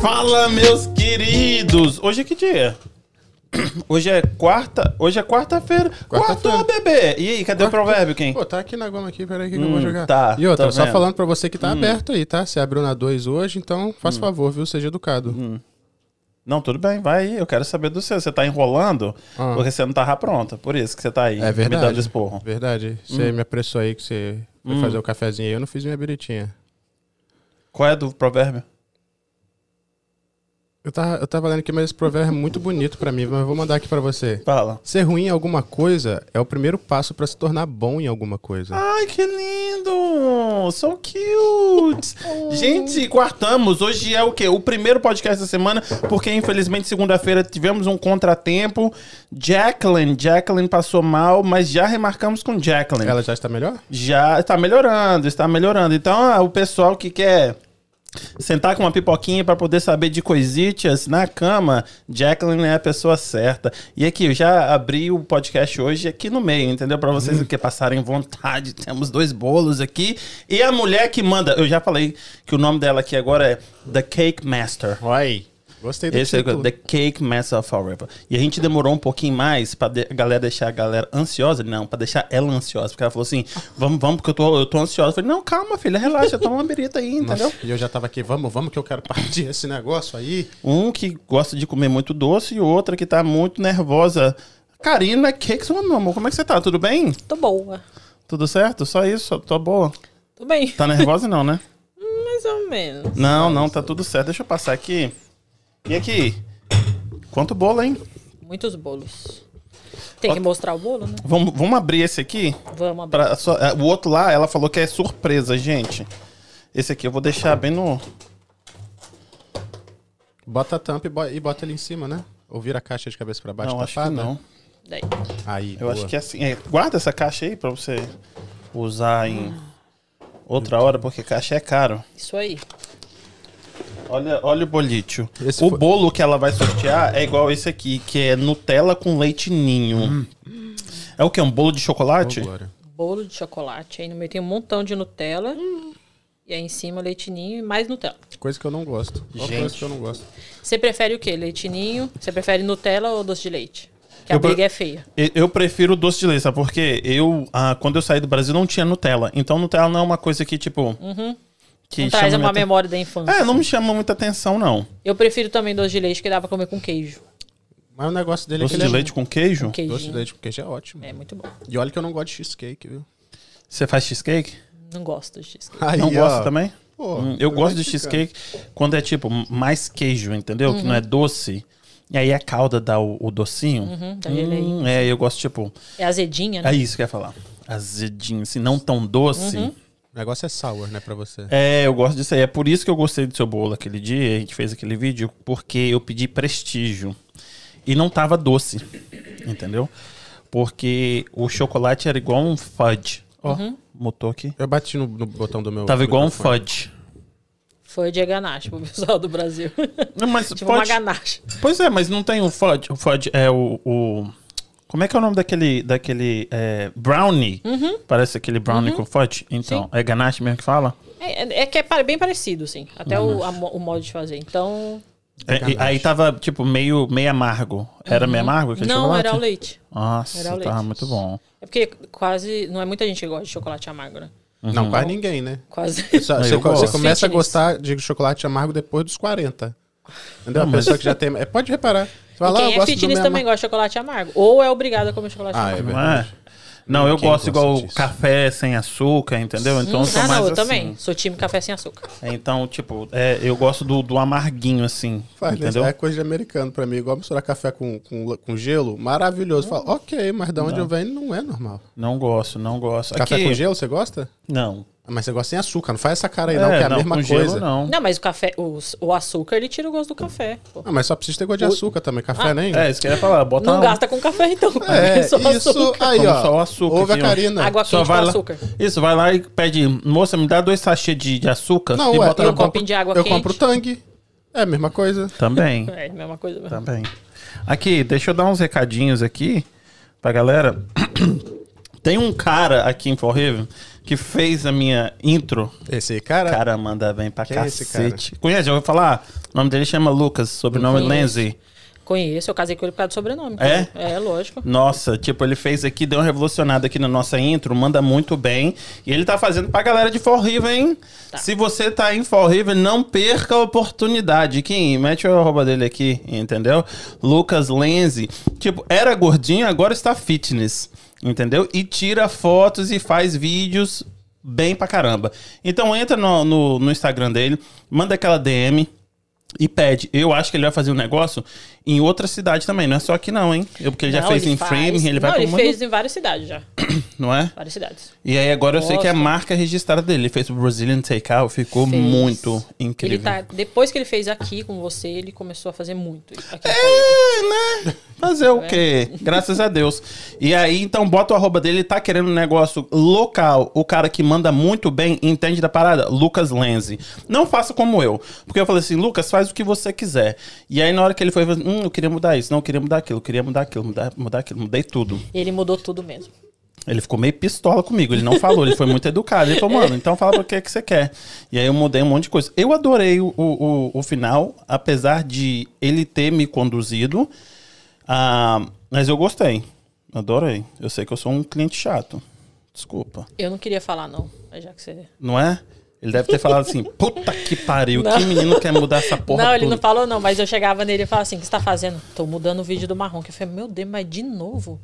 Fala, meus queridos! Hoje é que dia? Hoje é quarta. Hoje é quarta-feira. Quarta-feira. Quartou, bebê. E aí, cadê o provérbio, quem? Pô, tá aqui na goma aqui, peraí que eu Hum, vou jogar. tá, e outra, tô só falando pra você que tá aberto aí, tá? Você abriu na 2 hoje, então faz Hum. favor, viu? Seja educado. Não, tudo bem, vai aí. Eu quero saber do seu. Você tá enrolando Ah. porque você não tava pronta. Por isso que você tá aí. É verdade. Me dando esporro. Verdade. Hum. Você me apressou aí que você foi fazer o cafezinho aí, eu não fiz minha biritinha. Qual é do provérbio? Eu tava, eu tava lendo aqui, mas esse provérbio é muito bonito pra mim, mas eu vou mandar aqui pra você. Fala. Ser ruim em alguma coisa é o primeiro passo pra se tornar bom em alguma coisa. Ai, que lindo! So cute! Gente, quartamos. Hoje é o quê? O primeiro podcast da semana, porque infelizmente segunda-feira tivemos um contratempo. Jacqueline, Jacqueline passou mal, mas já remarcamos com Jacqueline. Ela já está melhor? Já está melhorando, está melhorando. Então, ah, o pessoal que quer sentar com uma pipoquinha para poder saber de coisitas na cama, Jacqueline é a pessoa certa. E aqui, eu já abri o podcast hoje aqui no meio, entendeu? Para vocês que passarem vontade. Temos dois bolos aqui. E a mulher que manda, eu já falei que o nome dela aqui agora é The Cake Master. Oi. Gostei do Esse é título. o The Cake Master Forever. E a gente demorou um pouquinho mais pra de- a galera deixar a galera ansiosa. Não, pra deixar ela ansiosa. Porque ela falou assim: vamos, vamos, porque eu tô, eu tô ansiosa. Eu falei: não, calma, filha, relaxa, toma uma birita aí, entendeu? Nossa, e eu já tava aqui, vamos, vamos que eu quero partir esse negócio aí. Um que gosta de comer muito doce e outra que tá muito nervosa. Karina Cakes, meu amor, como é que você tá? Tudo bem? Tô boa. Tudo certo? Só isso? Tô boa. Tô bem. Tá nervosa não, né? Mais ou menos. Não, não, tá tudo certo. Deixa eu passar aqui. E aqui? Quanto bolo, hein? Muitos bolos. Tem que mostrar o bolo, né? Vamos, vamos abrir esse aqui? Vamos abrir. Pra só- é, o outro lá, ela falou que é surpresa, gente. Esse aqui eu vou deixar bem no. Bota a tampa e bo- e bota ele em cima, né? Ou vira a caixa de cabeça pra baixo Não, acho que tapada? não. Daí. Aí, Eu boa. acho que é assim. É, guarda essa caixa aí pra você usar em outra hora, porque caixa é caro. Isso aí. Olha, olha o bolítio. Esse o foi- bolo que ela vai sortear é igual esse aqui, que é Nutella com leite ninho. É o que? Um bolo de chocolate? Glória. Bolo de chocolate. Aí no meio tem um montão de Nutella. E aí em cima leitinho e mais Nutella. Coisa que eu não gosto. Qual Gente. coisa que eu não gosto? Você prefere o quê? Leitinho? Você prefere Nutella ou doce de leite? Que a Eu pre- briga é feia. Eu prefiro doce de leite, sabe por quê? Eu, ah, quando eu saí do Brasil, não tinha Nutella. Então, Nutella não é uma coisa que, tipo. Que Não traz uma minha memória da infância. É, não me chama muita atenção, não. Eu prefiro também doce de leite que dá pra comer com queijo. Mas o negócio dele Doce é que de ele leite com queijo? Com é... Doce de leite com queijo é ótimo. É muito bom. E olha que eu não gosto de cheesecake, viu? Você faz cheesecake? Não gosto de cheesecake. Aí, não ó. gosta também? Pô, Hum, eu gosto de ficando. cheesecake quando é, tipo, mais queijo, entendeu? Que não é doce. E aí a calda dá o, o docinho. Uhum, dá. Hum, é, eu gosto, tipo... É azedinha, né? É isso que eu ia falar. Azedinho, assim, não tão doce. Uhum. O negócio é sour, né, pra você. É, eu gosto disso aí. É por isso que eu gostei do seu bolo aquele dia. A gente fez aquele vídeo, porque eu pedi prestígio. E não tava doce, entendeu? Porque o chocolate era igual um fudge. Ó, Uhum. mutou aqui. Eu bati no, no botão do meu. Tava igual um fudge. Foi de ganache pro pessoal do Brasil. Não, mas tipo pode... uma ganache. Pois é, mas não tem o fudge. O fudge é o... o- Como é que é o nome daquele, daquele é, brownie? Uhum. Parece aquele brownie com fudge. Então, é ganache mesmo que fala? É, é- é que é bem parecido, sim. Até Uhum. o, a o modo de fazer. Então. É, e- aí tava, tipo, meio, meio amargo. Era meio amargo aquele Uhum. Não, chocolate? era o leite. Nossa, Era o tava leite. muito bom. É porque quase. Não é muita gente que gosta de chocolate amargo, né? Não, quase ninguém, né? Quase. Só- Você, você começa a gostar de chocolate amargo depois dos 40. Entendeu? Não, a mas- pessoa que já tem. é, pode reparar. Você vai lá, eu quem é fitness também gosta de chocolate amargo. Ou é obrigado a comer chocolate Ah, é amargo. Não é? verdade. Não, eu Quem gosto igual disso? café sem açúcar, entendeu? Então eu sou ah, mais não, eu assim. também. Sou time café sem açúcar. Então, tipo, é, eu gosto do, do amarguinho, assim. Faz, né? entendeu? É coisa de americano pra mim. Igual misturar café com, com, com gelo, maravilhoso. Fala, ok, mas de onde eu venho não é normal. Não gosto, não gosto. Café Aqui- com gelo, você gosta? Não. Mas você gosta sem açúcar, não faz essa cara aí não, que é a mesma com coisa. gelo não. Não, mas o café, o, o açúcar, ele tira o gosto do café. pô. Ah, mas só precisa ter gosto de açúcar também. Café Ah, nem. É, isso que eu ia falar. Bota Não uma- gasta com café, então. É, Só isso açúcar. aí, ó. só o açúcar Ouve a aqui, ó. Karina. Água Só quente vai com lá, açúcar. Isso, vai lá e pede, moça, me dá dois sachês de, de açúcar Não, e ué, bota e um boca. copinho de água Eu quente. compro Tang. É a mesma coisa. Também. É, mesma coisa mesmo. Também. Aqui, deixa eu dar uns recadinhos aqui pra galera. Tem um cara aqui em Fall River que fez a minha intro. Esse cara. Cara, manda bem pra Quem é esse cacete. Conhece? Já ouviu falar? O nome dele chama Lucas, sobrenome. Lindsay. Conheço, eu casei com ele por causa do sobrenome. É? É, lógico. Nossa, tipo, ele fez aqui, deu uma revolucionada aqui na nossa intro, manda muito bem. E ele tá fazendo pra galera de Fall River, hein? Tá. Se você tá em Fall River, não perca a oportunidade. Kim, mete o arroba dele aqui, entendeu? Lucas Lenzi. Tipo, era gordinho, agora está fitness, entendeu? E tira fotos e faz vídeos bem pra caramba. Então entra no, no, no Instagram dele, manda aquela DM e pede. Eu acho que ele vai fazer um negócio em outra cidade também, não é só aqui não, hein? Eu, porque ele já Não, fez em faz- Frame, ele vai Não, ele um fez em várias cidades já. não é? Várias cidades. E aí agora eu sei que é a marca registrada dele. Ele fez o Brazilian Takeout, ficou Fez. muito Ele incrível. tá, depois que ele fez aqui com você, ele começou a fazer muito. É, né? Fazer o quê? Graças a Deus. E aí, então, bota o arroba dele, ele tá querendo um negócio local. O cara que manda muito bem, entende da parada? Lucas Lenzi. Não faça como eu. Porque eu falei assim, Lucas, faz o que você quiser. E aí, na hora que ele foi, hum, eu queria mudar isso, não, eu queria mudar aquilo, eu queria mudar aquilo, mudar, mudar aquilo, mudei tudo. Ele mudou tudo mesmo. Ele ficou meio pistola comigo. Ele não falou, ele foi muito educado. Ele falou, mano, então fala pra que que você quer. E aí eu mudei um monte de coisa. Eu adorei o, o, o final, apesar de ele ter me conduzido. ah, mas eu gostei. Adorei. Eu sei que eu sou um cliente chato. Desculpa. Eu não queria falar, não. Já que você. Não é? Ele deve ter falado assim, puta que pariu, que menino quer mudar essa porra não, ele não falou, não, mas eu chegava nele e falava assim: o que você tá fazendo? Tô mudando o vídeo do marrom. Que eu falei, meu Deus, mas de novo?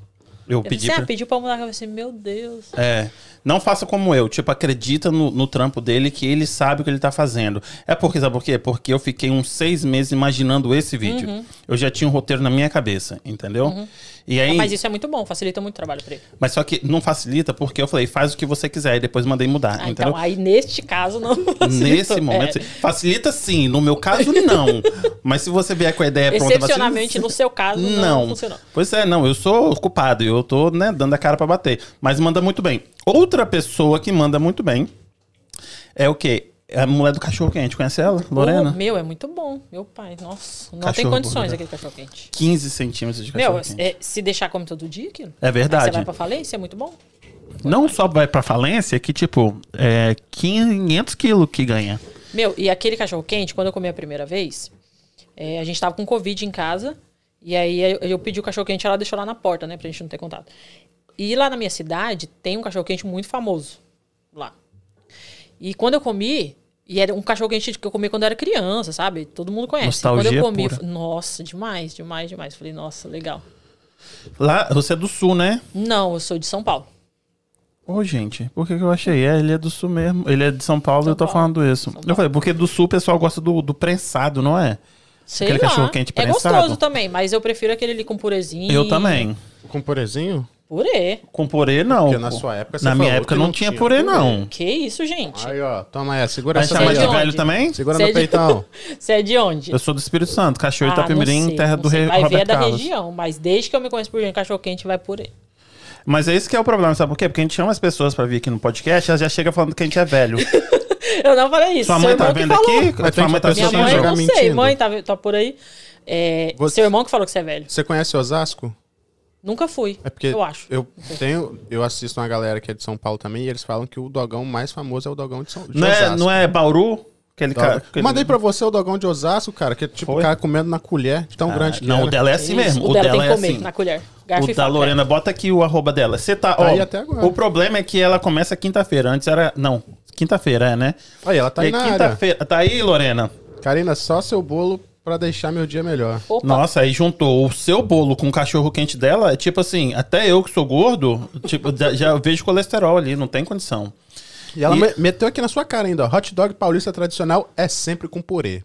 Eu Eu pedi falei, pra... ah, pediu pra mudar. Eu falei assim, meu Deus. É. Não faça como eu. Tipo, acredita no, no trampo dele que ele sabe o que ele tá fazendo. É porque, sabe por quê? Porque eu fiquei uns seis meses imaginando esse vídeo. Uhum. Eu já tinha um roteiro na minha cabeça, entendeu? E aí. Mas isso é muito bom, facilita muito o trabalho pra ele. Mas só que não facilita porque eu falei, faz o que você quiser. E depois mandei mudar, Ah, então, aí neste caso não. Nesse momento. É. sim. Facilita sim. No meu caso, não. Mas se você vier com a ideia pronta... Excepcionalmente, no seu caso, não, Não. funcionou. Pois é, não, eu sou culpado, eu tô, né, dando a cara pra bater. Mas manda muito bem. Outra pessoa que manda muito bem é o quê? É a mulher do cachorro quente. Conhece ela, Lorena? Oh, meu, é muito bom. Meu pai, nossa. Não tem Cachorro condições gordo. aquele cachorro quente. 15 centímetros de cachorro Meu, quente. é, se deixar come todo dia aquilo. É Aí verdade. você vai pra falência, é muito bom. Não só vai pra falência, que tipo, é 500 quilos que ganha. Meu, e aquele cachorro quente, quando eu comi a primeira vez, é, a gente tava com Covid em casa. E aí eu, eu pedi o cachorro quente, ela deixou lá na porta, né? Pra gente não ter contato. E lá na minha cidade tem um cachorro quente muito famoso. Lá. E quando eu comi, e era um cachorro quente que eu comi quando eu era criança, sabe? Todo mundo conhece. Nostalgia quando eu comi, pura. nossa, demais, demais, demais. Falei, nossa, legal. Lá, você é do sul, né? Não, eu sou de São Paulo. Ô, gente, por que, que eu achei? É, ele é do sul mesmo. Ele é de São Paulo e São eu tô Paulo. falando isso. Eu falei, porque do sul o pessoal gosta do, do prensado, não é? Sei Aquele lá. cachorro quente É prensado? gostoso também, mas eu prefiro aquele ali com purezinho. Eu também. Com purezinho? Purê. Com purê, não. Porque na sua época você Na minha época que não, não tinha purê, purê. não. Que isso, gente? Aí, ó. Toma aí, segura essa chamar daí, de onde? velho também? Segura Você no é de- peitão. Você é de onde? Eu sou do Espírito Santo, Cachoeira Ah, Itapemirim, sei, terra do rei Vai ver Roberto é da Carlos. região, mas desde que eu me conheço por gente, cachorro quente vai purê. Mas é isso que é o problema, sabe por quê? Porque a gente chama as pessoas pra vir aqui no podcast, elas já chegam falando que a gente é velho. Eu não falei isso. Sua mãe tá vendo aqui? Mas Sua mãe tá que Minha assistindo? mãe, eu não sei. mentindo. Mãe, tá, tá por aí. É, Seu irmão que falou que você é velho. Você conhece Osasco? Nunca fui. É porque Eu acho. eu tenho, eu assisto uma galera que é de São Paulo também e eles falam que o dogão mais famoso é o dogão de São de Não é, não é Bauru? Aquele Doga- cara. aquele- Mandei pra você o dogão de Osasco, cara, que é tipo o cara comendo na colher, de tão Ah, grande que Não, era. o dela é assim Isso, mesmo. O, dela, tem é comer assim. na colher. Garfo O da. Lorena, bota aqui o arroba dela. Você tá. Tá ó, aí até agora. O problema é que ela começa quinta-feira. Antes era. Não, quinta-feira, é, né? Aí, ela tá aí área. quinta-feira. Tá aí, Lorena? Karina, só seu bolo pra deixar meu dia melhor. Opa, Nossa, aí juntou o seu bolo com o cachorro quente dela. É tipo assim, até eu que sou gordo, tipo, já, já vejo colesterol ali, não tem condição. E ela E- me- meteu aqui na sua cara ainda, ó. Hot dog paulista tradicional é sempre com purê.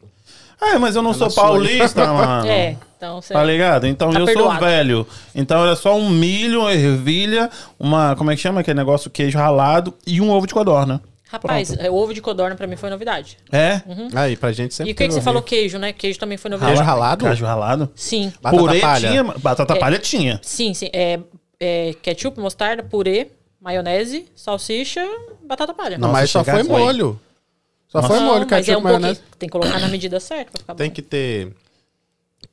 Ah, mas eu não sou na sua paulista, mano. É, então você... Tá ligado? Então Tá eu sou perdoado. velho. Então era só um milho, uma ervilha, uma. Como é que chama aquele negócio? Queijo ralado e um ovo de codorna. Rapaz, é, o ovo de codorna pra mim foi novidade. É? Aí, pra gente sempre E o que, que você falou queijo, né? Queijo também foi novidade. Queijo ralado? Queijo ralado? Sim, Batata purê palha. tinha. Batata É. palha tinha. sim, sim. É, é ketchup, mostarda, purê, maionese, salsicha, batata palha. Não, Nossa, mas só foi molho. Só Nossa. foi Não, molho, mas é ketchup, um maionese. Tem que colocar na medida certa pra ficar Tem bom. que ter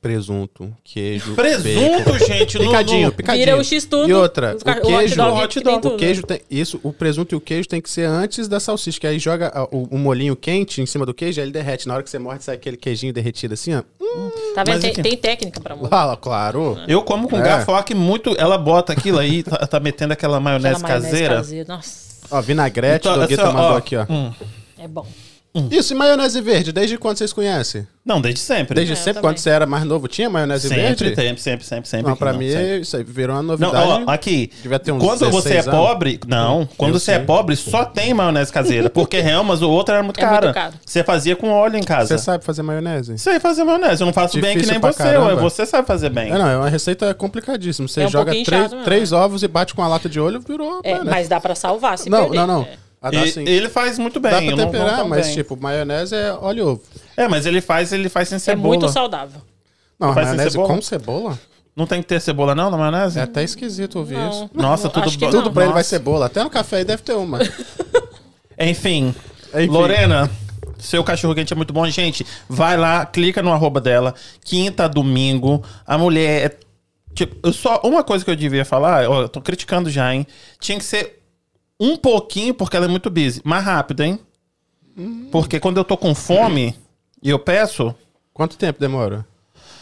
presunto, queijo, Presunto, bacon. gente, Picadinho, no- picadinho. Vira o X tudo. E outra, o queijo, o hot dog, o queijo tem isso, o presunto e o queijo tem que ser antes da salsicha, que aí joga o, o molinho quente em cima do queijo, aí ele derrete. Na hora que você morde, sai aquele queijinho derretido assim, ó. Hum, Tá vendo? Tem, tem técnica pra morrer. fala, claro. Eu como com É. garfo, ó, que muito. Ela bota aquilo aí, tá, tá metendo aquela maionese, Aquela maionese caseira. caseira. Nossa, Ó, vinagrete, Então, o Dogueta assim, ó, mandou ó, aqui, ó. hum. é bom. Isso, e maionese verde, desde quando vocês conhecem? Não, desde sempre. Desde É, sempre, quando você era mais novo, tinha maionese sempre, verde? sempre, sempre, sempre, sempre. Não, aqui, pra mim, sempre. isso aí virou uma Não, novidade. ó, aqui. Devia ter uns quando você é 16 anos. pobre, não. Quando Eu você é sei. pobre, só tem maionese caseira. Porque Helmas, o outro era muito É muito caro. Você fazia com óleo em casa. Você sabe fazer maionese? Sei fazer maionese. Eu não faço bem que Difícil nem você. caramba. Você sabe fazer bem. É, não, é uma receita complicadíssima. Você É um joga três, três ovos e bate com a lata de olho, virou É, mas dá pra salvar se Não, não, não. É. Ah, dá E- sim. ele faz muito bem. Dá pra não- não temperar, tão mas bem. tipo, maionese é óleo e ovo. É, mas ele faz, ele faz sem É cebola. muito saudável. Não, Faz maionese cebola? com cebola? Não tem que ter cebola não na maionese? É até esquisito ouvir isso. Não, Nossa, não, tudo não. Tudo pra ele vai Nossa. cebola. Até no café aí deve ter uma. Enfim. Enfim. Lorena, seu cachorro quente é muito bom. Gente, vai lá, clica no arroba dela. Quinta, domingo. A mulher é. Tipo, eu só. Uma coisa que eu devia falar, ó, eu tô criticando já, hein? Tinha que ser um pouquinho, porque ela é muito busy. Mais rápido, hein? Porque quando eu tô com fome e eu peço. Quanto tempo demora?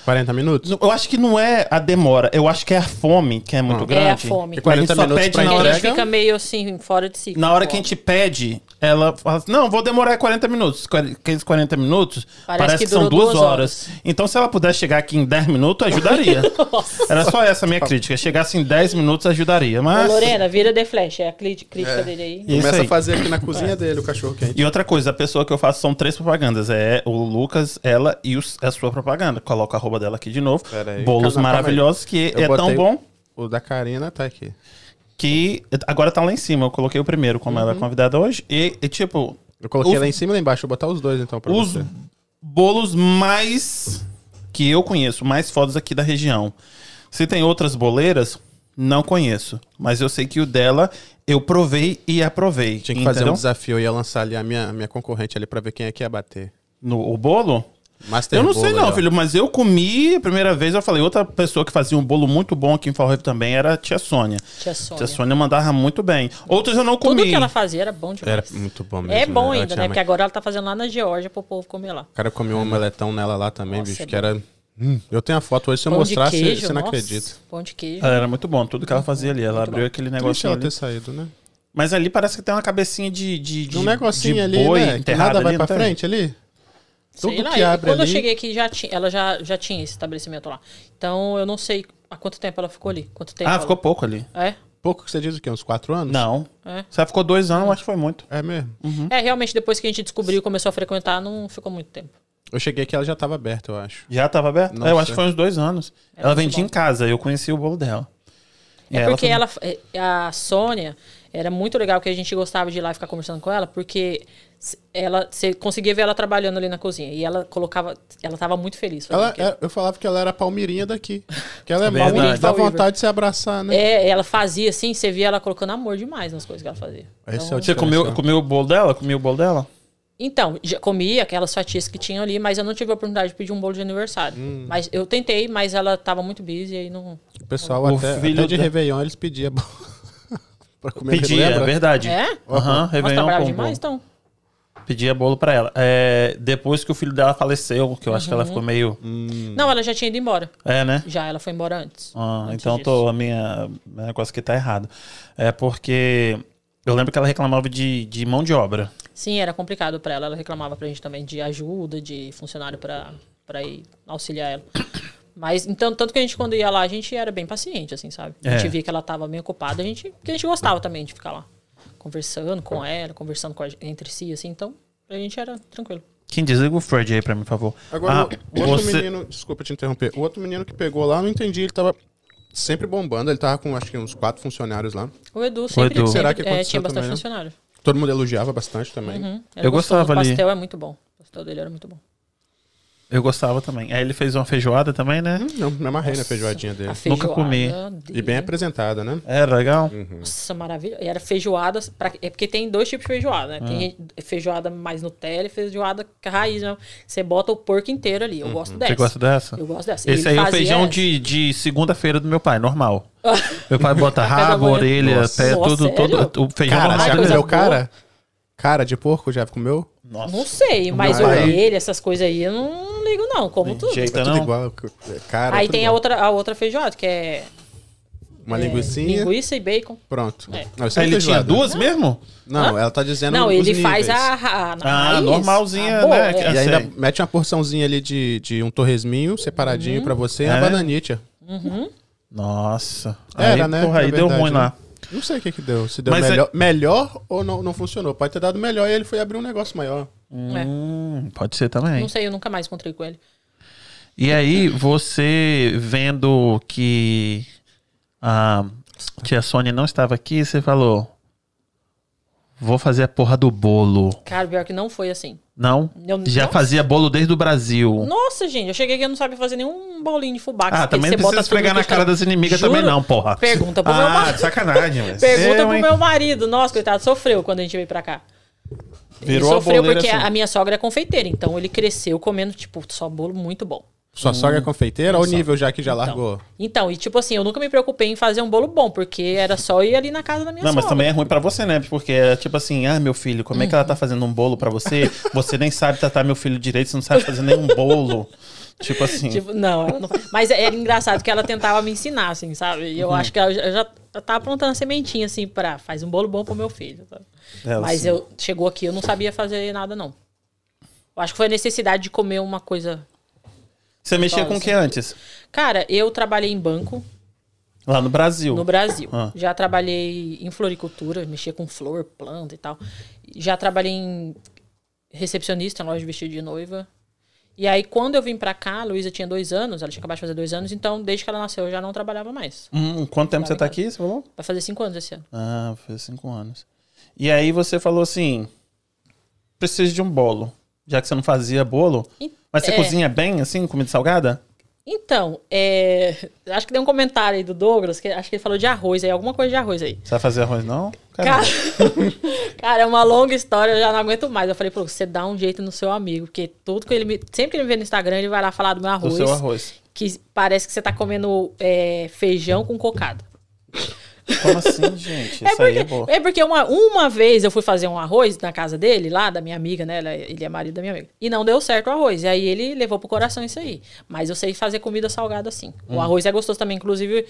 40 minutos? Eu acho que não é a demora, eu acho que é a fome que é muito Não. grande. É a fome. E 40 A gente só minutos pede na a hora gente entrega? fica meio assim, fora de si. Na hora que a gente pede, ela fala assim, não, vou demorar 40 minutos. Qu- Aqueles 40 minutos parece, Parece que, que são duas duas horas. Então, se ela pudesse chegar aqui em 10 minutos, ajudaria. Era só essa a minha crítica. Chegasse em 10 minutos, ajudaria. Ô, Mas... Lorena, vira The Flash. É a crítica É. dele aí. E Começa aí. a fazer aqui na cozinha dele o cachorro quente. E outra coisa, a pessoa que eu faço são três propagandas. É o Lucas, ela e os- a sua propaganda. Coloca a arroba dela aqui de novo. Bolos Calma, calma aí. maravilhosos, que Eu é tão bom O da Karina tá aqui. Que agora tá lá em cima. Eu coloquei o primeiro, como ela é convidada hoje. E, e, tipo, Eu coloquei Os- lá em cima e lá embaixo. Vou botar os dois então pra os você. bolos mais que eu conheço, mais fodas aqui da região. Se tem outras boleiras, não conheço. Mas eu sei que o dela eu provei e aprovei. Tinha que fazer um entendeu? desafio. Eu ia lançar ali a minha, a minha concorrente ali pra ver quem é que ia bater. No o bolo? Master eu não sei ali, não, filho, mas eu comi a primeira vez, eu falei, outra pessoa que fazia um bolo muito bom aqui em Fall também era a tia Sônia. Tia Sônia. Tia Sônia mandava muito bem. Outros eu não comi. Tudo que ela fazia era bom demais. Era muito bom mesmo. É bom né? Ainda, né? Porque agora ela tá fazendo lá na Geórgia pro povo comer lá. O cara comeu um omeletão nela lá também, Nossa, bicho, é que era... Hum, eu tenho a foto hoje, se eu Pão mostrar, você- não nossa, acredita. Pão de queijo. Ela era muito bom, tudo que ela fazia ali. Ela Muito abriu bom. aquele Triste negocinho ela ali. ter saído, né? Mas ali parece que tem uma cabecinha de, de, de um negocinho de ali, boi né? Que enterrado nada vai ali, pra frente ali. Sei Tudo lá, que e abre quando ali... eu cheguei aqui, já tinha, ela já, já tinha esse estabelecimento lá. Então eu não sei há quanto tempo ela ficou ali. Quanto tempo Ah, ela- ficou pouco ali. É? Pouco que você diz o quê? Uns quatro anos? Não. É. Você ficou dois anos, eu acho que foi muito. É mesmo. É, realmente, depois que a gente descobriu e começou a frequentar, não ficou muito tempo. Eu cheguei aqui, ela já tava aberta, eu acho. Já tava aberto? Nossa. É, eu acho que foi uns dois anos. É ela vendia bom. em casa, eu conheci o bolo dela. E É porque foi- ela, é, a Sônia era muito legal que a gente gostava de ir lá e ficar conversando com ela, porque ela você conseguia ver ela trabalhando ali na cozinha e ela colocava, ela tava muito feliz. Ela, é- eu falava que ela era a palmirinha daqui. Que ela é mal, dá vontade de se abraçar, né? É, ela fazia assim, você via ela colocando amor demais nas coisas que ela fazia. Esse Então, é Você comeu, comeu o bolo dela? Comeu o bolo dela? Então, já comi aquelas fatias que tinham ali, mas eu não tive a oportunidade de pedir um bolo de aniversário. Hum. Mas eu tentei, mas ela tava muito busy e aí não. O pessoal O até, filho até de da- Réveillon eles pediam pra comer. Pedia, é lembra? verdade. É? Aham, Nossa, Réveillon tá bravo com demais, então. Pedia bolo pra ela. É, depois que o filho dela faleceu, que eu acho que Uhum. ela ficou meio... Não, ela já tinha ido embora. É, né? Já, ela foi embora antes. Ah, Antes então tô, a minha meu negócio aqui tá errado. É porque eu lembro que ela reclamava de, de mão de obra. Sim, era complicado pra ela. Ela reclamava pra gente também de ajuda, de funcionário pra, pra ir auxiliar ela. Mas, então, tanto que a gente, quando ia lá, a gente era bem paciente, assim, sabe? A gente É. via que ela tava bem ocupada, a gente, porque a gente gostava também de ficar lá. Conversando com ela, conversando com a, entre si, assim, então, pra gente era tranquilo. Quem desliga o Fred aí pra mim, por favor. Agora, Ah, o outro você- menino, desculpa te interromper, o outro menino que pegou lá, eu não entendi, ele tava sempre bombando, ele tava com acho que uns quatro funcionários lá. O Edu sempre, Edu. sempre Será que é, tinha bastante também, né? funcionário. Todo mundo elogiava bastante também. Uhum. Eu gostava O ali. pastel é muito bom. O pastel dele era muito bom. Eu gostava também. Aí ele fez uma feijoada também, né? Hum, Não, me amarrei na feijoadinha dele. A feijoada comi. E bem apresentada, né? Era legal? Nossa, maravilha. E era feijoada. Pra, é porque tem dois tipos de feijoada, né? Ah. Tem feijoada mais Nutella e feijoada raiz, né? Você bota o porco inteiro ali. Eu gosto dessa. Você gosta dessa? Eu gosto dessa. Esse Ele aí é o feijão essa. de, de segunda-feira do meu pai, normal. meu pai bota rabo, orelha, Nossa. pé, Nossa, tudo, sério? tudo. O feijão Cara, já comeu cara? Cara de porco já comeu? Nossa. Não sei, mas Não vai. orelha, essas coisas aí, eu não ligo, não. Como tudo. jeito. É tudo não. igual. Cara, Aí tudo tem a igual. outra, a outra feijoada, que é, Uma é linguicinha. linguiça e bacon. Pronto. É. Não, é ele tinha duas mesmo? Não, ela tá dizendo não, os ele faz níveis. a, a, a Ah, raiz, normalzinha, a boa, né, é. que E ainda sei. mete uma porçãozinha ali de, de um torresminho separadinho pra você e É? a bananitia. Nossa. Era, aí, né? Porra, aí Na deu verdade, ruim né? lá. Não sei o que que deu. Se deu Mas é- melhor, melhor ou não, não funcionou. Pode ter dado melhor e ele foi abrir um negócio maior. É. Hum, pode ser também. Não sei, eu nunca mais encontrei com ele. E aí, você vendo que a tia Sônia não estava aqui, você falou: Vou fazer a porra do bolo. Cara, pior que não foi assim. Não? Eu- Já Nossa. fazia bolo desde o Brasil. Nossa, gente, eu cheguei aqui e eu não sabia fazer nenhum bolinho de fubá. Ah, que também você não bota precisa esfregar na cara das inimigas Juro. também não, porra. Pergunta pro meu Ah, marido. de sacanagem, velho. Pergunta Eu, pro hein? meu marido. Nossa, coitado, sofreu quando a gente veio pra cá. Virou ele a sofreu boleira porque assim. a minha sogra é confeiteira, então ele cresceu comendo, tipo, só bolo muito bom. Sua sogra é confeiteira ou o nível já que já Então. largou? Então, e tipo assim, eu nunca me preocupei em fazer um bolo bom, porque era só ir ali na casa da minha Não, mas sogra. também é ruim pra você, né? Porque é tipo assim, ah, meu filho, como é que ela tá fazendo um bolo pra você? Você nem sabe tratar meu filho direito, você não sabe fazer nenhum bolo. Tipo assim. Tipo, não, ela não- mas era engraçado que ela tentava me ensinar, assim, sabe? E eu acho que ela já, eu já tava aprontando a sementinha, assim, pra faz um bolo bom pro meu filho. sabe? ela, Mas assim, eu chegou aqui, eu não sabia fazer nada, não. Eu acho que foi a necessidade de comer uma coisa. Você mexia com o que antes? Cara, eu trabalhei em banco Lá no Brasil. no Brasil. Ah. Já trabalhei em floricultura, mexia com flor, planta e tal. Já trabalhei em recepcionista, loja de vestido de noiva. E aí, quando eu vim pra cá, a Luísa tinha dois anos, ela tinha acabado de fazer dois anos, então desde que ela nasceu eu já não trabalhava mais. Hum, quanto tempo você tá aqui, você falou? Vai fazer cinco anos esse ano. Ah, fez cinco anos. E aí você falou assim: preciso de um bolo. Já que você não fazia bolo. Mas você é. cozinha bem, assim, comida salgada? Então, é, acho que tem um comentário aí do Douglas, que acho que ele falou de arroz aí, alguma coisa de arroz aí. Você vai fazer arroz, não? Cara, cara, é uma longa história, eu já não aguento mais. Eu falei, pô, você dá um jeito no seu amigo, porque tudo que ele me. Sempre que ele me vê no Instagram, ele vai lá falar do meu do arroz. seu arroz. Que parece que você tá comendo é, feijão com cocada. Como assim, gente? É Isso aí é porque, bom. é porque uma, uma vez eu fui fazer um arroz na casa dele, lá da minha amiga, né? ela- Ele é marido da minha amiga. E não deu certo o arroz. E aí ele levou pro coração isso aí. Mas eu sei fazer comida salgada assim. Hum. O arroz é gostoso também. Inclusive,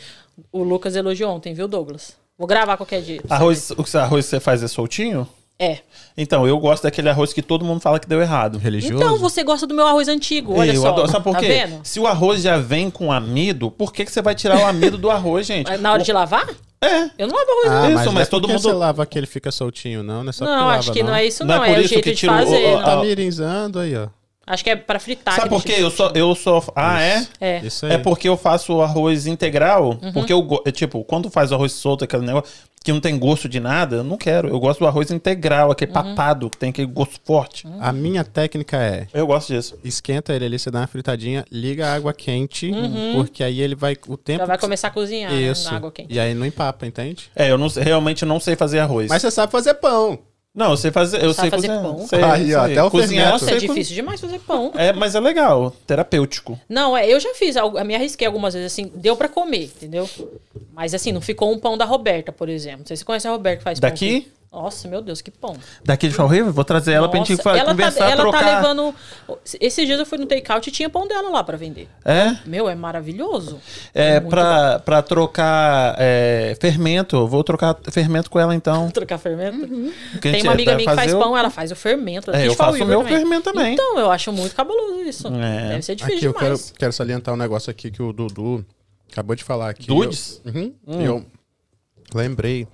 o Lucas elogiou ontem, viu, Douglas? Vou gravar qualquer dia. Arroz, o que- arroz você faz é soltinho? É. Então, eu gosto daquele arroz que todo mundo fala que deu errado. Religioso? Então, você gosta do meu arroz antigo, olha eu só. adoro. Sabe por tá quê? vendo? Se o arroz já vem com amido, por que, que você vai tirar o amido do arroz, gente? Na hora de lavar? É. Eu não lavo arroz Ah, Isso, mas, mas não é todo mundo- você lava que ele fica soltinho, não? Não é só não, lava, acho que não. é isso, Não é não. por É, o isso jeito que de tira o- fazer. o- não. Tá mirinzando aí, ó. Acho que é pra fritar. Sabe por quê? Eu sou, eu sou. Ah, é? É. Isso aí. É porque eu faço o arroz integral. Uhum. Porque eu, é, tipo, quando faz o arroz solto, aquele negócio que não tem gosto de nada, eu não quero. Eu gosto do arroz integral, aquele Uhum. papado, que tem aquele gosto forte. A minha técnica é Eu gosto disso. esquenta ele ali, você dá uma fritadinha, liga a água quente, porque aí ele vai o tempo Já vai começar a cozinhar né, Isso. na água quente. E aí não empapa, entende? É, eu não, realmente não sei fazer arroz. Mas você sabe fazer pão. Não, eu sei fazer. Eu Sabe sei fazer cozinhar. pão? Sei, Aí, ó, sei. até o Cozinhar, eu. Nossa, é difícil demais fazer pão. É, mas é legal, terapêutico. Não, é, eu já fiz, algo- me arrisquei algumas vezes, assim, deu pra comer, entendeu? Mas assim, não ficou um pão da Roberta, por exemplo. Não sei se você conhece a Roberta que faz pão. Daqui? Nossa, meu Deus, que pão. Daqui de Fall River, vou trazer ela pra gente Nossa, ela conversar, tá, ela trocar. tá levando. Esses dias eu fui no takeout e tinha pão dela lá pra vender. É? Meu, é maravilhoso. É, muito pra, pra trocar é, fermento. Eu Vou trocar fermento com ela então. Trocar fermento. A Tem uma amiga vai minha que faz o- pão, ela faz o fermento. É, eu faço o meu fermento também. Então, eu acho muito cabuloso isso. É. Deve ser difícil Aqui eu quero, quero salientar um negócio aqui que o Dudu acabou de falar aqui. Dudes? Eu, Uhum. eu lembrei.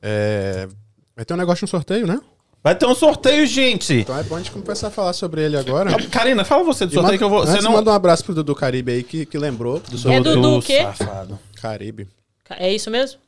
É, vai ter um negócio de um sorteio, né? Vai ter um sorteio, gente. Então é bom a gente começar a falar sobre ele agora. Karina, fala você do sorteio manda- que eu vou. Você não. manda um abraço pro Dudu Caribe aí que, que lembrou do É sorteio. Dudu o quê? Safado. Caribe. É isso mesmo?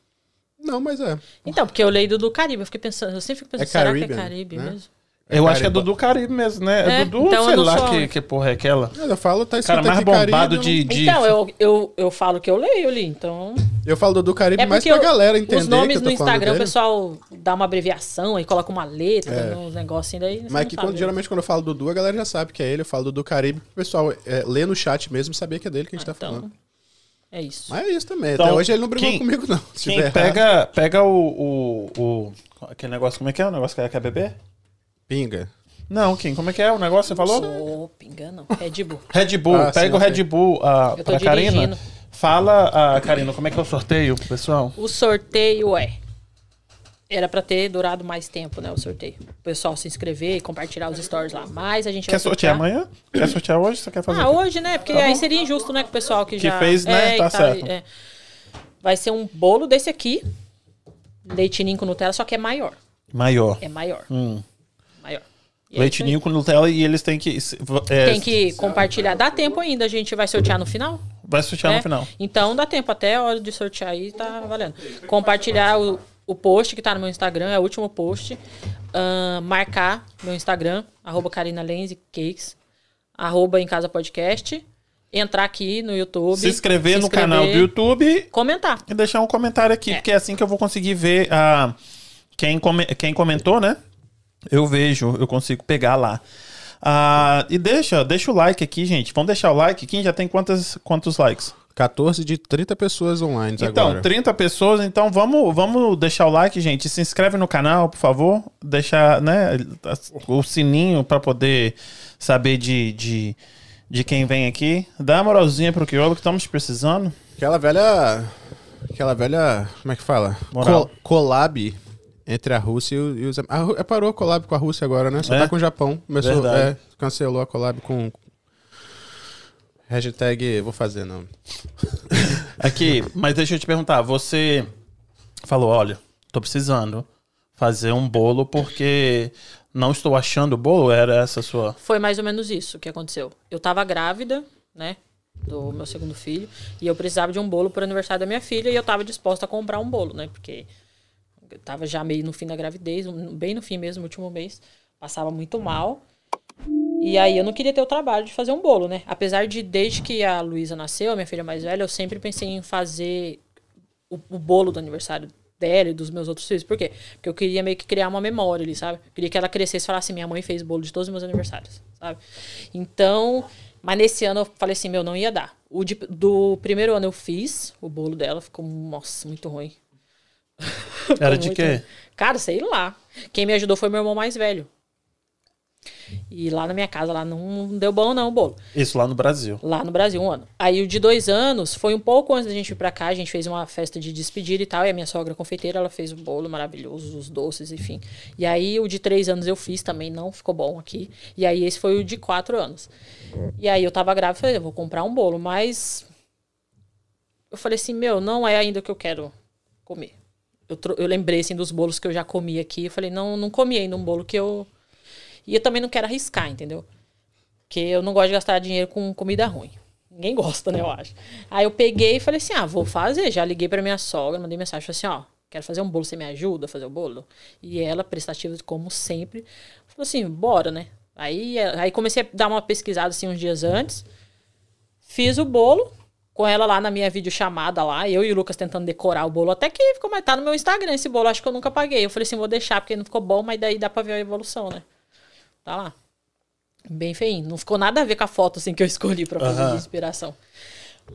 Não, mas é. Então, porque eu leio do, do Caribe, eu fiquei pensando, eu sempre fico pensando, É será que é Caribe né? mesmo? Eu acho que é Caribe. Dudu Caribe mesmo, né? É, É, Dudu, então sei lá sou- que, que porra é aquela. Eu falo, tá escrito Cara mais Caribe, bombado não- de, de... Então, eu, eu, eu falo que eu leio ali, então. Eu falo do Caribe É mais porque pra eu- galera entender os nomes que eu no tô falando Instagram, o pessoal dá uma abreviação e coloca uma letra, É. uns negocinhos daí. Mas que quando, geralmente quando eu falo Dudu, a galera já sabe que é ele. Eu falo Dudu Caribe, pro pessoal é, ler no chat mesmo e saber que é dele que a gente tá falando. Então, é isso. Mas é isso também. Então, Até hoje ele não brigou quem- comigo, não. Se Quem errado. pega, pega o, o, o- Aquele negócio, como é que é? O negócio que ela quer beber? Pinga. Não, Kim, como é que é o negócio que você falou? Sou pinga, não. Red Bull. Red Bull, Ah, pega sim, o. Red Bull ah, tô pra Karina. Fala, ah, Karina, como é que é o sorteio, pessoal? O sorteio é. Era pra ter durado mais tempo, né? O sorteio. O pessoal se inscrever e compartilhar os stories lá. Mas a gente Quer sortear amanhã? Quer sortear hoje? Você quer fazer? Ah, hoje, né? Porque Tá aí bom. seria injusto, né? Com o pessoal que, Que já. fez, né? e Tá certo. é. Vai ser um bolo desse aqui. Leite ninho com Nutella, só que é maior. Maior. É maior. Hum. Ninho com Nutella e eles têm que. é, Tem que compartilhar. Dá tempo ainda, a gente vai sortear no final? Vai sortear né? no final. Então dá tempo, até a hora de sortear aí tá valendo. Compartilhar o, o post que tá no meu Instagram, é o último post. Ahn, marcar meu Instagram, arroba Karina Lenz Cakes, arroba em casa podcast. Entrar aqui no YouTube. Se inscrever se no canal do inscrever, YouTube Comentar. e deixar um comentário aqui, É. porque é assim que eu vou conseguir ver ah, quem, come- quem comentou, né? Eu vejo, eu consigo pegar lá. Ah, e deixa, deixa o like aqui, gente. Vamos deixar o like. Quem já tem quantas, quantos likes? 14 de 30 pessoas online Então, agora. 30 pessoas, então vamos, vamos deixar o like, gente. Se inscreve no canal, por favor. Deixar, né, o sininho para poder saber de, de, de quem vem aqui. Dá uma moralzinha pro Criolo que estamos precisando. Aquela velha. Aquela velha. Como é que fala? Moral. Co- collab entre a Rússia e, o- os. A, Rú- é, parou a collab com a Rússia agora, né? Só É? tá com o Japão. Começou, é, cancelou a collab com. Hashtag. Vou fazer, não. Aqui, mas deixa eu te perguntar. Você falou, olha, tô precisando fazer um bolo porque não estou achando o bolo. Era essa a sua... Foi mais ou menos isso que aconteceu. Eu tava grávida, né? Do meu segundo filho. E eu precisava de um bolo pro aniversário da minha filha. E eu tava disposta a comprar um bolo, né? Porque eu tava já meio no fim da gravidez, bem no fim mesmo, no último mês. Passava muito mal. E aí eu não queria ter o trabalho de fazer um bolo, né? Apesar de, desde que a Luísa nasceu, a minha filha mais velha, eu sempre pensei em fazer o, o bolo do aniversário dela e dos meus outros filhos. Por quê? Porque eu queria meio que criar uma memória ali, sabe? Eu queria que ela crescesse e falasse, minha mãe fez bolo de todos os meus aniversários, sabe? Então, mas nesse ano eu falei assim, meu, não ia dar. O de- do primeiro ano eu fiz o bolo dela, ficou, nossa, muito ruim. Era de muito quê? Cara, sei lá. Quem me ajudou foi meu irmão mais velho. E lá na minha casa, lá não deu bom não o bolo. Isso lá no Brasil. Lá no Brasil, um ano. Aí o de dois anos foi um pouco antes da gente ir pra cá. A gente fez uma festa de despedida e tal. E a minha sogra confeiteira, ela fez o bolo maravilhoso, os doces, enfim. E aí o de três anos eu fiz também, não ficou bom aqui. E aí esse foi o de quatro anos. E aí eu tava grávida, falei, eu vou comprar um bolo, mas. Eu falei assim, meu, não é ainda o que eu quero comer. Eu, eu lembrei assim dos bolos que eu já comi aqui. Eu falei, não, não comi ainda um bolo que eu. E eu também não quero arriscar, entendeu? Porque eu não gosto de gastar dinheiro com comida ruim. Ninguém gosta, né, eu acho. Aí eu peguei e falei assim: ah, vou fazer. Já liguei pra minha sogra, mandei mensagem, falei assim: ó, quero fazer um bolo, você me ajuda a fazer o bolo? E ela, prestativa como sempre, falou assim: bora, né? Aí, aí comecei a dar uma pesquisada assim uns dias antes. Fiz o bolo com ela lá na minha videochamada lá, eu e o Lucas tentando decorar o bolo, até que ficou, mas tá no meu Instagram esse bolo, acho que eu nunca paguei. Eu falei assim, vou deixar porque não ficou bom, mas daí dá pra ver a evolução, né? Tá lá. Bem feinho. Não ficou nada a ver com a foto assim que eu escolhi pra fazer Aham. de inspiração.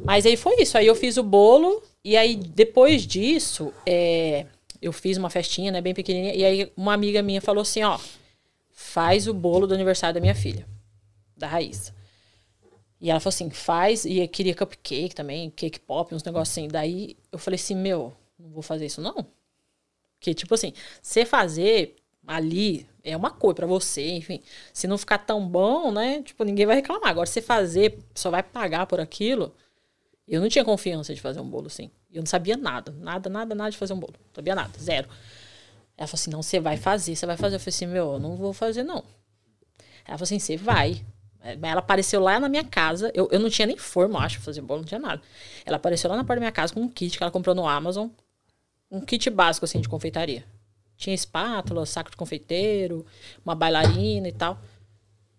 Mas aí foi isso. Aí eu fiz o bolo e aí depois disso, é, eu fiz uma festinha, né, bem pequenininha. E aí uma amiga minha falou assim, ó, faz o bolo do aniversário da minha filha, da Raíssa. E ela falou assim, faz, e queria cupcake também, cake pop, uns negócios assim. Daí eu falei assim, meu, não vou fazer isso não. Porque, tipo assim, você fazer ali é uma coisa pra você, enfim. Se não ficar tão bom, né? Tipo, ninguém vai reclamar. Agora, você fazer, só vai pagar por aquilo. Eu não tinha confiança de fazer um bolo assim. Eu não sabia nada. Nada, nada, nada de fazer um bolo. Não sabia nada, zero. Ela falou assim: não, você vai fazer, você vai fazer. Eu falei assim: meu, eu não vou fazer, não. Ela falou assim: você vai. Ela apareceu lá na minha casa. Eu, eu não tinha nem forma, eu acho, pra fazer bolo, não tinha nada. Ela apareceu lá na porta da minha casa com um kit que ela comprou no Amazon. Um kit básico, assim, de confeitaria. Tinha espátula, saco de confeiteiro, uma bailarina e tal.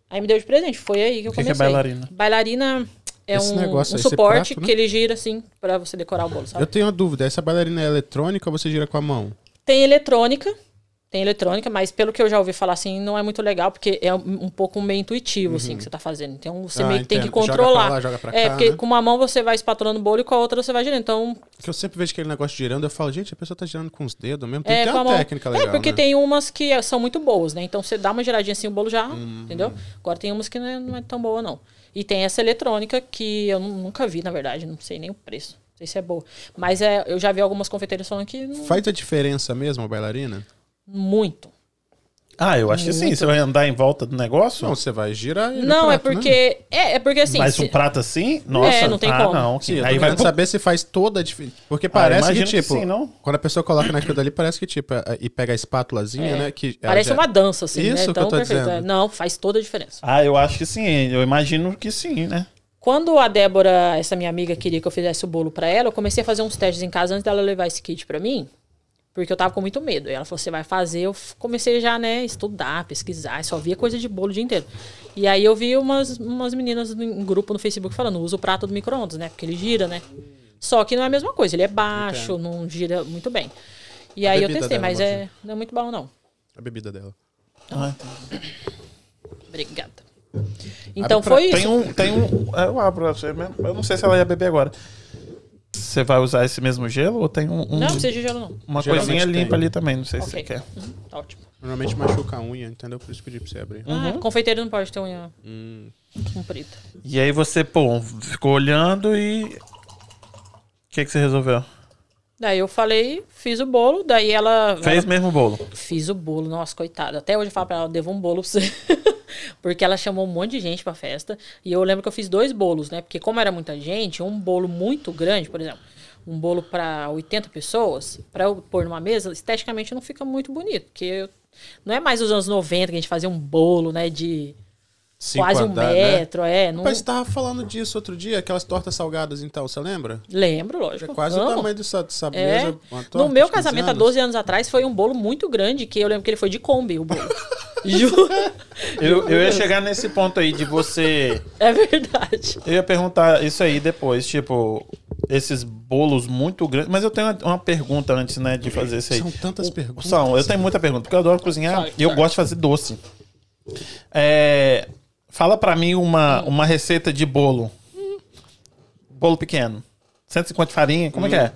Aí me deu de presente. Foi aí que eu O que que é comecei. bailarina? Bailarina é Esse um, negócio um suporte prato, né? que ele gira assim pra você decorar o bolo, sabe? Eu tenho uma dúvida. Essa bailarina é eletrônica ou você gira com a mão? Tem eletrônica, tem eletrônica, mas pelo que eu já ouvi falar assim, não é muito legal, porque é um, pouco meio intuitivo, assim, que você tá fazendo. Então você Ah, meio que tem que entendo. Joga controlar. pra lá, joga pra é, cá, porque né? com uma mão você vai espatulando o bolo e com a outra você vai girando. Então, Porque eu sempre vejo aquele negócio girando, eu falo, gente, a pessoa tá girando com os dedos mesmo. Tem é que ter uma técnica legal, é, porque né? tem umas que são muito boas, né? Então você dá uma giradinha assim, o bolo já, Uhum. entendeu? Agora tem umas que não é, não é tão boa, não. E tem essa eletrônica que eu nu- nunca vi, na verdade, não sei nem o preço. Não sei se é boa. Mas é, eu já vi algumas confeiteiras falando que não- Faz a diferença mesmo a bailarina? Muito. Ah, eu acho que sim. Você vai andar em volta do negócio? Não, você vai girar Não, o é prato, né? porque. É, é porque assim. Mas se- um prato assim? Nossa. É, não tem ah, como. não. Sim, Aí vai saber se faz toda a diferença. Porque parece que, imagino que tipo, sim, não? quando a pessoa coloca naquilo dali, parece que, tipo, é- e pega a espátulazinha, né? Que ela Parece já- uma dança, assim, Isso né? que eu Tão tô perfeito. dizendo. É, Não, faz toda a diferença. Ah, eu acho que sim. Eu imagino que sim, né? Quando a Débora, essa minha amiga, queria que eu fizesse o bolo pra ela, eu comecei a fazer uns testes em casa antes dela levar esse kit pra mim. Porque eu tava com muito medo. E ela falou: você vai fazer. Eu comecei já, né, estudar, pesquisar. Só via coisa de bolo o dia inteiro. E aí eu vi umas, umas meninas em um grupo no Facebook falando: usa o prato do micro-ondas, né? Porque ele gira, né? Só que não é a mesma coisa. Ele é baixo, não gira muito bem. E A aí eu testei, dela, mas é, não é muito bom, não. A bebida dela. Ah, Obrigada. Então pra- foi Tem isso. um. Tem um eu abro pra você mesmo. Eu não sei se ela ia beber agora. Você vai usar esse mesmo gelo ou tem um, um- Não, não precisa de gelo, não. uma Geralmente coisinha tem. limpa ali também? Não sei se Ok. você quer. Uhum, tá ótimo. Normalmente machuca a unha, entendeu? Por isso pedi pra você abrir. Ah, confeiteiro não pode ter unha Hum. comprida. E aí você, pô, ficou olhando e. O que, que você resolveu? Daí eu falei, fiz o bolo, daí ela. Fez ela- mesmo o bolo. Fiz o bolo, nossa, coitada. Até hoje eu falo pra ela, devo um bolo pra você. Porque ela chamou um monte de gente pra festa. E eu lembro que eu fiz dois bolos, né? Porque como era muita gente, um bolo muito grande, por exemplo, um bolo pra 80 pessoas, pra eu pôr numa mesa, esteticamente não fica muito bonito. Porque eu- não é mais os anos 90 que a gente fazia um bolo, né? De Cinco quase um andar, né? metro, é. Não... Rapaz, você tava falando disso outro dia, aquelas tortas salgadas então, você lembra? Lembro, É lógico. quase o amo. tamanho dessa, dessa É. mesa. uma No torta meu de 15 casamento, há anos. 12 anos atrás, foi um bolo muito grande, que eu lembro que ele foi de Kombi, o bolo. Juro. Eu, eu ia chegar nesse ponto aí de você. É verdade. Eu ia perguntar isso aí depois, tipo, esses bolos muito grandes. Mas eu tenho uma, pergunta antes, né, de fazer isso aí. São tantas perguntas. São, eu tenho muita pergunta, porque eu adoro cozinhar Sorry, e eu sorry. gosto de fazer doce. É, fala pra mim uma, uma receita de bolo. Bolo pequeno. 150 de farinha, como é que é?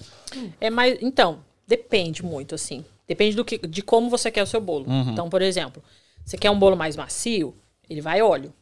É mais, então, depende muito, assim. Depende do que, de como você quer o seu bolo. Então, por exemplo, você quer um bolo mais macio, ele vai óleo.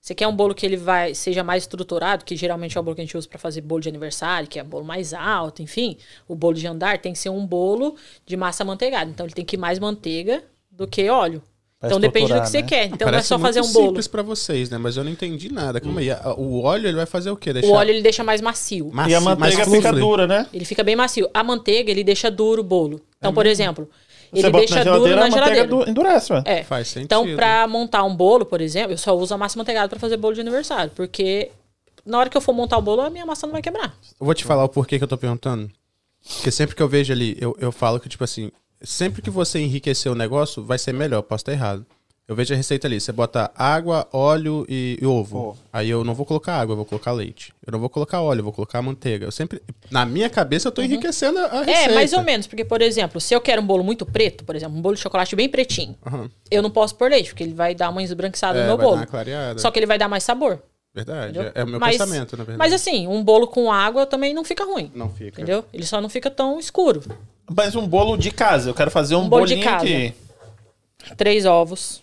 Você quer um bolo que ele vai seja mais estruturado, que geralmente é o bolo que a gente usa para fazer bolo de aniversário, que é um bolo mais alto, enfim. O bolo de andar tem que ser um bolo de massa manteigada. Então ele tem que ir mais manteiga do que óleo. Pra então depende do que estruturar, você né? quer. Então não é Parece só fazer um bolo. simples pra vocês, né? Mas eu não entendi nada. Calma aí. a- O óleo, ele vai fazer o quê? Deixar O óleo ele deixa mais macio. macio, e a manteiga fica dura, né? Ele fica bem macio. A manteiga, ele deixa duro o bolo. Então, por exemplo, Você ele deixa na duro geladeira, na a manteiga geladeira. du- endurece, ué. É. Faz sentido. Então, pra montar um bolo, por exemplo, eu só uso a massa manteigada pra fazer bolo de aniversário. Porque na hora que eu for montar o bolo, a minha massa não vai quebrar. Eu vou te falar o porquê que eu tô perguntando. Porque sempre que eu vejo ali, eu, eu falo que, tipo assim, sempre que você enriquecer o negócio, vai ser melhor. Posso estar errado. Eu vejo a receita ali. Você bota água, óleo e, e ovo. Ovo. Aí eu não vou colocar água, eu vou colocar leite. Eu não vou colocar óleo, eu vou colocar manteiga. Eu sempre. Na minha cabeça, eu tô enriquecendo a, a receita. É, mais ou menos. Porque, por exemplo, se eu quero um bolo muito preto, por exemplo, um bolo de chocolate bem pretinho, Aham. eu não posso pôr leite, porque ele vai dar uma esbranquiçada É, no meu vai dar bolo. uma clareada. Só que ele vai dar mais sabor. Verdade. Entendeu? É, é o meu Mas- pensamento, na verdade. Mas assim, um bolo com água também não fica ruim. Não fica. Entendeu? Ele só não fica tão escuro. Mas um bolo de casa. Eu quero fazer um, Um bolo de bolinho casa. aqui. Três ovos.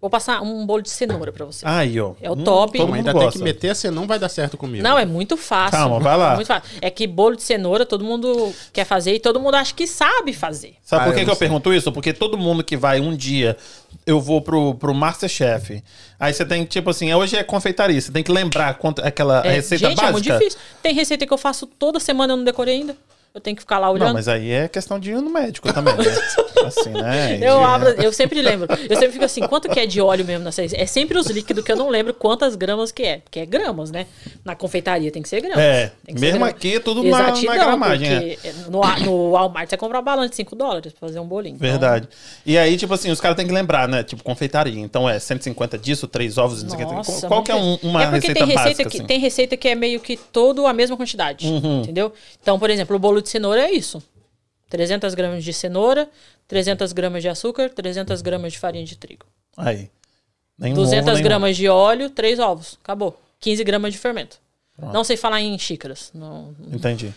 Vou passar um bolo de cenoura pra você. Aí, ó. É o top. Todo Calma, mundo ainda tem gosta. que meter, senão não vai dar certo comigo. Não, é muito fácil. Calma, vai lá. É, muito fácil. É que bolo de cenoura todo mundo quer fazer e todo mundo acha que sabe fazer. Sabe Ah, por que, eu que eu pergunto isso? Porque todo mundo que vai um dia, eu vou pro, pro Masterchef. Aí você tem, tipo assim, hoje é confeitaria. Você tem que lembrar quanto, aquela É, receita gente, é muito básica. difícil. Tem receita que eu faço toda semana, eu não decorei ainda. Eu tenho que ficar lá olhando. Não, mas aí é questão de ir no médico também, né? assim, né? Eu abro, eu sempre lembro. Eu sempre fico assim, quanto que é de óleo mesmo nessa É sempre os líquidos que eu não lembro quantas gramas que é. Porque é gramas, né? Na confeitaria tem que ser gramas. É, Tem que ser mesmo gramas. aqui, tudo na, Exatidão, na gramagem, é. no, no Walmart você compra uma balança de 5 dólares pra fazer um bolinho. Então, Verdade. E aí, tipo assim, os caras têm que lembrar, né? Tipo, confeitaria. Então é 150 disso, três ovos. Nossa, Qual, qual que é um- muito- uma é porque receita, tem receita básica, que assim? tem receita que é meio que todo a mesma quantidade, Uhum. entendeu? Então, por exemplo, o bolo de cenoura é isso: 300 gramas de cenoura, 300 gramas de açúcar, 300 gramas de farinha de trigo, Aí. Nem um 200 ovo, nem gramas de óleo, 3 ovos, acabou. 15 gramas de fermento. Não sei falar em xícaras, não- um. Entendi.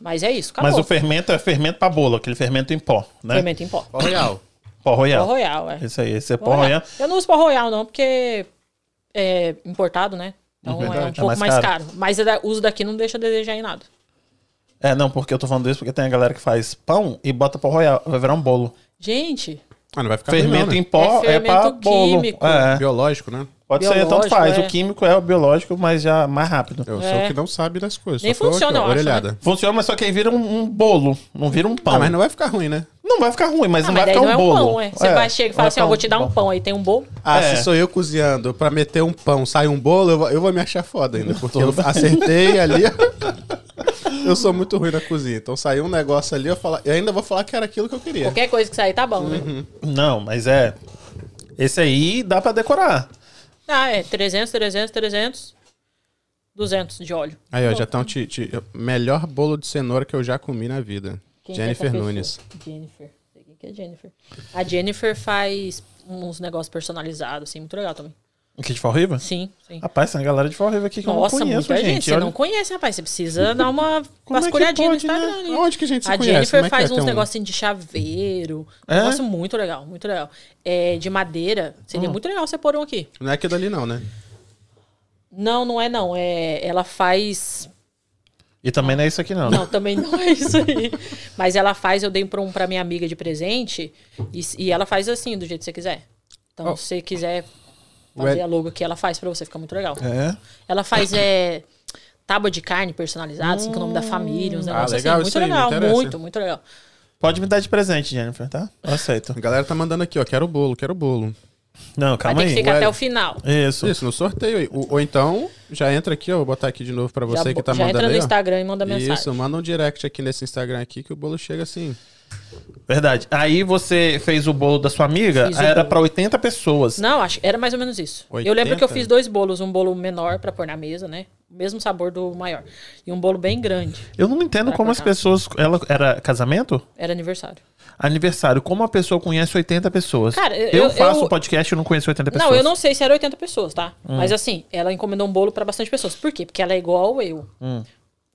mas é isso, acabou. Mas o fermento é fermento pra bolo, aquele fermento em pó, né? fermento em pó. Ó, Royal. Pó royal. Pó royal, é. Isso aí, esse é pó Pó royal. Eu não uso pó royal, não, porque é importado, né? Então é um Verdade, é pouco mais mais, caro. caro. Mas o da- uso daqui não deixa a desejar em nada. É, não, porque eu tô falando isso porque tem a galera que faz pão e bota pó royal. Vai virar um bolo. Gente, Ah, não vai ficar ruim, fermento não, né? em pó É é, pra fermento bolo. químico. É. Biológico, né? Pode ser, tanto Biológico, faz. é. O químico é o biológico, mas já mais rápido. Eu sou É. o que não sabe das coisas. Nem funciona, aqui, ó, eu acho, orelhada. Funciona, mas só que aí vira um, um bolo, não vira um pão. Ah, mas não vai ficar ruim, né? Não vai ficar ruim, mas Ah, não mas vai ficar não é um um bolo. pão, é. Você É, vai chegar e fala assim, ó, ficar vou te dar um pão, aí tem um bolo. Ah, É. se sou eu cozinhando pra meter um pão, sai um bolo, eu vou, eu vou me achar foda ainda. Porque eu acertei ali. eu sou muito ruim na cozinha. Então saiu um negócio ali, eu, falo, eu ainda vou falar que era aquilo que eu queria. Qualquer coisa que sair tá bom, Uhum. né? Não, mas é. Esse aí dá pra decorar. Ah, é 300, 300, 300, 200 de óleo. Aí, ó, já estão te, te- Melhor bolo de cenoura que eu já comi na vida. Quem que é Jennifer pessoa? Nunes. Jennifer. Sei quem que é Jennifer. A Jennifer faz uns negócios personalizados, assim, muito legal também. Aqui de Forriva? Sim, sim. Rapaz, tem uma galera de Forriva aqui que Nossa, eu não conheço, muita gente. gente. Você Olha- não conhece, rapaz. Você precisa dar uma é vasculhadinha pode, no né? Instagram. ali. Onde que a gente se A conhece? Jennifer Como é faz é? Uns um- negocinhos de chaveiro. Um É? negócio muito legal, muito legal. É, de madeira. Hum. Seria muito legal você pôr um aqui. Não é aquilo ali, não, né? Não, não é não. É, ela faz. E também não é isso aqui, não. né? Não, também não é isso aí. Mas ela faz, eu dei pra, um, pra minha amiga de presente. E, e ela faz assim, do jeito que você quiser. Então, Oh. se você quiser fazer Ué. a logo aqui, ela faz pra você, fica muito legal. É. Ela faz é, tábua de carne personalizada, assim, com o nome da família, uns negócios Ah, legal, assim. Muito aí, legal, muito, muito legal. Pode me dar de presente, Jennifer, tá? Eu aceito. A galera tá mandando aqui, ó. Quero o bolo, quero o bolo. Não, Vai calma ter que aí. ficar Ué. até o final. Isso. Isso, no sorteio aí. Ou, ou então, já entra aqui, ó. Vou botar aqui de novo pra você já que tá já mandando entra no aí, ó. Instagram e manda mensagem. Isso, manda um direct aqui nesse Instagram aqui que o bolo chega assim. Verdade. Aí você fez o bolo da sua amiga, Fiz o era bolo. pra 80 pessoas. Não, acho era mais ou menos isso. 80? Eu lembro que eu fiz dois bolos, um bolo menor pra pôr na mesa, né? O mesmo sabor do maior. E um bolo bem grande. Eu não entendo Pra como as cortar. pessoas. Ela era casamento? Era aniversário. Aniversário. Como a pessoa conhece 80 pessoas? Cara, eu- eu, eu- faço eu- o podcast e não conheço 80 pessoas. Não, eu não sei se era 80 pessoas, tá? Hum. Mas assim, ela encomendou um bolo pra bastante pessoas. Por quê? Porque ela é igual eu.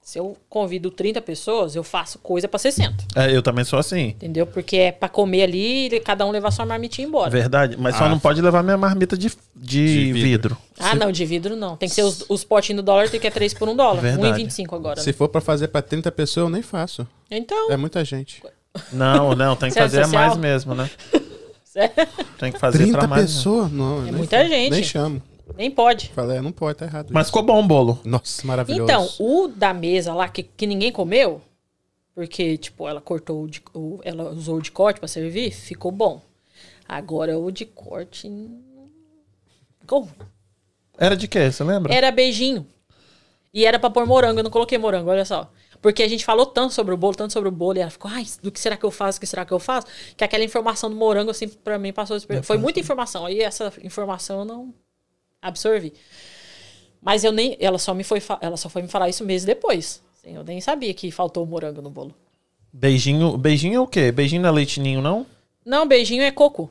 Se eu convido 30 pessoas, eu faço coisa pra 60. É, eu também sou assim. Entendeu? Porque é pra comer ali e cada um levar sua marmitinha embora. Verdade. Mas só Ah. não pode levar minha marmita de, de, De vidro. vidro. Ah, não, de vidro não. Tem que ser os, os potinhos do dólar, tem que é 3 por 1 dólar. Verdade. 1,25 agora. Se né? for pra fazer pra 30 pessoas, eu nem faço. Então, É muita gente. Não, não, tem que é fazer a social? mais mesmo, né? é, Tem que fazer 30 pra mais. mesmo. pessoas? Não, nem muita gente. Nem chamo. Nem pode. Falei, não pode, tá errado. Mas isso. ficou bom o bolo. Nossa, maravilhoso. Então, o da mesa lá, que, que ninguém comeu, porque, tipo, ela cortou o de, o- ela usou o de corte pra servir, ficou bom. Agora o de corte. não Ficou. Era de quê? Você lembra? Era beijinho. E era pra pôr morango, eu não coloquei morango, olha só. Porque a gente falou tanto sobre o bolo, tanto sobre o bolo, e ela ficou, ai, do que será que eu faço, do que será que eu faço? Que aquela informação do morango, assim, pra mim passou. desper- Foi muita informação, aí essa informação eu não absorvi. Mas eu nem. Ela só, me foi, ela só foi me falar isso meses depois. Assim, eu nem sabia que faltou morango no bolo. Beijinho. Beijinho é o quê? Beijinho não é leitinho, não? Não, beijinho é coco.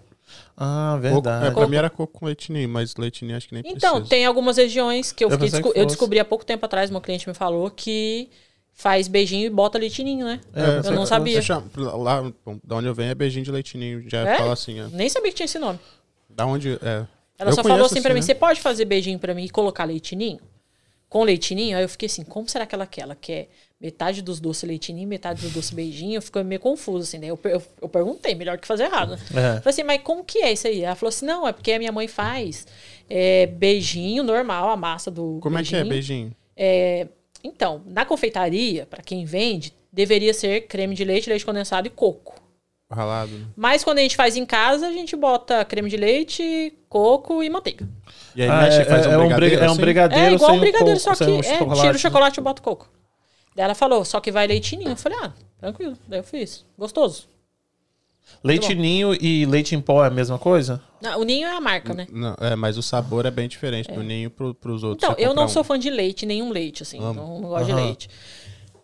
Ah, Coco, verdade. é, pra mim era coco com leitinho, mas leitinho acho que nem Então, precisa. tem algumas regiões que eu, Eu desco- que eu descobri há pouco tempo atrás, uma cliente me falou que faz beijinho e bota leitinho, né? É, eu eu não sabia. Eu chamo- lá, bom, da onde eu venho é beijinho de leitinho. Já É? fala assim, ó. Nem sabia que tinha esse nome. Da onde. É. Ela Eu só falou assim pra mim: né? você pode fazer beijinho pra mim e colocar leitinho? Com leitinho? Aí eu fiquei assim: como será que ela quer? Ela quer metade dos doces leitinho, metade dos doces beijinho? Eu fiquei meio confuso assim. Daí eu, eu, eu perguntei, melhor que fazer errado. Né? É. Falei assim: mas como que é isso aí? Ela falou assim: não, é porque a minha mãe faz é, beijinho normal, a massa do. Como é que é beijinho. beijinho? É, então, na confeitaria, pra quem vende, deveria ser creme de leite, leite condensado e coco. Ralado. né? Mas quando a gente faz em casa, a gente bota creme de leite, coco e manteiga. E aí Ah, mexe é, e faz é um um brigadeiro, briga- é um assim? brigadeiro É igual um brigadeiro, coco, só que é, chocolate, tira o chocolate e bota coco. Daí ela falou, só que vai leitinho. Eu falei, ah, tranquilo. Daí eu fiz. Gostoso. Leite ninho e leite em pó é a mesma coisa? Não, o ninho é a marca, né? Não, é, mas o sabor é bem diferente do ninho pro, pros outros. Então, eu não um. sou fã de leite, nenhum leite, assim. Amo. Não, não gosto de Aham. leite.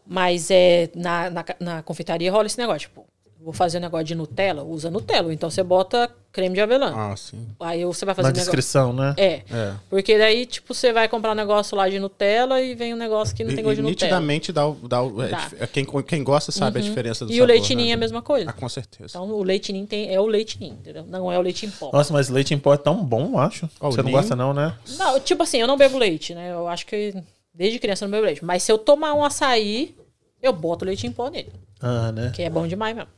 Mas é, na, na, na confeitaria rola esse negócio, tipo, vou fazer um negócio de Nutella, usa Nutella. Então você bota creme de avelã. Ah, sim. Aí você vai fazer Na um negócio. descrição, né? É. É. Porque daí, tipo, você vai comprar um negócio lá de Nutella e vem um negócio que não tem E- gosto de Nutella. nitidamente dá o. Dá o é Dá. é quem, quem gosta sabe a diferença do E sabor. o leite né? é a mesma coisa. Ah, com certeza. Então o leite ninho tem, é o leite ninho, entendeu? Não é o leite em pó. Nossa, mas leite em pó é tão bom, eu acho. Ó, o Você não gosta não, né? Não, tipo assim, eu não bebo leite, né? Eu acho que desde criança eu não bebo leite. Mas se eu tomar um açaí, eu boto leite em pó nele. Ah, né? Que é bom demais mesmo.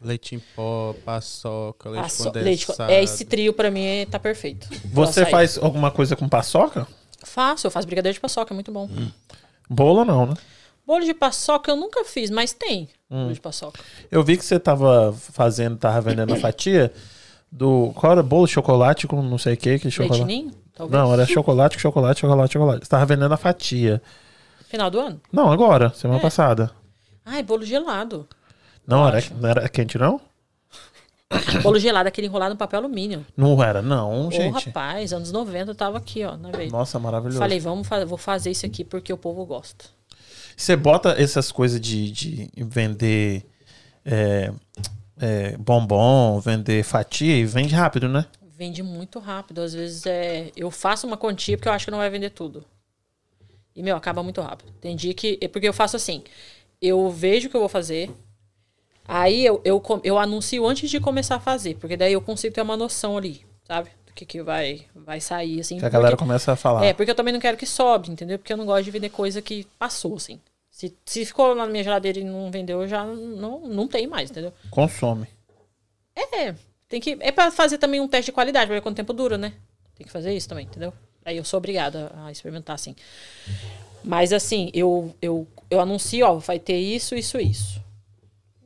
Leite em pó, paçoca, leite Paço- condensado. leite é, esse trio pra mim é- tá perfeito. Você faz alguma coisa com paçoca? Faço, eu faço brigadeiro de paçoca, é muito bom. Bolo não, né? Bolo de paçoca eu nunca fiz, mas tem Hum. bolo de paçoca. Eu vi que você tava fazendo, tava vendendo a fatia do. Qual era? Bolo de chocolate com não sei o que, que chocolate. Talvez. Não, era chocolate, com chocolate, chocolate, chocolate. Você tava vendendo a fatia. Final do ano? Não, agora, semana É. passada. Ai, bolo gelado. Não era, não era quente, não? Bolo gelado, aquele enrolado no papel alumínio. Não era, não, Ô, gente. rapaz, anos 90 eu tava aqui, ó, na vez. Nossa, maravilhoso. Falei, vamos vou fazer isso aqui porque o povo gosta. Você bota essas coisas de, de vender é, é, bombom, vender fatia e vende rápido, né? Vende muito rápido. Às vezes é. Eu faço uma quantia porque eu acho que não vai vender tudo. E, meu, acaba muito rápido. Tem dia que. É porque eu faço assim. Eu vejo o que eu vou fazer. Aí eu, eu, eu anuncio antes de começar a fazer. Porque daí eu consigo ter uma noção ali, sabe? Do que, que vai, vai sair, assim. Que a galera porque- começa a falar. É, porque eu também não quero que sobre, entendeu? Porque eu não gosto de vender coisa que passou, assim. Se, se ficou na minha geladeira e não vendeu, eu já não, não tem mais, entendeu? Consome. É, tem que. É pra fazer também um teste de qualidade, pra ver quanto tempo dura, né? Tem que fazer isso também, entendeu? Aí eu sou obrigada a experimentar, assim. Mas assim, eu, eu, eu anuncio, ó, vai ter isso, isso, isso.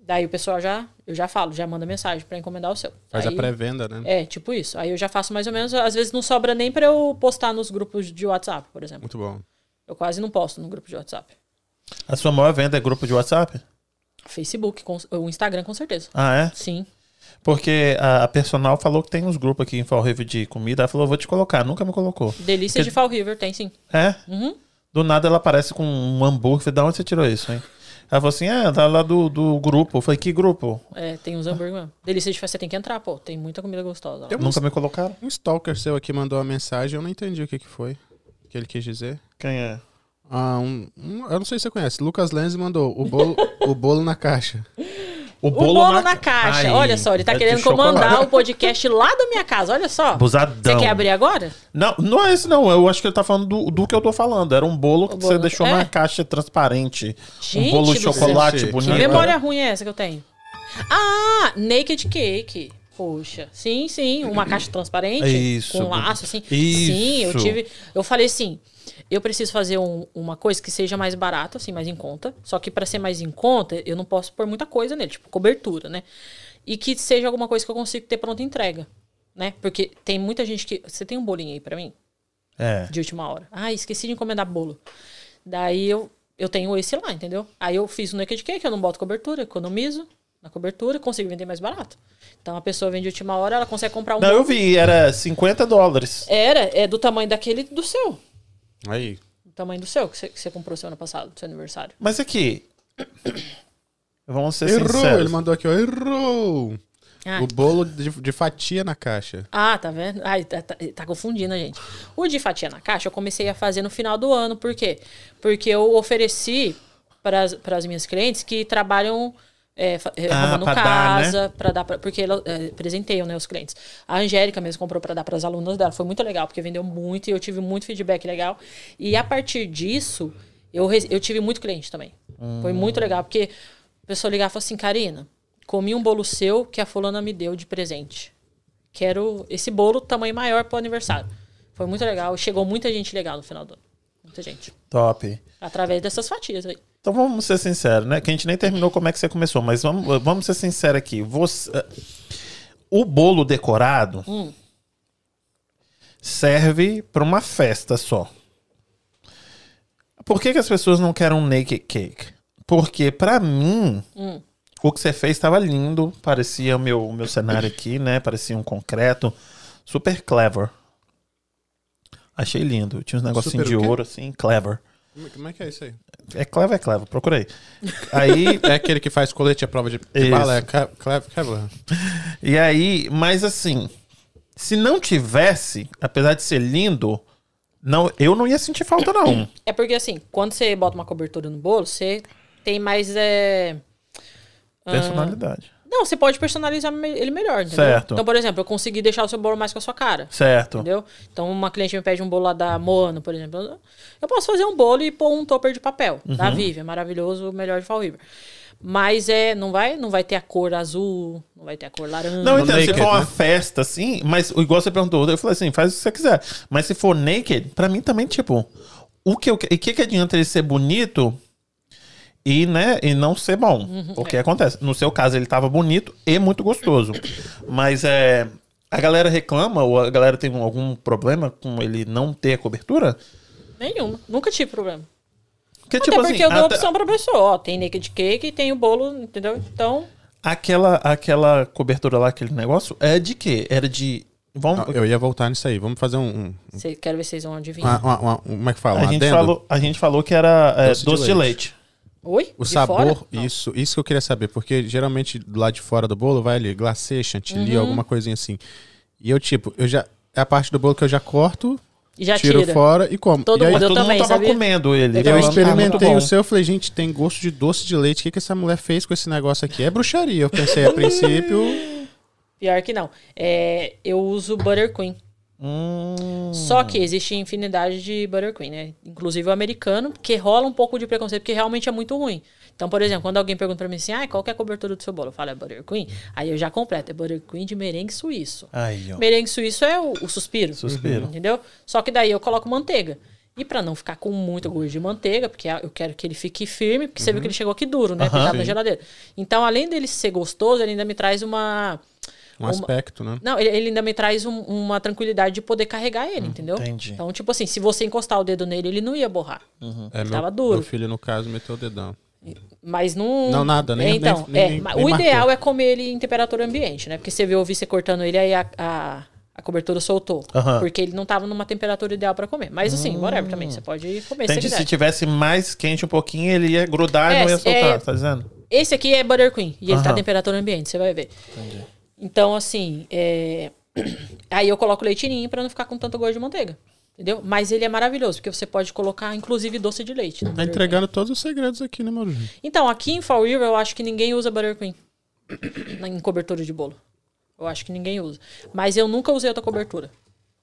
Daí o pessoal já. Eu já falo, já manda mensagem pra encomendar o seu. Faz Aí- a pré-venda, né? É, tipo isso. Aí eu já faço mais ou menos. Às vezes não sobra nem pra eu postar nos grupos de WhatsApp, por exemplo. Muito bom. Eu quase não posto no grupo de WhatsApp. A sua maior venda é grupo de WhatsApp? Facebook, com, o Instagram, com certeza. Ah, é? Sim. Porque a, a personal falou que tem uns grupos aqui em Fall River de comida. Ela falou, vou te colocar. Nunca me colocou. Delícia Porque- de Fall River, tem sim. É? Uhum. Do nada ela aparece com um hambúrguer. Da onde você tirou isso, hein? Ela falou assim, é, tá lá do, do grupo. Eu falei, que grupo? É, tem uns hambúrguer mesmo. Delícia de Você tem que entrar, pô. Tem muita comida gostosa. lá. Tem Nunca me colocaram. Um stalker seu aqui mandou uma mensagem, eu não entendi o que, que foi. O que ele quis dizer. Quem é? Ah, um, um- eu não sei se você conhece. Lucas Lenz mandou o bolo, o bolo na caixa. O bolo, na, caixa. Ai, olha só, ele tá é querendo chocolate. comandar o podcast lá da minha casa. Olha só. Abusadão. Você quer abrir agora? Não, não é esse não. Eu acho que ele tá falando do, do que eu tô falando. Era um bolo que O você bolo- deixou é. numa caixa transparente. Gente um bolo de céu. chocolate Gente, Que bonito. memória ruim é essa que eu tenho? Ah, Naked Cake. Poxa, sim, sim, uma caixa transparente Isso. com laço, assim. Isso. Sim, eu tive. Eu falei assim, eu preciso fazer um- uma coisa que seja mais barata, assim, mais em conta. Só que para ser mais em conta, eu não posso pôr muita coisa nele, tipo cobertura, né? E que seja alguma coisa que eu consiga ter pronta entrega, né? Porque tem muita gente que. Você tem um bolinho aí pra mim? É. de última hora. Ah, esqueci de encomendar bolo. Daí eu, eu tenho esse lá, entendeu? Aí eu fiz o naked cake, eu não boto cobertura, economizo na cobertura, consigo vender mais barato. Então a pessoa vende de última hora, ela consegue comprar um Não, eu bolo. vi, era 50 dólares. Era, é do tamanho daquele do seu. Aí. Do tamanho do seu, que você, que você comprou semana passada, do seu aniversário. Mas aqui. Vamos ser Errou! sinceros. Ele mandou aqui, ó. Errou! Ah, O bolo de, de fatia na caixa. Ah, tá vendo? Ai, tá, tá, tá confundindo a gente. O de fatia na caixa eu comecei a fazer no final do ano. Por quê? Porque eu ofereci para as minhas clientes que trabalham é, é, Ah, arrumando pra dar, casa, para dar pra, porque ela, é, presenteiam né, os clientes. A Angélica mesmo comprou para dar para as alunas dela. Foi muito legal, porque vendeu muito e eu tive muito feedback legal. E a partir disso, eu, eu tive muito cliente também. Foi muito legal, porque a pessoa ligava e falou assim, Karina, comi um bolo seu que a fulana me deu de presente quero esse bolo tamanho maior pro aniversário. Foi muito legal. Chegou muita gente legal no final do ano. Muita gente. Top. Através dessas fatias aí. Então vamos ser sinceros, né? Que a gente nem terminou como é que você começou, mas vamos, vamos ser sinceros aqui. Você, o bolo decorado Hum. serve para uma festa só. Por que, que as pessoas não querem um naked cake? Porque pra mim, Hum. o que você fez estava lindo, parecia o meu, meu cenário aqui, né? Parecia um concreto, super clever. Achei lindo. Tinha uns negocinhos de ouro assim, clever. Como- Como é que é isso aí? É clever, é clever. Procurei. Aí É aquele que faz colete à prova de, de bala? É Cleve- Kevlar. E aí, mas assim, se não tivesse, apesar de ser lindo, não, eu não ia sentir falta, não. É porque assim, quando você bota uma cobertura no bolo, você tem mais. É... Personalidade. Não, você pode personalizar ele melhor, entendeu? Certo. Então, por exemplo, eu consegui deixar o seu bolo mais com a sua cara. Certo. Entendeu? Então, uma cliente me pede um bolo lá da Moano, por exemplo. Eu posso fazer um bolo e pôr um topper de papel da Uhum. Vive, é maravilhoso, o melhor de Fall River. Mas é, não vai, não vai ter a cor azul, não vai ter a cor laranja. Não, então, se naked, for uma né? festa, assim, mas igual você perguntou, eu falei assim, faz o que você quiser. Mas se for naked, pra mim também, tipo, o que, eu, e que, que adianta ele ser bonito e, né, e não ser bom? Uhum. O que acontece? No seu caso, ele tava bonito e muito gostoso. mas é. A galera reclama, ou a galera tem algum problema com ele não ter a cobertura? Nenhuma. Nunca tive problema. Porque, Até tipo porque assim, eu dou até- opção pra pessoa. Ó, tem naked cake e tem o bolo, entendeu? Então, aquela, aquela cobertura lá, aquele negócio, é de quê? Era de. Vamos, Não, eu ia voltar nisso aí. Vamos fazer um. um cê, quero ver se vocês vão adivinhar. uma- uma- uma- como é que fala? Um a, gente falou, a gente falou que era é, doce, Doce de de leite. leite. Oi? O De sabor, fora? Não. isso, isso que eu queria saber, porque geralmente do lado de fora do bolo vai ali glacê, Uhum. chantilly, alguma coisinha assim. E eu, tipo, eu já. É a parte do bolo que eu já corto, E já tiro tira. fora e como. Todo e aí, mundo- Eu Todo também, mundo tava sabia? comendo ele. Eu eu falando, "Ah, experimentei muito bom." o seu, eu falei, gente, tem gosto de doce de leite. O que, que essa mulher fez com esse negócio aqui? É bruxaria. Eu pensei a princípio. Pior que não. É, eu uso Buttercream. Hum, Só que existe infinidade de Buttercream, né? Inclusive o americano, que rola um pouco de preconceito, porque realmente é muito ruim. Então, por exemplo, quando alguém pergunta pra mim assim, ah, qual que é a cobertura do seu bolo? Eu falo, é Buttercream. Aí eu já completo, é Buttercream de merengue suíço. Aí. Merengue suíço é o, o suspiro. Suspiro. Entendeu? Só que daí eu coloco manteiga. E pra não ficar com muito gosto de manteiga, porque eu quero que ele fique firme, porque você viu que ele chegou aqui duro, né? Tava na geladeira. Então, além dele ser gostoso, ele ainda me traz uma. Um aspecto, né? Não, ele, ele ainda me traz um- uma tranquilidade de poder carregar ele, entendeu? entendi. Então, tipo assim, se você encostar o dedo nele, ele não ia borrar. É, meu, Tava duro. meu filho, no caso, meteu o dedão. Mas não. Não, nada, nem- É, Então, nem- é, nem- nem o marcou. ideal é comer ele em temperatura ambiente, né? Porque você viu ouvir você cortando ele, aí a, a, a cobertura soltou. Aham. Porque ele não tava numa temperatura ideal pra comer. Mas assim, whatever também. Você pode comer se Entendi. quiser. Se tivesse mais quente um pouquinho, ele ia grudar e É, não ia soltar, é- tá dizendo? Esse aqui é Buttercream. E ele tá a temperatura ambiente, você vai ver. Então, assim, é... aí eu coloco leitinho pra não ficar com tanto gosto de manteiga. Entendeu? Mas ele é maravilhoso, porque você pode colocar, inclusive, doce de leite. no Tá entregando todos os segredos aqui, né, Mauro? Então, aqui em Fall River, eu acho que ninguém usa Buttercream em cobertura de bolo. Eu acho que ninguém usa. Mas eu nunca usei outra cobertura.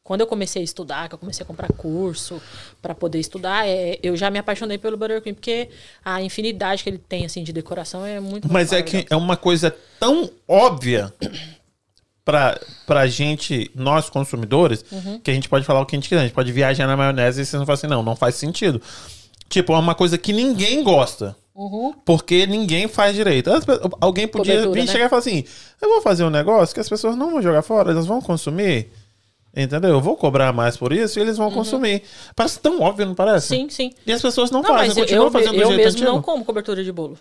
Quando eu comecei a estudar, que eu comecei a comprar curso pra poder estudar, é, eu já me apaixonei pelo Buttercream, porque a infinidade que ele tem, assim, de decoração é muito Mas é que é uma coisa tão óbvia pra, pra gente, nós consumidores, Uhum. que a gente pode falar o que a gente quiser. A gente pode viajar na maionese e você não fala assim, não, não faz sentido. Tipo, é uma coisa que ninguém gosta. Uhum. Porque ninguém faz direito. Alguém podia Cobertura, vir né? chegar e falar assim: eu vou fazer um negócio que as pessoas não vão jogar fora, elas vão consumir. Entendeu? Eu vou cobrar mais por isso e eles vão consumir. Parece tão óbvio, não parece? Uhum. Sim, sim. E as pessoas não, Não, fazem, mas eu, continuam eu, fazendo do eu jeito mesmo antigo. não como cobertura de bolo.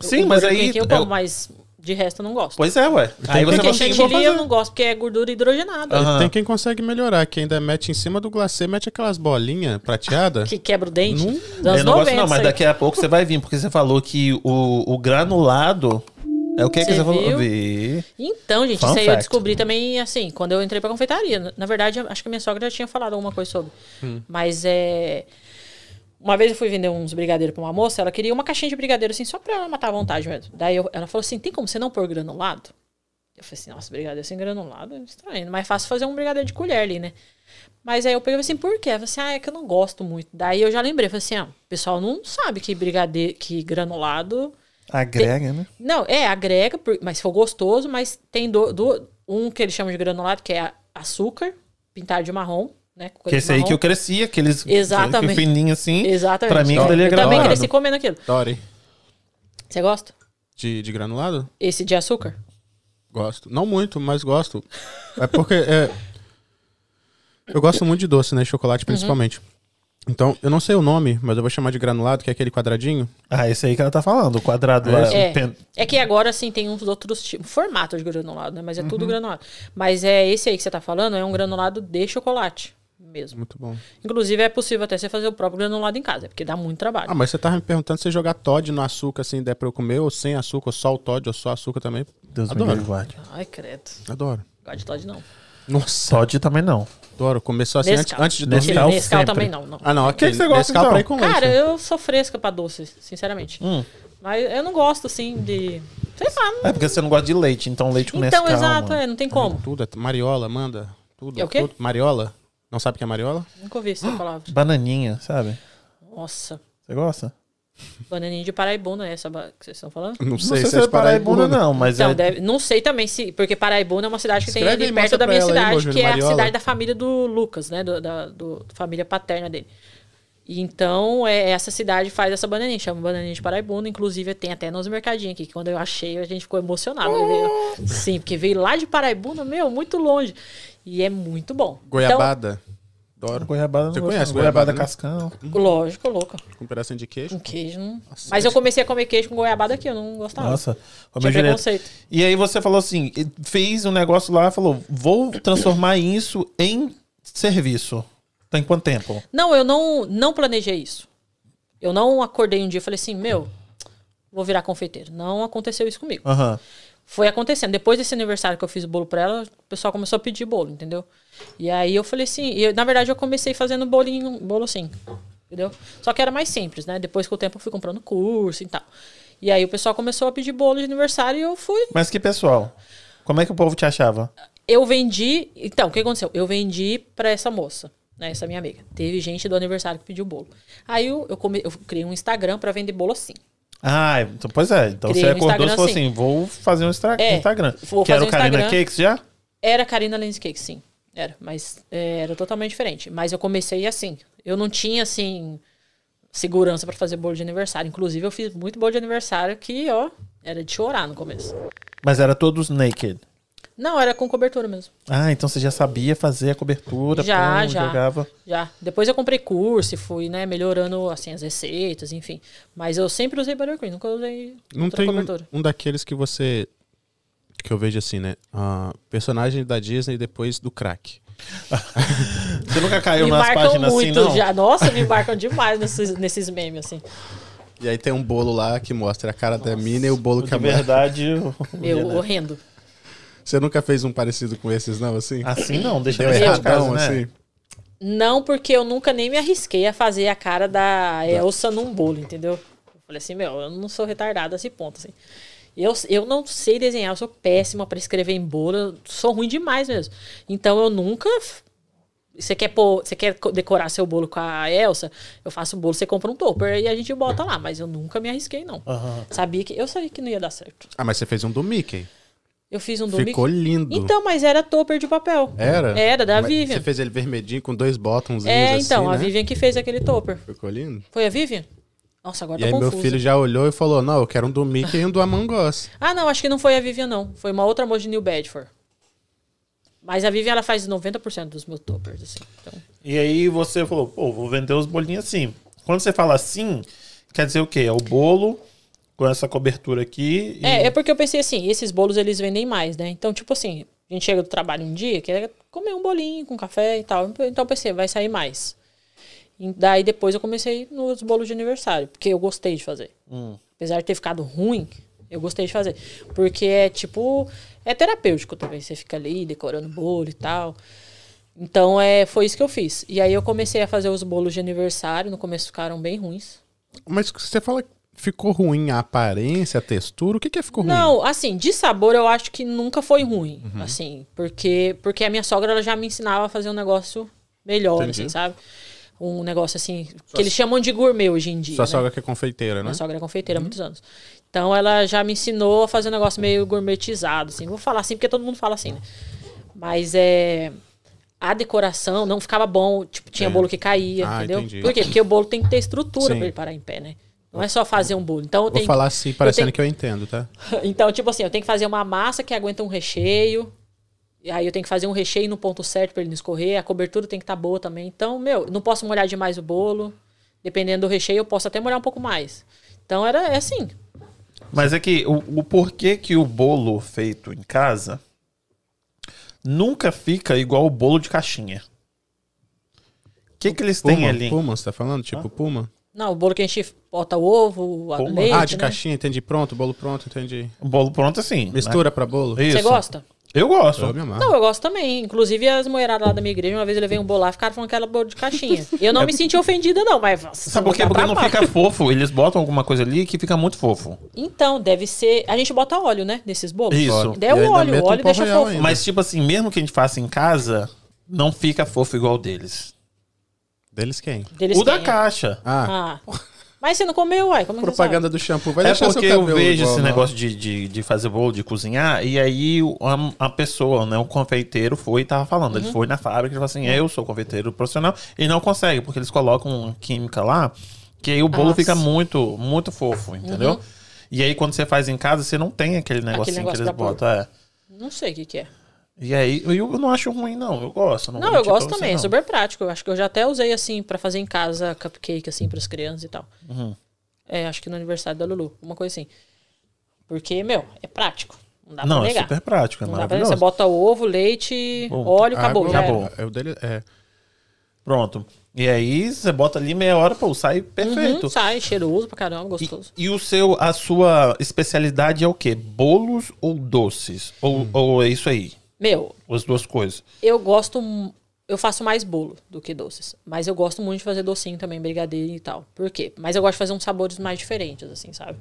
Sim, O mas aí- eu como, eu- mas de resto eu não gosto. Pois é, ué. Aí você porque vou chantilly eu não gosto, porque é gordura hidrogenada. Aham. Tem quem consegue melhorar, que ainda mete em cima do glacê, mete aquelas bolinhas prateadas. Que quebra o dente. Não- Eu não gosto 90, não, mas daqui a pouco você vai vir, porque você falou que o, o granulado... É o que, que Você falou? Vi. Então, gente, Fun isso aí eu fact. descobri também, assim, quando eu entrei pra confeitaria. Na- Na verdade, acho que a minha sogra já tinha falado alguma coisa sobre. Hum. Mas é. Uma vez eu fui vender uns brigadeiros pra uma moça, ela queria uma caixinha de brigadeiro, assim, só pra ela matar a vontade mesmo. Daí eu- ela falou assim: tem como você não pôr granulado? Eu falei assim: nossa, brigadeiro sem granulado é estranho. Mais fácil fazer um brigadeiro de colher ali, né? Mas aí eu peguei assim, por quê? Eu falei assim, ah, é que eu não gosto muito. Daí eu já lembrei, falei assim, ah, o pessoal não sabe que brigadeiro, que granulado Agrega, né? não, é, agrega, mas ficou gostoso, mas tem do, do- um que eles chamam de granulado, que é açúcar, pintado de marrom, né? com Que aquele esse aí marrom. que eu cresci, aqueles Exatamente. que fininho assim. Exatamente. Pra mim, aquilo ali é eu também granulado. cresci comendo aquilo. Dory. Você gosta? De, de granulado? Esse de açúcar? Gosto. Não muito, mas gosto. É porque. é, Eu gosto muito de doce, né? Chocolate principalmente. Então, eu não sei o nome, mas eu vou chamar de granulado, que é aquele quadradinho. Ah, esse aí que ela tá falando, o quadrado lá. É, pen- é que agora, assim, tem uns outros tipos, formato de granulado, né? Mas é tudo granulado. Mas é esse aí que você tá falando, é um granulado de chocolate mesmo. Muito bom. Inclusive, é possível até você fazer o próprio granulado em casa, porque dá muito trabalho. Ah, mas você tava me perguntando se jogar Todd no açúcar, assim, der pra eu comer, ou sem açúcar, ou só o Todd, ou só açúcar também. Deus me Adoro. livre, guarde. Ai, credo. Adoro. Gosto de Todd, não. Nossa, Todd também não. Adoro. Começou assim antes, Nescau. antes de dormir. Nescau, Nescau sempre. também não, não. Ah, não, aqui que você gosta, Nescau então? pra ir com leite. Cara, eu sou fresca pra doce, sinceramente. Hum. Mas eu não gosto, assim, de... Sei lá. Não... É porque você não gosta de leite, então leite com Então, Nescau, exato, mano. é, não tem como. Tudo, é mariola, manda. Tudo. É o quê? tudo. Mariola? Não sabe o que é mariola? Nunca ouvi essa palavra. Bananinha, sabe? Nossa. Você gosta? Bananinha de paraibuna é essa que vocês estão falando? Não Não sei, sei se é de paraibuna, não, mas Então, é... deve- não sei também se. Porque Paraibuna é uma cidade que tem Escreve ali aí, perto mostra da minha aí, cidade, Rogério que é a cidade da família do Lucas, né? Do, da do- família paterna dele. E Então, é, essa cidade faz essa bananinha, chama bananinha de Paraibuna. Inclusive, tem até nos mercadinhos aqui, que quando eu achei, a gente ficou emocionado. Veio- sim, porque veio lá de Paraibuna, meu, muito longe. E é muito bom. Goiabada. Adoro. Goiabada Você conhece goiabada goiabada, né? cascão. Então, lógico, louco. Com um pedacinho de queijo. Com queijo. Não... Nossa, Mas eu comecei a comer queijo com goiabada aqui, eu não gostava. Nossa, Tinha preconceito. E aí você falou assim, fez um negócio lá, falou, vou transformar isso em serviço. Tem quanto tempo? Não, eu não, não planejei isso. Eu não acordei um dia e falei assim, meu, vou virar confeiteiro. Não aconteceu isso comigo. Aham. Foi acontecendo. Depois desse aniversário que eu fiz o bolo pra ela, o pessoal começou a pedir bolo, entendeu? E aí eu falei assim, e eu- na verdade eu comecei fazendo bolinho, bolo assim, entendeu? Só que era mais simples, né? Depois com o tempo eu fui comprando curso e tal. E aí o pessoal começou a pedir bolo de aniversário e eu fui. Mas que pessoal? Como é que o povo te achava? Eu vendi. Então, o que aconteceu? Eu vendi pra essa moça, né? Essa minha amiga. Teve gente do aniversário que pediu bolo. Aí eu, eu, come- eu criei um Instagram pra vender bolo assim. Ah, então, pois é. Então Criei você um acordou e falou assim. vou fazer um extra- É, Instagram. vou que era fazer o um Karina Instagram. Cakes já? Era Karina Lens Cake, sim. Era, mas é, era totalmente diferente. Mas eu comecei assim. Eu não tinha, assim, segurança pra fazer bolo de aniversário. Inclusive, eu fiz muito bolo de aniversário que, ó, era de chorar no começo. Mas era todos naked. Não, era com cobertura mesmo. Ah, então você já sabia fazer a cobertura, Já, pum, já. jogava. Já. Depois eu comprei curso e fui, né, melhorando, assim, as receitas, enfim. Mas eu sempre usei buttercream, nunca usei Não outra tem um, cobertura. um daqueles que você. Que eu vejo assim, né? Ah, personagem da Disney depois do crack. Você nunca caiu Me nas páginas muito assim, não? já. Nossa, me marcam demais nesses, nesses memes, assim. E aí tem um bolo lá que mostra a cara da mina e o bolo que a mulher. verdade, eu- Meu, horrendo. Você nunca fez um parecido com esses, não, assim? assim não, deixa Deu eu ver erradão, né? assim. Não, porque eu nunca nem me arrisquei a fazer a cara da Elsa num bolo, entendeu? Eu falei assim, meu, eu não sou retardada a esse ponto, assim. Eu, eu não sei desenhar, eu sou péssima pra escrever em bolo, eu sou ruim demais mesmo. Então eu nunca. Você quer, pôr, você quer co- decorar seu bolo com a Elsa? Eu faço o bolo, você compra um topper e a gente bota lá. Mas eu nunca me arrisquei, não. Aham. Sabia que, eu sabia que não ia dar certo. Ah, mas você fez um do Mickey. Eu fiz um do Ficou lindo. Então, mas era topper de papel. Era? Era, da Mas Vivian. Você fez ele vermelhinho com dois botõezinhos É, assim, então, a né? Vivian que fez aquele topper. Ficou lindo. Foi a Vivian? Nossa, agora E tô aí meu confusa. filho já olhou e falou, não, eu quero um do Mickey e um do Among Us. Ah, não, acho que não foi a Vivian, não. Foi uma outra moça de New Bedford. Mas a Vivian, ela faz 90% dos meus toppers, assim. Então, E aí você falou, pô, vou vender os bolinhos assim. Quando você fala assim, quer dizer o quê? É o bolo com essa cobertura aqui. e- É, é porque eu pensei assim, esses bolos eles vendem mais, né? Então, tipo assim, a gente chega do trabalho um dia, quer comer um bolinho com café e tal. Então eu pensei, vai sair mais. E daí depois eu comecei nos bolos de aniversário, porque eu gostei de fazer. Hum. Apesar de ter ficado ruim, eu gostei de fazer. Porque é tipo, é terapêutico também. Você fica ali decorando bolo e tal. Então é, foi isso que eu fiz. E aí eu comecei a fazer os bolos de aniversário. No começo ficaram bem ruins. Mas você fala que ficou ruim a aparência, a textura, o que que é ficou ruim? Não, assim, de sabor eu acho que nunca foi ruim, assim, porque porque a minha sogra ela já me ensinava a fazer um negócio melhor, Entendi. assim, sabe? Um negócio assim que eles chamam de gourmet hoje em dia. Sua né? sogra que é confeiteira, né? Minha sogra é confeiteira há muitos anos. Então ela já me ensinou a fazer um negócio meio gourmetizado, assim. Vou falar assim porque todo mundo fala assim, né? Mas é a decoração não ficava bom, tipo, tinha bolo que caía, Ah, entendeu? entendi. Por quê? Porque o bolo tem que ter estrutura Sim. pra ele parar em pé, né? Não é só fazer um bolo. Então eu Vou tenho falar assim, parecendo tenho- que eu entendo, tá? Então, tipo assim, eu tenho que fazer uma massa que aguenta um recheio. E aí eu tenho que fazer um recheio no ponto certo pra ele não escorrer. A cobertura tem que estar boa também. Então, meu, não posso molhar demais o bolo. Dependendo do recheio, eu posso até molhar um pouco mais. Então era é assim. Mas é que o, o porquê que o bolo feito em casa nunca fica igual o bolo de caixinha. O que, que eles têm Puma, ali? Puma, você tá falando? Tipo Puma? Não, o bolo que a gente bota o ovo, a leite, ah, de né? caixinha, entendi. Pronto, bolo pronto, entendi. O bolo pronto assim. Mistura pra bolo? Né? Isso. Você gosta? Eu gosto. Eu. Não, eu gosto também. Inclusive, as mulheradas lá da minha igreja, uma vez eu levei um bolo lá, ficaram falando que era bolo de caixinha. Eu não me senti ofendida, não, mas. É Sabe por quê? Porque não fica fofo. Eles botam alguma coisa ali que fica muito fofo. Então, deve ser. A gente bota óleo, né? Nesses bolos. Isso. Daí E o óleo, o óleo deixa fofo. ainda. Mas, tipo assim, mesmo que a gente faça em casa, não fica fofo igual deles. Deles quem? Deles o da quem? caixa. Ah, Ah. Mas você não comeu, uai? Como é que você propaganda do shampoo. Vai É porque seu eu vejo igual, esse não. negócio de, de, de fazer bolo, de cozinhar, e aí a, a pessoa, né, o confeiteiro foi e tava falando. Uhum. Ele foi na fábrica e falou assim: eu sou confeiteiro profissional, e não consegue, porque eles colocam química lá, que aí o bolo Nossa. fica muito, muito fofo, entendeu? Uhum. E aí, quando você faz em casa, você não tem aquele negocinho negócio que eles botam. É. Não sei o que, que é. E aí, eu, não acho ruim, não. Eu gosto. Não, Não, eu gosto você, também, é não. super prático. Eu acho que eu já até usei assim pra fazer em casa cupcake assim pras crianças e tal. Uhum. É, acho que no aniversário da Lulu, uma coisa assim. Porque, meu, é prático. Não dá Não, pra é negar. super prático, é não dá pra negar. Você bota ovo, leite, Bom, óleo, acabou. Água, acabou. É, o dele, é. Pronto. E aí, você bota ali meia hora, pô, sai perfeito. Uhum, sai, cheiroso pra caramba, gostoso. E, e o seu, a sua especialidade é o quê? Bolos ou doces? Ou, Hum. ou é isso aí? Meu, As duas coisas. eu gosto. Eu faço mais bolo do que doces. Mas eu gosto muito de fazer docinho também, brigadeiro e tal. Por quê? Mas eu gosto de fazer uns sabores mais diferentes, assim, sabe?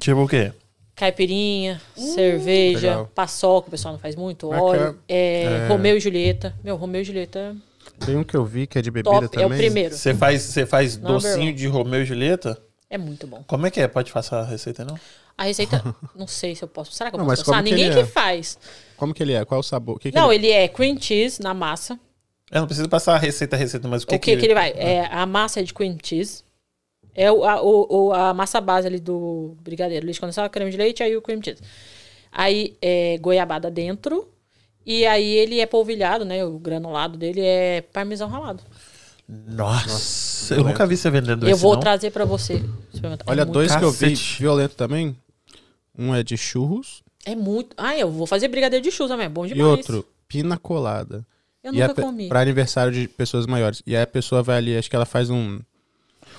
Tipo o quê? Caipirinha, cerveja, legal. paçoca, o pessoal não faz muito, óleo. que É, Romeu e Julieta. Meu, Romeu e Julieta Tem um que eu vi que é de bebida top, também. é o primeiro. Você faz, você faz Number docinho one. de Romeu e Julieta? É muito bom. Como é que é? Pode passar a receita, não? A receita, não sei se eu posso. Será que eu Não, posso passar? que Ninguém que é? faz. Como que ele é? Qual o sabor? Que que Não, ele... ele é cream cheese na massa. Eu não preciso passar a receita, a receita, mas o que o que, que ele vai? É, a massa é de cream cheese. É o, a, o, o- a massa base ali do brigadeiro. Leite condensado, creme de leite, aí o cream cheese. Aí é goiabada dentro. E aí ele é polvilhado, né? O granulado dele é parmesão ralado. Nossa, eu nunca vi você vendendo eu esse, vou não. trazer pra você. experimentar. Olha, é dois que eu vi Cacete. violento também. Um é de churros É muito. Ah, eu vou fazer brigadeiro de churros também. É bom e demais. outro, pina colada. Eu e é nunca comi. pra aniversário de pessoas maiores. E aí a pessoa vai ali, acho que ela faz um.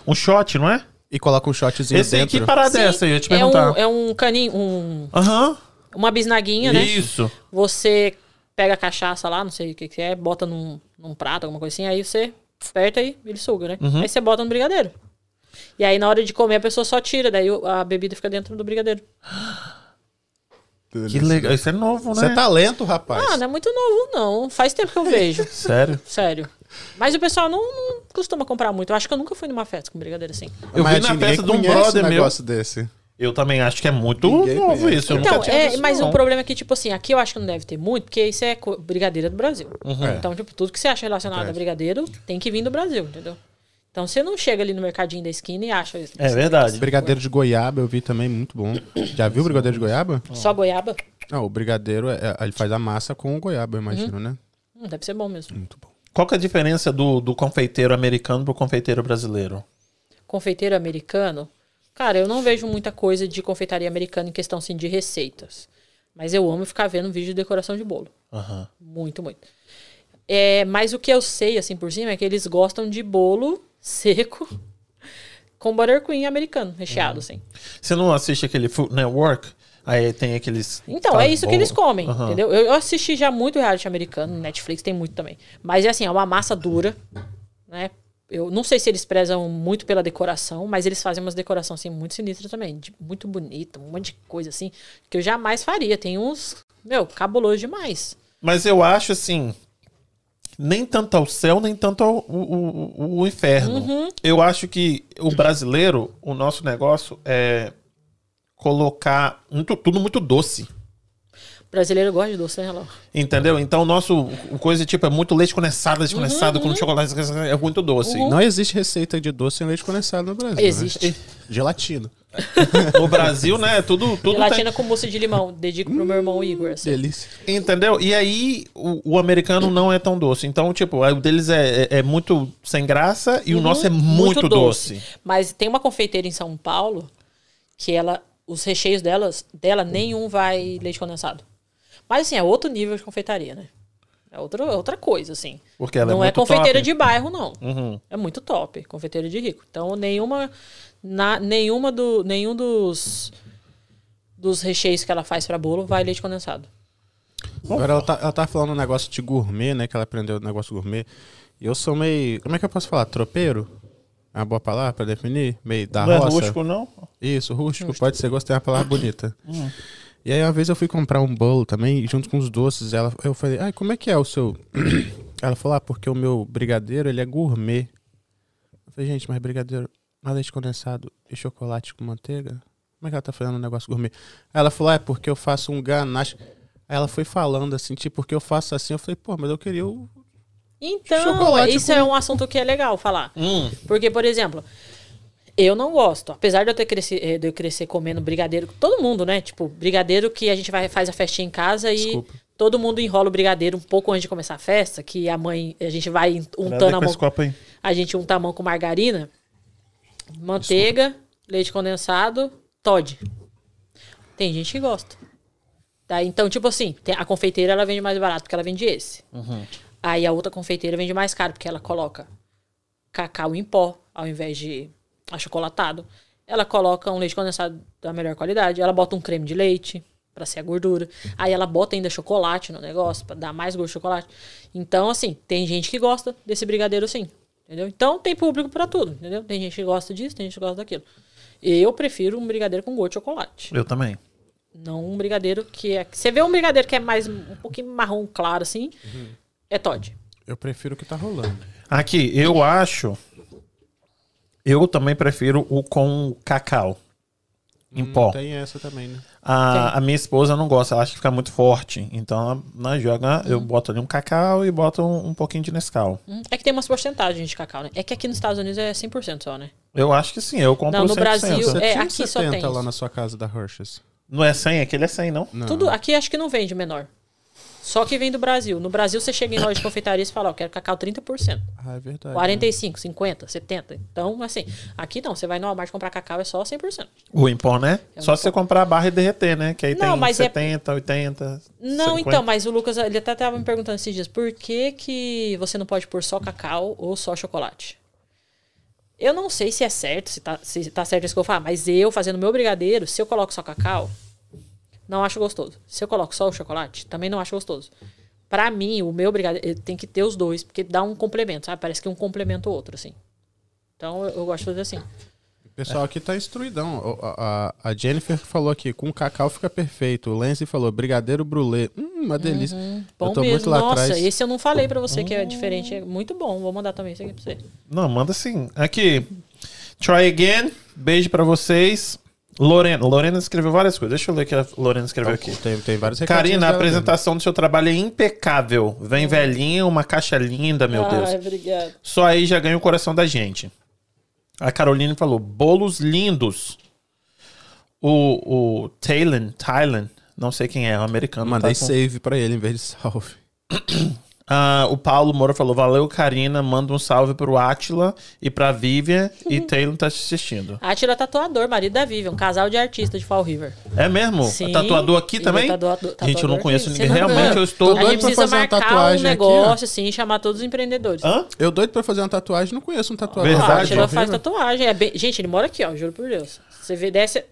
Um shot, não é? E coloca um shotzinho Esse dentro. que parada é essa? Eu ia te é perguntar. um, é um caninho, um, Aham. uma bisnaguinha, né? Isso. Você pega a cachaça lá, não sei o que, que é, bota num, num prato, alguma coisa assim, aí você aperta e ele suga, né? Uhum. Aí você bota no brigadeiro. E aí na hora de comer a pessoa só tira, daí a bebida fica dentro do brigadeiro. Que legal. Isso é novo, né? Você tá lento, rapaz. Ah, não é muito novo, não. Faz tempo que eu vejo. Sério? Sério. Mas o pessoal não, não costuma comprar muito. Eu acho que eu nunca fui numa festa com brigadeiro assim. Eu Mas vi na festa de um brother um meu. negócio desse. Eu também acho que é muito Ninguém novo conhece. isso. Eu Então, nunca tinha é, visto, mas não. o problema é que, tipo assim, aqui eu acho que não deve ter muito, porque isso é brigadeiro do Brasil. É. Então, tipo, tudo que você acha relacionado a brigadeiro tem que vir do Brasil, entendeu? Então você não chega ali no mercadinho da esquina e acha isso. É verdade. Brigadeiro de goiaba eu vi também, muito bom. Já viu o brigadeiro de goiaba? Só goiaba? Não, o brigadeiro, é, é- ele faz a massa com o goiaba, eu imagino, né? Hum, deve ser bom mesmo. Muito bom. Qual que é a diferença do, do confeiteiro americano pro confeiteiro brasileiro? Confeiteiro americano, cara, eu não vejo muita coisa de confeitaria americana em questão assim, de receitas. Mas eu amo ficar vendo vídeo de decoração de bolo. Aham. Muito, muito. É, mas o que eu sei, assim, por cima, é que eles gostam de bolo seco com buttercream americano, recheado, assim. Você não assiste aquele Food Network? Aí tem aqueles. Então, é isso que eles comem, Aham. entendeu? Eu, eu assisti já muito reality americano, no Netflix tem muito também. Mas é assim, é uma massa dura, né? Eu não sei se eles prezam muito pela decoração, mas eles fazem umas decorações assim muito sinistras também, de- muito bonita, um monte de coisa assim, que eu jamais faria. Tem uns, meu, cabuloso demais. Mas eu acho assim. Nem tanto ao céu, nem tanto ao o, o- o inferno. Uhum. Eu acho que o brasileiro, o nosso negócio é colocar muito- tudo muito doce. Brasileiro gosta de doce, né? Entendeu? Então o nosso coisa tipo é muito leite condensado, leite condensado com chocolate é muito doce. Não existe receita de doce sem leite condensado no Brasil. né? Existe. Gelatina. No Brasil, né? Tudo, tudo tem- Gelatina com mousse de limão. Dedico pro meu irmão Igor. Assim. Delícia. Entendeu? E aí, o, o americano não é tão doce. Então, tipo, o deles é, é, é muito sem graça e o nosso é muito, doce. Mas tem uma confeiteira em São Paulo que ela, os recheios delas, dela, nenhum vai leite condensado. Mas assim, é outro nível de confeitaria, né? É outra, outra coisa, assim. Porque ela é não é, muito confeiteira top. de bairro, não. Uhum. É muito top, confeiteira de rico. Então, nenhuma, na, nenhuma do, nenhum dos, dos recheios que ela faz pra bolo vai leite condensado. Agora ela tá, ela tá falando um negócio de gourmet, né? Que ela aprendeu o negócio gourmet. E eu sou meio. Como é que eu posso falar? Tropeiro? É uma boa palavra pra definir? Meio da Não é roça? rústico, não? Isso, rústico, pode ser, gostei, é uma palavra bonita. E aí uma vez eu fui comprar um bolo também, junto com os doces, ela, eu falei, ai, como é que é o seu... ela falou, ah, porque o meu brigadeiro, ele é gourmet. Eu falei, gente, mas brigadeiro, mas leite condensado e chocolate com manteiga? Como é que ela tá fazendo um negócio gourmet? Aí ela falou, ah, é porque eu faço um ganache. Aí ela foi falando assim, tipo, porque eu faço assim, eu falei, pô, mas eu queria o... Então, Chocolate isso com- é um assunto que é legal falar. Hum. Porque, por exemplo, eu não gosto. Apesar de eu ter cresci, eh, de eu crescer comendo brigadeiro, todo mundo, né? Tipo, brigadeiro que a gente vai faz a festinha em casa e Desculpa. todo mundo enrola o brigadeiro um pouco antes de começar a festa, que a mãe, a gente vai untando a mão, a gente unta a mão com margarina, manteiga, leite condensado, Todd. Tem gente que gosta. Tá? Então, tipo assim, tem- a confeiteira ela vende mais barato porque ela vende esse. Aí a outra confeiteira vende mais caro porque ela coloca cacau em pó ao invés de achocolatado. Ela coloca um leite condensado da melhor qualidade. Ela bota um creme de leite pra ser a gordura. Aí ela bota ainda chocolate no negócio pra dar mais gosto de chocolate. Então, assim, tem gente que gosta desse brigadeiro sim. Entendeu? Então tem público pra tudo, entendeu? Tem gente que gosta disso, tem gente que gosta daquilo. Eu prefiro um brigadeiro com gosto de chocolate. Eu também. Não um brigadeiro que é. Você vê um brigadeiro que é mais um pouquinho marrom claro assim, é Todd. Eu prefiro o que tá rolando. Aqui, eu acho. Eu também prefiro o com cacau. Em pó. Hum, Tem essa também, né? A, a minha esposa não gosta, ela acha que fica muito forte. Então, ela, na joga, eu boto ali um cacau e boto um, um pouquinho de Nescau. Hum, É que tem umas porcentagens de cacau, né? É que aqui nos Estados Unidos é 100% só, né? Eu acho que sim, eu compro Não, no 100%. Brasil- Você É, aqui só 70 tem lá isso. na sua casa da Hershey's. Não é 100, aquele é 100, não? Não. Tudo aqui acho que não vende menor. Só que vem do Brasil. No Brasil você chega em loja de confeitaria e fala, ó, quero cacau 30%. Ah, é verdade. 45, 50, 70. Então, assim, aqui não, você vai no Walmart comprar cacau é só 100%. O em pó, né? É Só um você comprar a barra e derreter, né? Que aí Não, tem mas é- 70, 80. Não, 50. então, mas o Lucas, ele até tava me perguntando esses dias, por que que você não pode pôr só cacau ou só chocolate? Eu não sei se é certo, se tá, se tá certo isso que eu falo, mas eu fazendo meu brigadeiro, se eu coloco só cacau, não acho gostoso. Se eu coloco só o chocolate, também não acho gostoso. Pra mim, o meu brigadeiro ele tem que ter os dois, porque dá um complemento, sabe? Parece que um complementa o outro, assim. Então, eu, eu gosto de fazer assim. O pessoal aqui tá instruidão. A, a- a Jennifer falou aqui, com cacau fica perfeito. O Lance falou, brigadeiro brulê. Hum, uma delícia. Bom eu tô mesmo. muito lá Nossa, atrás. esse eu não falei pra você que é diferente. É muito bom. Vou mandar também isso aqui pra você. Não, manda sim. Aqui. Try again. Beijo pra vocês. Lorena. Lorena escreveu várias coisas. Deixa eu ler o que a Lorena escreveu aqui. Tem, tem vários Karina, a dela apresentação do seu trabalho é impecável. Vem velhinha, uma caixa linda, meu Deus. Ai, obrigada. Só aí já ganha o coração da gente. A Caroline falou: bolos lindos. O, o Thailand, Thailand, não sei quem é, o americano. mesmo. Mandei tá com- save pra ele em vez de salve. Ah, o Paulo Moura falou: Valeu, Karina. Manda um salve pro Atila e pra Vivian. E Taylor tá te assistindo. Atila é tatuador, marido da Vivian, um casal de artistas de Fall River. É mesmo? Sim. Tatuador aqui também? é tatuador- Gente, eu não tatuador conheço ninguém. Não Realmente, eu A estou. doido gente pra precisa fazer uma marcar um tatuagem aqui, negócio, assim, chamar todos os empreendedores. Hã? Eu doido pra fazer uma tatuagem, não conheço um tatuador. O Verdade. Atila Fall faz tatuagem. É bem- Gente, ele mora aqui, ó, juro por Deus. Você vê, desce.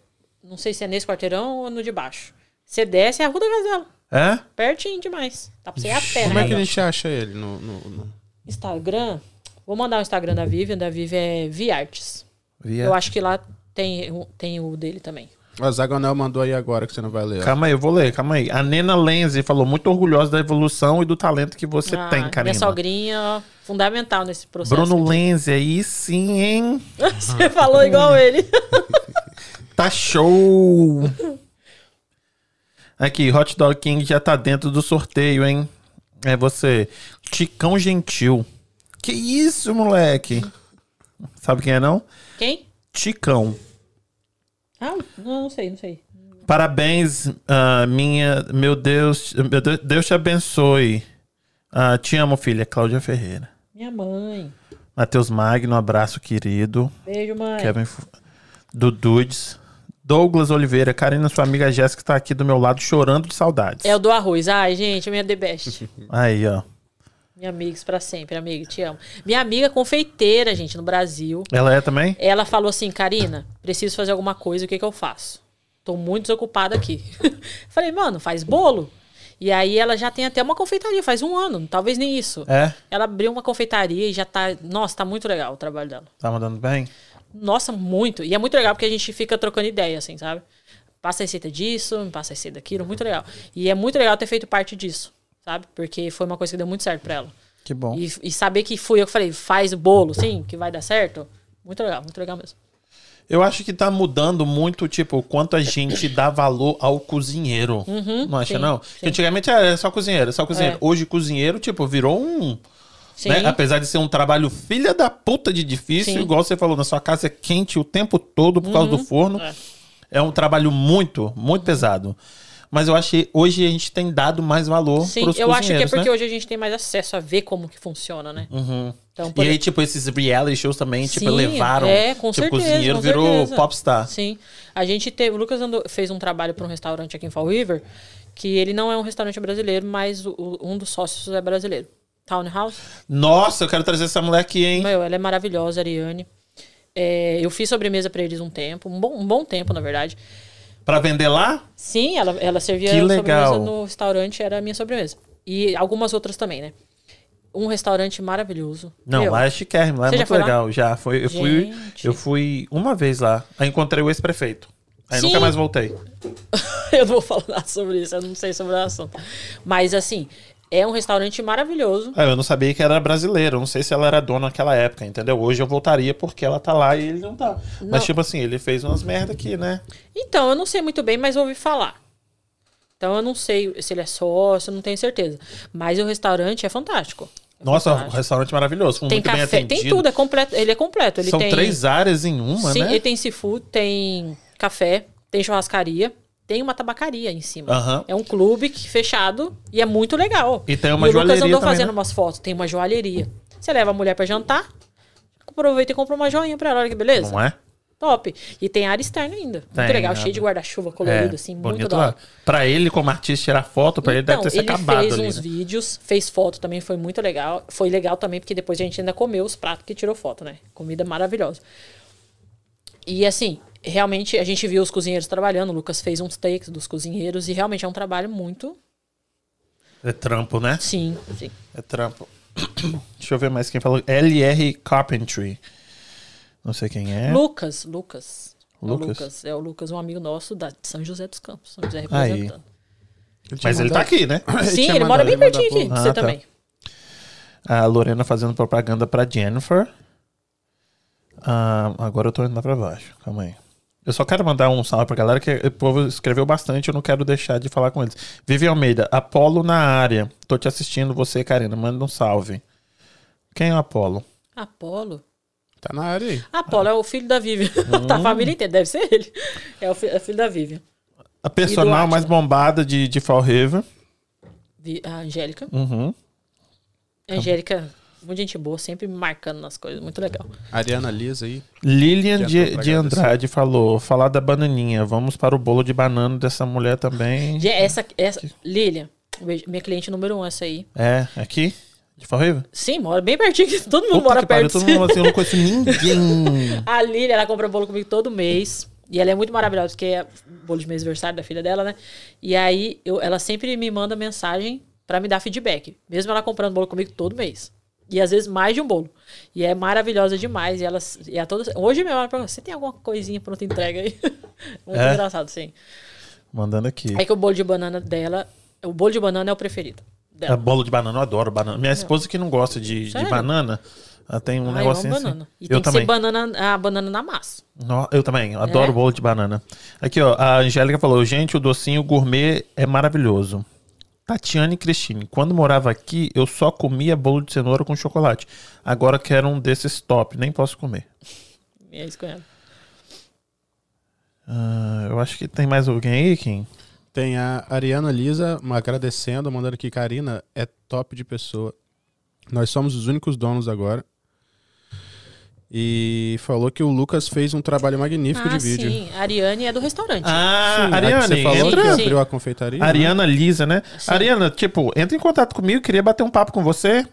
Não sei se é nesse quarteirão ou no de baixo. Você desce é a Rua da Gazela. É? Pertinho demais. Dá pra você ir a pé, Como é né? que a gente acha ele no... no- no- Instagram. Vou mandar o Instagram da Vivian. Da Vivian é Viartes. Via. Eu acho que lá tem, tem o dele também. O Zagonel mandou aí agora que você não vai ler. Calma aí, eu vou ler, calma aí. A Nena Lenzi falou muito orgulhosa da evolução e do talento que você Ah, tem, Karina. Minha sogrinha, fundamental nesse processo. Bruno aqui. Lenzi, aí sim, hein? Você falou igual ele. Tá show! Aqui, Hot Dog King já tá dentro do sorteio, hein? É você. Ticão Gentil. Que isso, moleque? Sabe quem é, não? Quem? Ticão. Ah, não, não sei, não sei. Parabéns, ah, minha. Meu Deus. Meu Deus, Deus te abençoe. Ah, te amo, filha. Cláudia Ferreira. Minha mãe. Matheus Magno, abraço, querido. Beijo, mãe. Kevin Dududes. Douglas Oliveira. Karina, sua amiga Jéssica tá aqui do meu lado chorando de saudades. É o do arroz. Ai, gente, minha The Best. Aí, ó. minha amiga, isso pra sempre, amiga, te amo. Minha amiga confeiteira, gente, no Brasil. Ela é também? Ela falou assim, Karina, preciso fazer alguma coisa, o que que eu faço? Tô muito desocupada aqui. Falei, mano, faz bolo. E aí ela já tem até uma confeitaria, faz um ano, talvez nem isso. É? Ela abriu uma confeitaria e já tá. Nossa, tá muito legal o trabalho dela. Tá mandando bem? Nossa, muito. E é muito legal porque a gente fica trocando ideia, assim, sabe? Passa a receita disso, me passa a receita daquilo, muito legal. E é muito legal ter feito parte disso, sabe? Porque foi uma coisa que deu muito certo pra ela. Que bom. E, e saber que fui eu que falei, faz o bolo, sim, que vai dar certo. Muito legal, muito legal mesmo. Eu acho que tá mudando muito, tipo, o quanto a gente dá valor ao cozinheiro. não acha, sim, não? sim. Que Antigamente era só cozinheiro, só cozinheiro. É. Hoje, cozinheiro, tipo, virou um. Né? Apesar de ser um trabalho filha da puta de difícil, Sim. Uhum. igual você falou, na sua casa é quente o tempo todo por causa do forno. É. É um trabalho muito, muito pesado. Mas eu acho que hoje a gente tem dado mais valor Sim, pros eu acho que é porque né? hoje a gente tem mais acesso a ver como que funciona, né? Então, E aí, tipo, esses reality shows também, tipo, Sim, levaram. é, com tipo, certeza, cozinheiro virou certeza. popstar. Sim. A gente teve. O Lucas andou- fez um trabalho para um restaurante aqui em Fall River, que ele não é um restaurante brasileiro, mas o- um dos sócios é brasileiro. Townhouse. Nossa, eu quero trazer essa mulher aqui, hein? Meu, ela é maravilhosa, Ariane. É, eu fiz sobremesa para eles um tempo, um bom, um bom tempo, na verdade. Pra vender lá? Sim, ela, ela servia Que legal. sobremesa no restaurante, era a minha sobremesa. E algumas outras também, né? Um restaurante maravilhoso. Não, Meu, lá é chiquérrimo, lá é Você já muito foi lá? legal. Já, foi, eu fui, eu fui uma vez lá. Aí encontrei o ex-prefeito. Aí Sim. nunca mais voltei. eu não vou falar sobre isso, eu não sei sobre o assunto. Mas assim, é um restaurante maravilhoso. Ah, eu não sabia que era brasileiro. Não sei se ela era dona naquela época, entendeu? Hoje eu voltaria porque ela tá lá e ele não tá. Não. Mas, tipo assim, ele fez umas merda aqui, né? Então, eu não sei muito bem, mas ouvi falar. Então eu não sei se ele é sócio, não tenho certeza. Mas o restaurante é fantástico. É Nossa, um restaurante maravilhoso. Tem muito bem café, atendido. tem tudo, é completo, ele é completo. Ele São tem, três áreas em uma, Sim, né? ele tem seafood, tem café, tem churrascaria, tem uma tabacaria em cima. Aham. É um clube fechado e é muito legal. E tem uma o Lucas joalheria andou também, fazendo né? umas fotos, tem uma joalheria. Você leva a mulher pra jantar, aproveita e compra uma joinha pra ela, olha que beleza. Não é? Top. E tem área externa ainda. Tem, muito legal, né? cheio de guarda-chuva colorido, É, assim, muito da hora. Pra ele, como artista, tirar foto, pra ele deve ter se Então, ele acabado fez ali. uns né? vídeos, fez foto também, foi muito legal. Foi legal também, porque depois a gente ainda comeu os pratos que tirou foto, né? Comida maravilhosa. E assim, realmente a gente viu os cozinheiros trabalhando, o Lucas fez uns takes dos cozinheiros e realmente é um trabalho muito. É trampo, né? Sim, sim. É trampo. Deixa eu ver mais quem falou. LR Carpentry. Não sei quem é. Lucas, Lucas. É o Lucas? Lucas. É o Lucas, um amigo nosso da de São José dos Campos. São José Aí. representando. Mas ele tá aqui, né? Sim, tinha ele mora bem ele pertinho aqui. pouco. Você Ah, tá. também. A Lorena fazendo propaganda pra Jennifer. Ah, agora eu tô indo lá pra baixo. Calma aí. Eu só quero mandar um salve pra galera que o povo escreveu bastante, eu não quero deixar de falar com eles. Vivi Almeida, Apolo na área. Tô te assistindo, você, Karina. Manda um salve. Quem é o Apolo? Apolo. Tá na área aí. Apolo é o filho da Vivian. da Hum. família inteira, deve ser ele. É o, fi- é o filho da Vivian. A personal mais bombada de, de Fall River. Vi- A Angélica. Uhum. A Angélica, muito gente boa, sempre marcando nas coisas. Muito legal. Ariana Lisa aí. Lilian de, de. Andrade falou: falar da bananinha. Vamos para o bolo de banana dessa mulher também. Gente, Essa, essa, Lilian, minha cliente número um, essa aí. É, aqui? De River? Sim, mora bem pertinho, todo mundo Puta mora pariu, perto. todo mundo assim, eu não conheço ninguém. A Lilian, ela compra bolo comigo todo mês. E ela é muito maravilhosa, porque é bolo de mês aniversário da filha dela, né? E aí, eu, ela sempre me manda mensagem pra me dar feedback. Mesmo ela comprando bolo comigo todo mês. E às vezes mais de um bolo. E é maravilhosa demais. E ela, e a toda, hoje mesmo ela pergunta, você tem alguma coisinha pronta entrega aí? muito É? engraçado, sim. Mandando aqui. É que o bolo de banana dela, o bolo de banana é o preferido É, dela. bolo de banana, eu adoro banana. Minha esposa que não gosta de, de banana, Ela tem um Ah, eu negocinho assim. banana. E eu tem que também. ser banana, a banana na massa. No- eu também, eu adoro É? bolo de banana. Aqui, ó, a Angélica falou: gente, o docinho gourmet é maravilhoso. Tatiane e Cristine, quando morava aqui, eu só comia bolo de cenoura com chocolate. Agora quero um desses top, nem posso comer. É isso que eu amo. Ah, eu acho que tem mais alguém aí, Kim? Tem a Ariana Lisa agradecendo, mandando aqui, Karina, é top de pessoa. Nós somos os únicos donos agora. E falou que o Lucas fez um trabalho magnífico Ah, de vídeo. sim. A Ariane é do restaurante. Ah, Sim, a Ariane, você falou entra. que abriu a confeitaria. né? Ariana Lisa, né? Sim. Ariana, tipo, entra em contato comigo, queria bater um papo com você.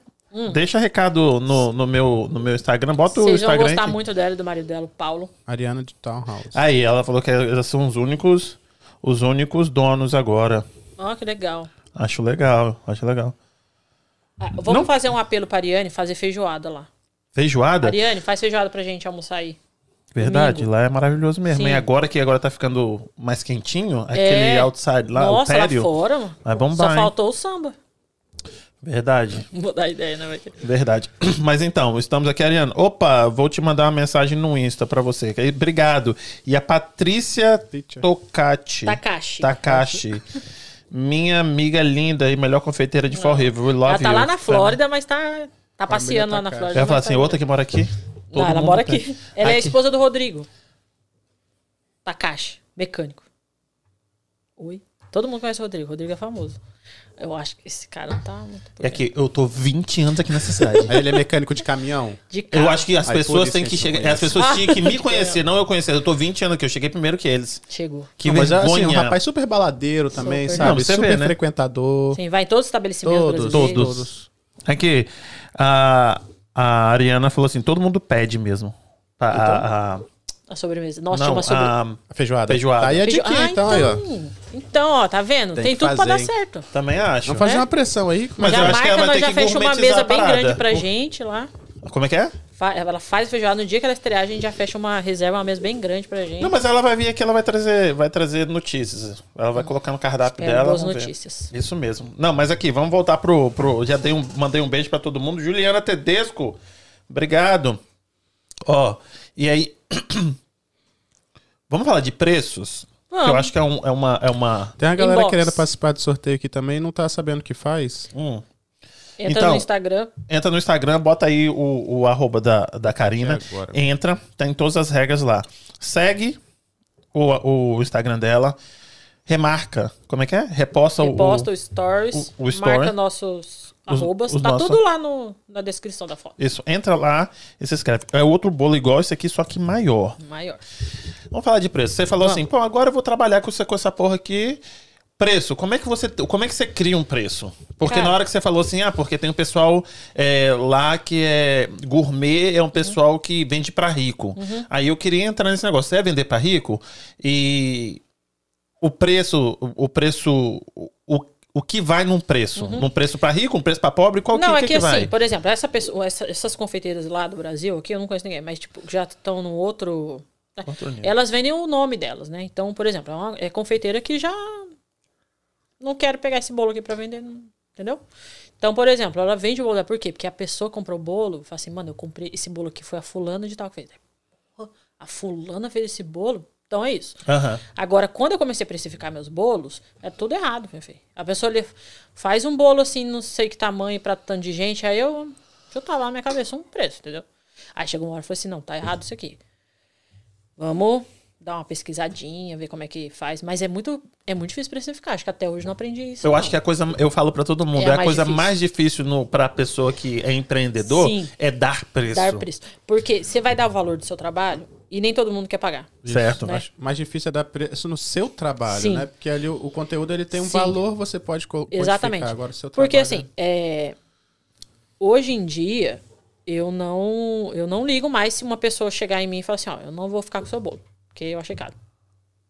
Deixa recado no, no, meu, no meu Instagram, bota o Hum. Vocês vão Instagram. gostar aqui. muito dela e do marido dela, o Paulo. Ariana de Townhouse. Aí, ela falou que eles são os únicos, os únicos donos agora. Ó, que legal. Acho legal, acho legal. Ah, vamos Não- fazer um apelo pra Ariane fazer feijoada lá. Feijoada? Ariane, faz feijoada pra gente almoçar aí. Verdade, domingo. lá é maravilhoso mesmo. Sim. E agora que agora tá ficando mais quentinho, aquele outside lá, Nossa, o péreo. lá fora. Vai bombar, Só hein? faltou o samba. Verdade, vou dar ideia, né? verdade. Mas então, estamos aqui, Ariana. Opa, vou te mandar uma mensagem no Insta pra você. Obrigado. E a Patrícia. Tocati. Takashi. Takashi. Minha amiga linda e melhor confeiteira de Fall River. We love Ela tá you. lá na Flórida, mas tá, tá passeando lá na Takashi. Flórida. Falar mas assim, tá- outra que mora aqui. Não, ela mora tem. aqui. Ela é a Aqui. esposa do Rodrigo. Takashi, mecânico. Oi? Todo mundo conhece o Rodrigo. O Rodrigo é famoso. Eu acho que esse cara não tá muito por É que eu tô 20 anos aqui nessa cidade. Aí ele é mecânico de caminhão. De carro. Eu acho que as Aí, pessoas têm que que chegar. As pessoas conhece. tinham que me conhecer, não eu conhecer. Eu tô 20 anos aqui, eu cheguei primeiro que eles. Chegou. Que Não, mas assim, vergonha. um rapaz super baladeiro também, Super. sabe? Não, você super vê, né? frequentador. Sim, vai em todos os estabelecimentos Todos, brasileiros. todos. Aqui, a, a Ariana falou assim: todo mundo pede mesmo. A, a- a- A sobremesa. Nossa, não, tinha uma sobremesa. a- feijoada. Feijoada. Tá aí a Feijo- dica, Ah, então, aí, ó. então. Então, ó, tá vendo? Tem Tem, tudo pra fazer, dar hein? certo. também acho. Vamos fazer É? uma pressão aí. Mas já eu acho que ela marca, vai nós ter já que fecha uma mesa bem grande pra Por- gente lá. Como é que é? Fa- Ela faz a feijoada. No dia que ela estrear, a gente já fecha uma reserva, uma mesa bem grande pra gente. Não, mas ela vai vir aqui, ela vai trazer, vai trazer notícias. Ela vai colocar no cardápio Espero dela. boas vamos ver. notícias. Isso mesmo. Não, mas aqui, vamos voltar pro. pro já dei um, mandei um beijo pra todo mundo. Juliana Tedesco, obrigado. Ó, e aí. vamos falar de preços? Que eu acho que é, um- é uma. É uma Tem uma galera Inbox. querendo participar do sorteio aqui também e não tá sabendo o que faz. hum. Entra Então, no Instagram. Entra no Instagram, bota aí o, o arroba da, da Karina. É agora. Entra, tem todas as regras lá. Segue o, o Instagram dela. Remarca. Como é que é? Reposta, Reposta o. o stories. o- o story. Marca nossos arrobas. os tá nossos- tudo lá no, na descrição da foto. Isso, entra lá e se inscreve. É outro bolo igual esse aqui, só que maior. Maior. Vamos falar de preço. Você falou Vamos. assim, pô, agora eu vou trabalhar com, com essa porra aqui. Preço, como é que você, como é que você cria um preço? Porque Cara. na hora que você falou assim, ah, porque tem um pessoal é, lá que é gourmet, é um pessoal que vende pra rico. Aí eu queria entrar nesse negócio, você é vender pra rico e o preço, o preço, o, o, que vai num preço? Num preço pra rico, um preço pra pobre, qual não, que, é que, que, que vai? assim, por exemplo, essa pessoa, essa- essas confeiteiras lá do Brasil, aqui eu não conheço ninguém, mas tipo, já estão no outro. né? Elas vendem o nome delas, né? Então, por exemplo, é, uma, é confeiteira que já não quero pegar esse bolo aqui pra vender, não- entendeu? Então, por exemplo, ela vende o bolo dela, por quê? Porque a pessoa comprou o bolo, fala assim, mano, eu comprei esse bolo aqui, foi a fulana de tal que fez. A fulana fez esse bolo? Então é isso. Aham. Agora, quando eu comecei a precificar meus bolos, é tudo errado, meu filho. A pessoa ali faz um bolo assim, não sei que tamanho, pra tanto de gente, aí eu chutar lá na minha cabeça um preço, entendeu? Aí chegou uma hora e falei assim, não, tá errado isso aqui. Vamos dar uma pesquisadinha, ver como é que faz. Mas é muito, é muito difícil precificar. Acho que até hoje não aprendi isso. Eu não. acho que a coisa, eu falo pra todo mundo, É é, a mais coisa difícil. mais difícil no, pra pessoa que é empreendedor Sim. é dar preço. Dar preço. Porque você vai dar o valor do seu trabalho e nem todo mundo quer pagar. Certo. Né? Mais, mais difícil é dar preço no seu trabalho, Sim. né? Porque ali o, o conteúdo ele tem um Sim. valor, você pode co Exatamente. codificar. Agora o seu Porque trabalho assim, é, hoje em dia, eu não, eu não ligo mais se uma pessoa chegar em mim e falar assim, ó, eu não vou ficar com o seu bolo, porque eu achei caro.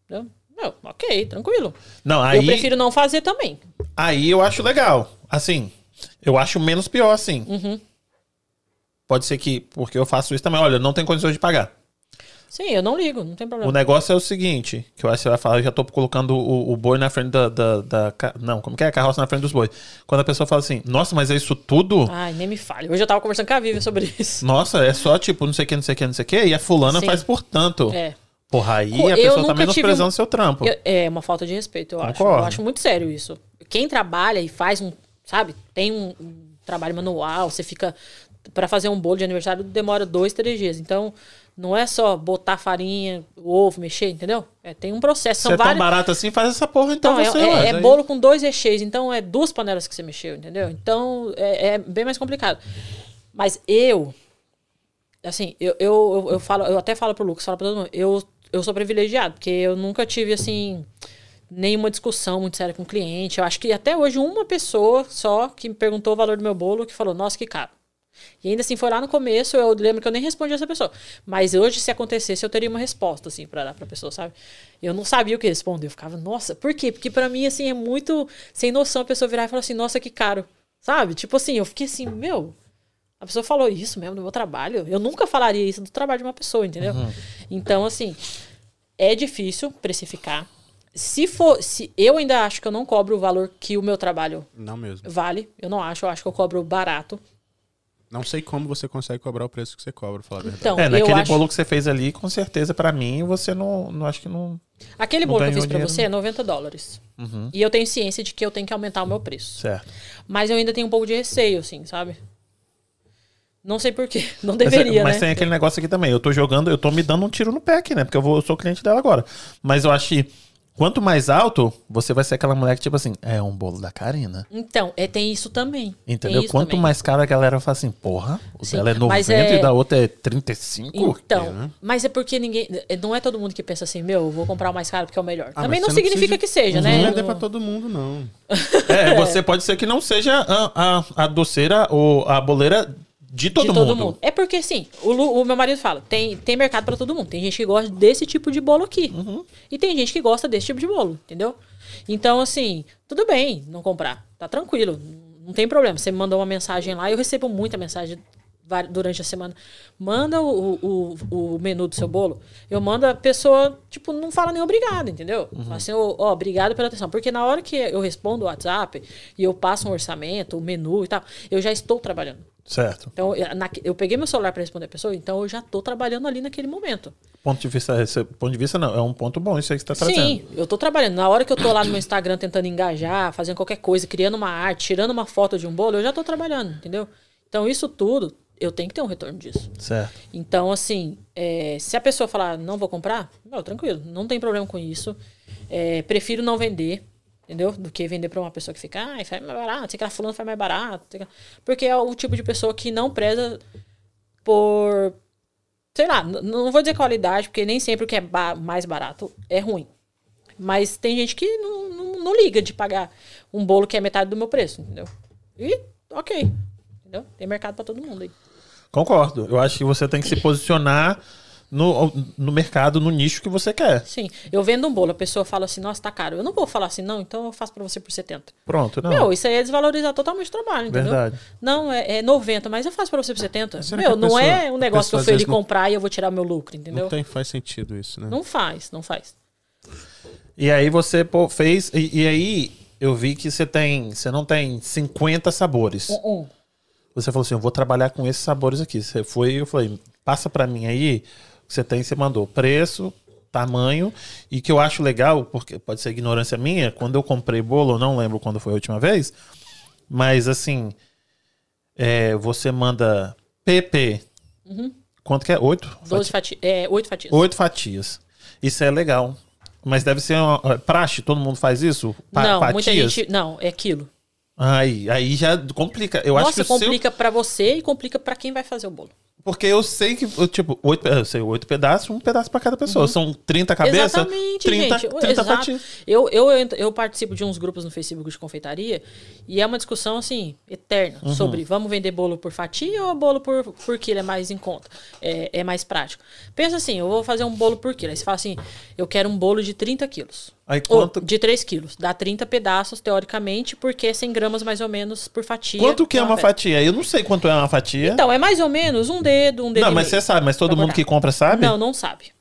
Entendeu? Meu, ok, tranquilo. Não, aí, Eu prefiro não fazer também. aí eu acho legal. Assim, eu acho menos pior assim. Uhum. Pode ser que, porque eu faço isso também, olha, não tem condições de pagar. Sim, eu não ligo, não tem O problema. negócio é o seguinte, que eu acho que você vai falar, eu já tô colocando o, o boi na frente da, da, da Não, como que é? A carroça na frente dos bois. Quando a pessoa fala assim, nossa, mas é isso tudo? Ai, nem me fale. Hoje eu tava conversando com a Vivian sobre isso. Nossa, é só tipo, não sei o que, não sei o que, não sei o que, e a fulana Sim. faz por tanto. É. Porra, aí a pessoa tá menosprezando tive- seu trampo. Eu- é uma falta de respeito, eu acho. Eu acho muito sério isso. Quem trabalha e faz um, sabe, tem um, um trabalho manual, você fica. Pra fazer um bolo de aniversário demora dois, três dias. Então, não é só botar farinha, ovo, mexer, entendeu? É, tem um processo. São é tão vários. barato assim, faz essa porra então, é, você, é- ué. é bolo com dois recheios, então é duas panelas que você mexeu, entendeu? Então é, é bem mais complicado. Mas eu, assim, eu, eu, eu, eu falo, eu até falo pro Lucas, falo pra todo mundo, eu, eu sou privilegiado, porque eu nunca tive, assim, nenhuma discussão muito séria com o cliente. Eu acho que até hoje uma pessoa só que me perguntou o valor do meu bolo, que falou, nossa, que caro. E ainda assim, foi lá no começo, eu lembro que eu nem respondi essa pessoa. Mas hoje, se acontecesse, eu teria uma resposta, assim, pra dar pra pessoa, sabe? Eu não sabia o que responder. Eu ficava, nossa, por quê? Porque pra mim, assim, é muito sem noção a pessoa virar e falar assim, nossa, que caro. Sabe? Tipo assim, eu fiquei assim, meu, a pessoa falou isso mesmo no meu trabalho. Eu nunca falaria isso do trabalho de uma pessoa, entendeu? Então, assim, é difícil precificar. Se for, se eu ainda acho que eu não cobro o valor que o meu trabalho Não mesmo. vale, eu não acho, eu acho que eu cobro barato. Não sei como você consegue cobrar o preço que você cobra, falar a verdade. Então, É, naquele acho bolo que você fez ali, com certeza, pra mim, você não, não acho que não. Aquele Não bolo que eu fiz pra dinheiro, você é 90 dólares. E eu tenho ciência de que eu tenho que aumentar o meu preço. Certo. Mas eu ainda tenho um pouco de receio, assim, sabe? Não sei porquê. Não Mas, é- deveria, mas né? tem aquele negócio aqui também. Eu tô jogando, eu tô me dando um tiro no pé aqui, né? Porque eu, vou, eu sou cliente dela agora. Mas eu acho que quanto mais alto, você vai ser aquela mulher que, tipo assim, é um bolo da Karina. Então, é, tem isso também. Entendeu? isso Quanto também. mais caro a galera fala assim, porra, o Sim, dela é 90 mas é- e da outra é 35. Então, né? mas é porque ninguém. Não é todo mundo que pensa assim, meu, eu vou comprar o mais caro porque é o melhor. Ah, Também mas não você significa precisa- que seja, Não né? vender pra todo mundo, não. É, você pode ser que não seja a, a, a doceira ou a boleira de todo, de todo mundo. mundo. É porque, assim, o, Lu- o meu marido fala, tem, tem mercado pra todo mundo. Tem gente que gosta desse tipo de bolo aqui. Uhum. E tem gente que gosta desse tipo de bolo, entendeu? Então, assim, tudo bem não comprar. Tá tranquilo. Não tem problema. Você me mandou uma mensagem lá, eu recebo muita mensagem durante a semana. Manda o, o, o menu do seu bolo. Eu mando a pessoa, tipo, não fala nem obrigado, entendeu? Uhum. Fala assim, ó, ó, obrigado pela atenção. Porque na hora que eu respondo o WhatsApp e eu passo um orçamento, o menu e tal, eu já estou trabalhando. Certo. Então, eu, na- eu peguei meu celular para responder a pessoa, então eu já tô trabalhando ali naquele momento. Ponto de vista, esse ponto de vista não, é um ponto bom isso aí que você tá trazendo. Sim, eu tô trabalhando. Na hora que eu tô lá no meu Instagram tentando engajar, fazendo qualquer coisa, criando uma arte, tirando uma foto de um bolo, eu já tô trabalhando, entendeu? Então, isso tudo, eu tenho que ter um retorno disso. Certo. Então, assim, é, se a pessoa falar, não vou comprar, não, tranquilo, não tem problema com isso. É, prefiro não vender, entendeu? Do que vender pra uma pessoa que fica, ah, faz mais barato, sei que ela fulano faz mais barato. sei que lá." Porque é o tipo de pessoa que não preza por. Sei lá, não vou dizer qualidade, porque nem sempre o que é ba- mais barato é ruim. Mas tem gente que não, não, não liga de pagar um bolo que é metade do meu preço, entendeu? E, ok. Entendeu? Tem mercado pra todo mundo aí. Concordo. Eu acho que você tem que se posicionar no, no mercado, no nicho que você quer. Sim, eu vendo um bolo, a pessoa fala assim, nossa, tá caro. Eu não vou falar assim, não, então eu faço pra você por 70. Pronto, não. Meu, isso aí é desvalorizar totalmente o trabalho, entendeu? Verdade. Não, é, é 90, mas eu faço pra você por 70. Será Meu, não pessoa- é um negócio que eu fui ali não- comprar e eu vou tirar meu lucro, entendeu? Não tem, faz sentido isso, né? Não faz, não faz. E aí você pô, fez. E, e aí eu vi que você tem. Você não tem 50 sabores. Um, um. Você falou assim: eu vou trabalhar com esses sabores aqui. Você foi, eu falei, passa pra mim aí. O que você tem, você mandou preço, tamanho. E que eu acho legal, porque pode ser ignorância minha, quando eu comprei bolo, eu não lembro quando foi a última vez. Mas assim. é, você manda PP. Quanto que é? Oito? 12 fatias. É, 8 fatias. Oito fatias. Isso é legal. Mas deve ser uma, praxe, todo mundo faz isso? Pa- não, fatias? muita gente. Não, é quilo. Aí, aí já complica. Eu acho Nossa, que o seu... complica pra você e complica pra quem vai fazer o bolo. Porque eu sei que, eu, tipo, oito, eu sei, oito pedaços, um pedaço pra cada pessoa. São 30 cabeças, Uhum. Exatamente, 30, gente. 30 Exato. fatias. Eu, eu, eu participo de uns grupos no Facebook de confeitaria e é uma discussão, assim, eterna Uhum. sobre vamos vender bolo por fatia ou bolo por, por quilo é mais em conta, é, é mais prático. Pensa assim, eu vou fazer um bolo por quilo. Aí você fala assim, eu quero um bolo de 30 quilos. Aí Ou quanto, de 3 quilos. Dá 30 pedaços, teoricamente, porque é 100 gramas mais ou menos por fatia. quanto que é uma fatia? Eu não sei quanto é uma fatia. Então, é mais ou menos um dedo, um dedo não, mas você sabe, mas todo mundo que compra sabe? Não, não sabe.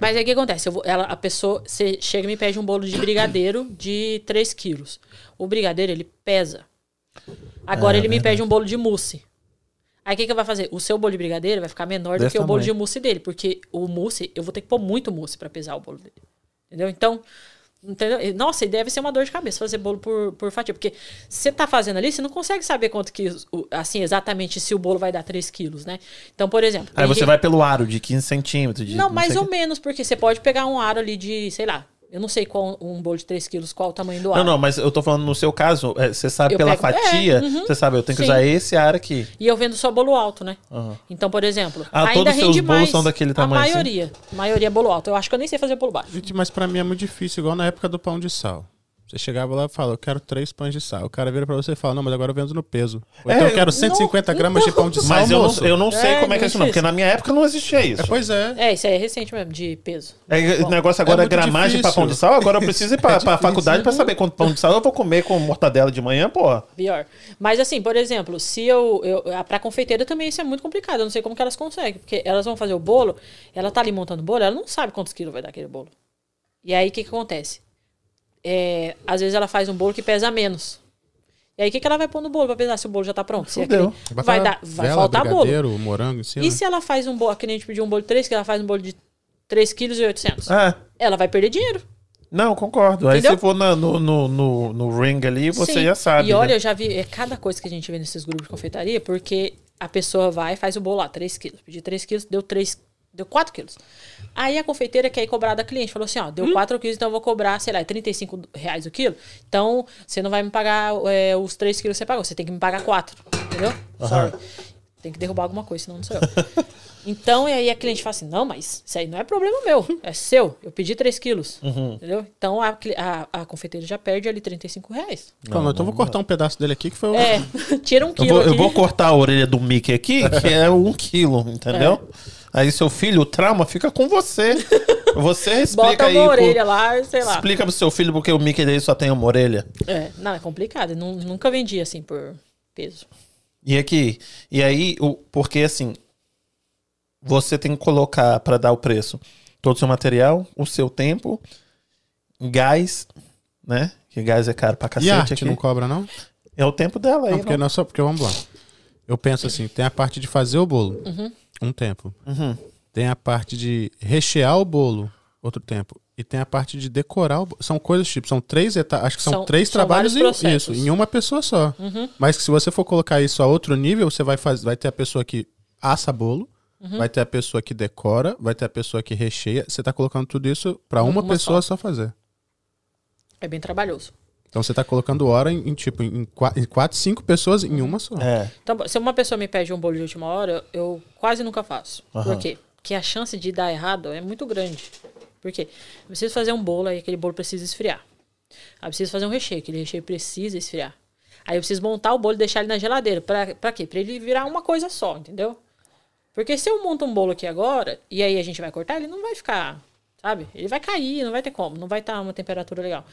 Mas aí o que acontece? Eu vou- ela, a pessoa, você chega e me pede um bolo de brigadeiro de 3 quilos. O brigadeiro, ele pesa. Agora É, ele me verdade. pede um bolo de mousse. Aí o que, que vai fazer? O seu bolo de brigadeiro vai ficar menor do que o bolo de mousse dele. Porque o mousse, eu vou ter que pôr muito mousse pra pesar o bolo dele. Entendeu? Então, entendeu? Nossa, e deve ser uma dor de cabeça fazer bolo por, por fatia. Porque você tá fazendo ali, você não consegue saber quanto que, assim, exatamente se o bolo vai dar 3 quilos, né? Então, por exemplo... Aí você gente- vai pelo aro de 15 centímetros. De, não, mais ou que- menos, porque você pode pegar um aro ali de, sei lá, eu não sei qual um bolo de 3 quilos, qual o tamanho do aro. Não, não, mas eu tô falando no seu caso, é, você sabe Eu pela pego- é, fatia, uhum. você sabe, eu tenho que Sim. usar esse ar aqui. E eu vendo só bolo alto, né? Aham. Então, por exemplo, Ah, ainda todos os seus bolos mais. são daquele tamanho A assim? maioria. A maioria é bolo alto. Eu acho que eu nem sei fazer bolo baixo. Gente, mas pra mim é muito difícil, igual na época do pão de sal. Você chegava lá e fala, eu quero três pães de sal. O cara vira pra você e fala, não, mas agora eu vendo no peso. Ou então É, eu quero 150 não- gramas de pão de sal, Mas eu não, eu não sei É, como é que é isso, não, porque na minha época não existia isso. É, pois é. É, isso aí é recente mesmo, de peso. É, o negócio agora é, gramagem pra difícil. pão de sal, agora eu preciso ir pra, pra faculdade pra saber quanto pão de sal eu vou comer com mortadela de manhã, pô. Pior. Mas assim, por exemplo, se eu. eu a- pra confeiteira também isso é muito complicado. Eu não sei como que elas conseguem. Porque elas vão fazer o bolo, ela tá ali montando o bolo, ela não sabe quantos quilos vai dar aquele bolo. E aí o que, que acontece? É, às vezes ela faz um bolo que pesa menos. E aí o que, que ela vai pôr no bolo pra pesar se o bolo já tá pronto? Se Fudeu. Bota vai, dar, vai vela, faltar bolo. morango em cima. E se ela faz um bolo, que nem a gente pediu um bolo de 3, que ela faz um bolo de 3 quilos e 800? É. Ela vai perder dinheiro. Não, concordo. Aí Entendeu? se for na- no, no, no, no ring ali, você Sim. já sabe. E olha, né? eu já vi é cada coisa que a gente vê nesses grupos de confeitaria, porque a pessoa vai e faz o bolo lá, 3 quilos. Pedi 3 quilos, deu 3, deu 4 quilos. Aí a confeiteira quer ir cobrar da cliente. Falou assim, ó, Hum? deu 4 quilos, então eu vou cobrar, sei lá, 35 reais o quilo. Então, você não vai me pagar é, os 3 quilos que você pagou, você tem que me pagar 4. Entendeu? Sorry. Tem que derrubar alguma coisa, senão não sou eu. Então, e aí a cliente fala assim, não, mas isso aí não é problema meu, é seu. Eu pedi 3 quilos. Uhum. Entendeu? Então a, a, a confeiteira já perde ali 35 reais. Calma, então eu vou cortar um pedaço dele aqui que foi o. É, tira um Eu quilo vou, eu vou cortar a orelha do Mickey aqui, que é um quilo, entendeu? Aí seu filho, o trauma fica com você. Você explica Bota aí. uma pro- orelha lá, sei lá. Explica pro seu filho porque o Mickey dele só tem uma orelha. É, não, é complicado. Nunca vendi assim por peso. E aqui, e aí, o, porque assim, você tem que colocar para dar o preço todo o seu material, o seu tempo, gás, né? Que gás é caro pra E cacete arte aqui. não cobra, não? É o tempo dela aí. Não, porque não. não só porque vamos lá. Eu penso assim, tem a parte de fazer o bolo, um tempo. Uhum. Tem a parte de rechear o bolo, outro tempo. E tem a parte de decorar o bolo. São coisas tipo, são três etapas, acho que são, São- três são trabalhos em, isso, em uma pessoa só. Mas que se você for colocar isso a outro nível, você vai fazer, vai ter a pessoa que assa bolo, vai ter a pessoa que decora, vai ter a pessoa que recheia. Você tá colocando tudo isso pra uma, Uma pessoa só. fazer. É bem trabalhoso. Então você tá colocando hora em, em, tipo em, qua- em quatro, cinco pessoas em uma só. É. Então, se uma pessoa me pede um bolo de última hora, eu quase nunca faço. Aham. Por quê? Porque a chance de dar errado é muito grande. Por quê? Eu preciso fazer um bolo, aí aquele bolo precisa esfriar. Aí eu preciso fazer um recheio, aquele recheio precisa esfriar. Aí eu preciso montar o bolo e deixar ele na geladeira. Pra, pra quê? Pra ele virar uma coisa só, entendeu? Porque se eu monto um bolo aqui agora, e aí a gente vai cortar, ele não vai ficar, sabe? Ele vai cair, não vai ter como, não vai estar uma temperatura legal.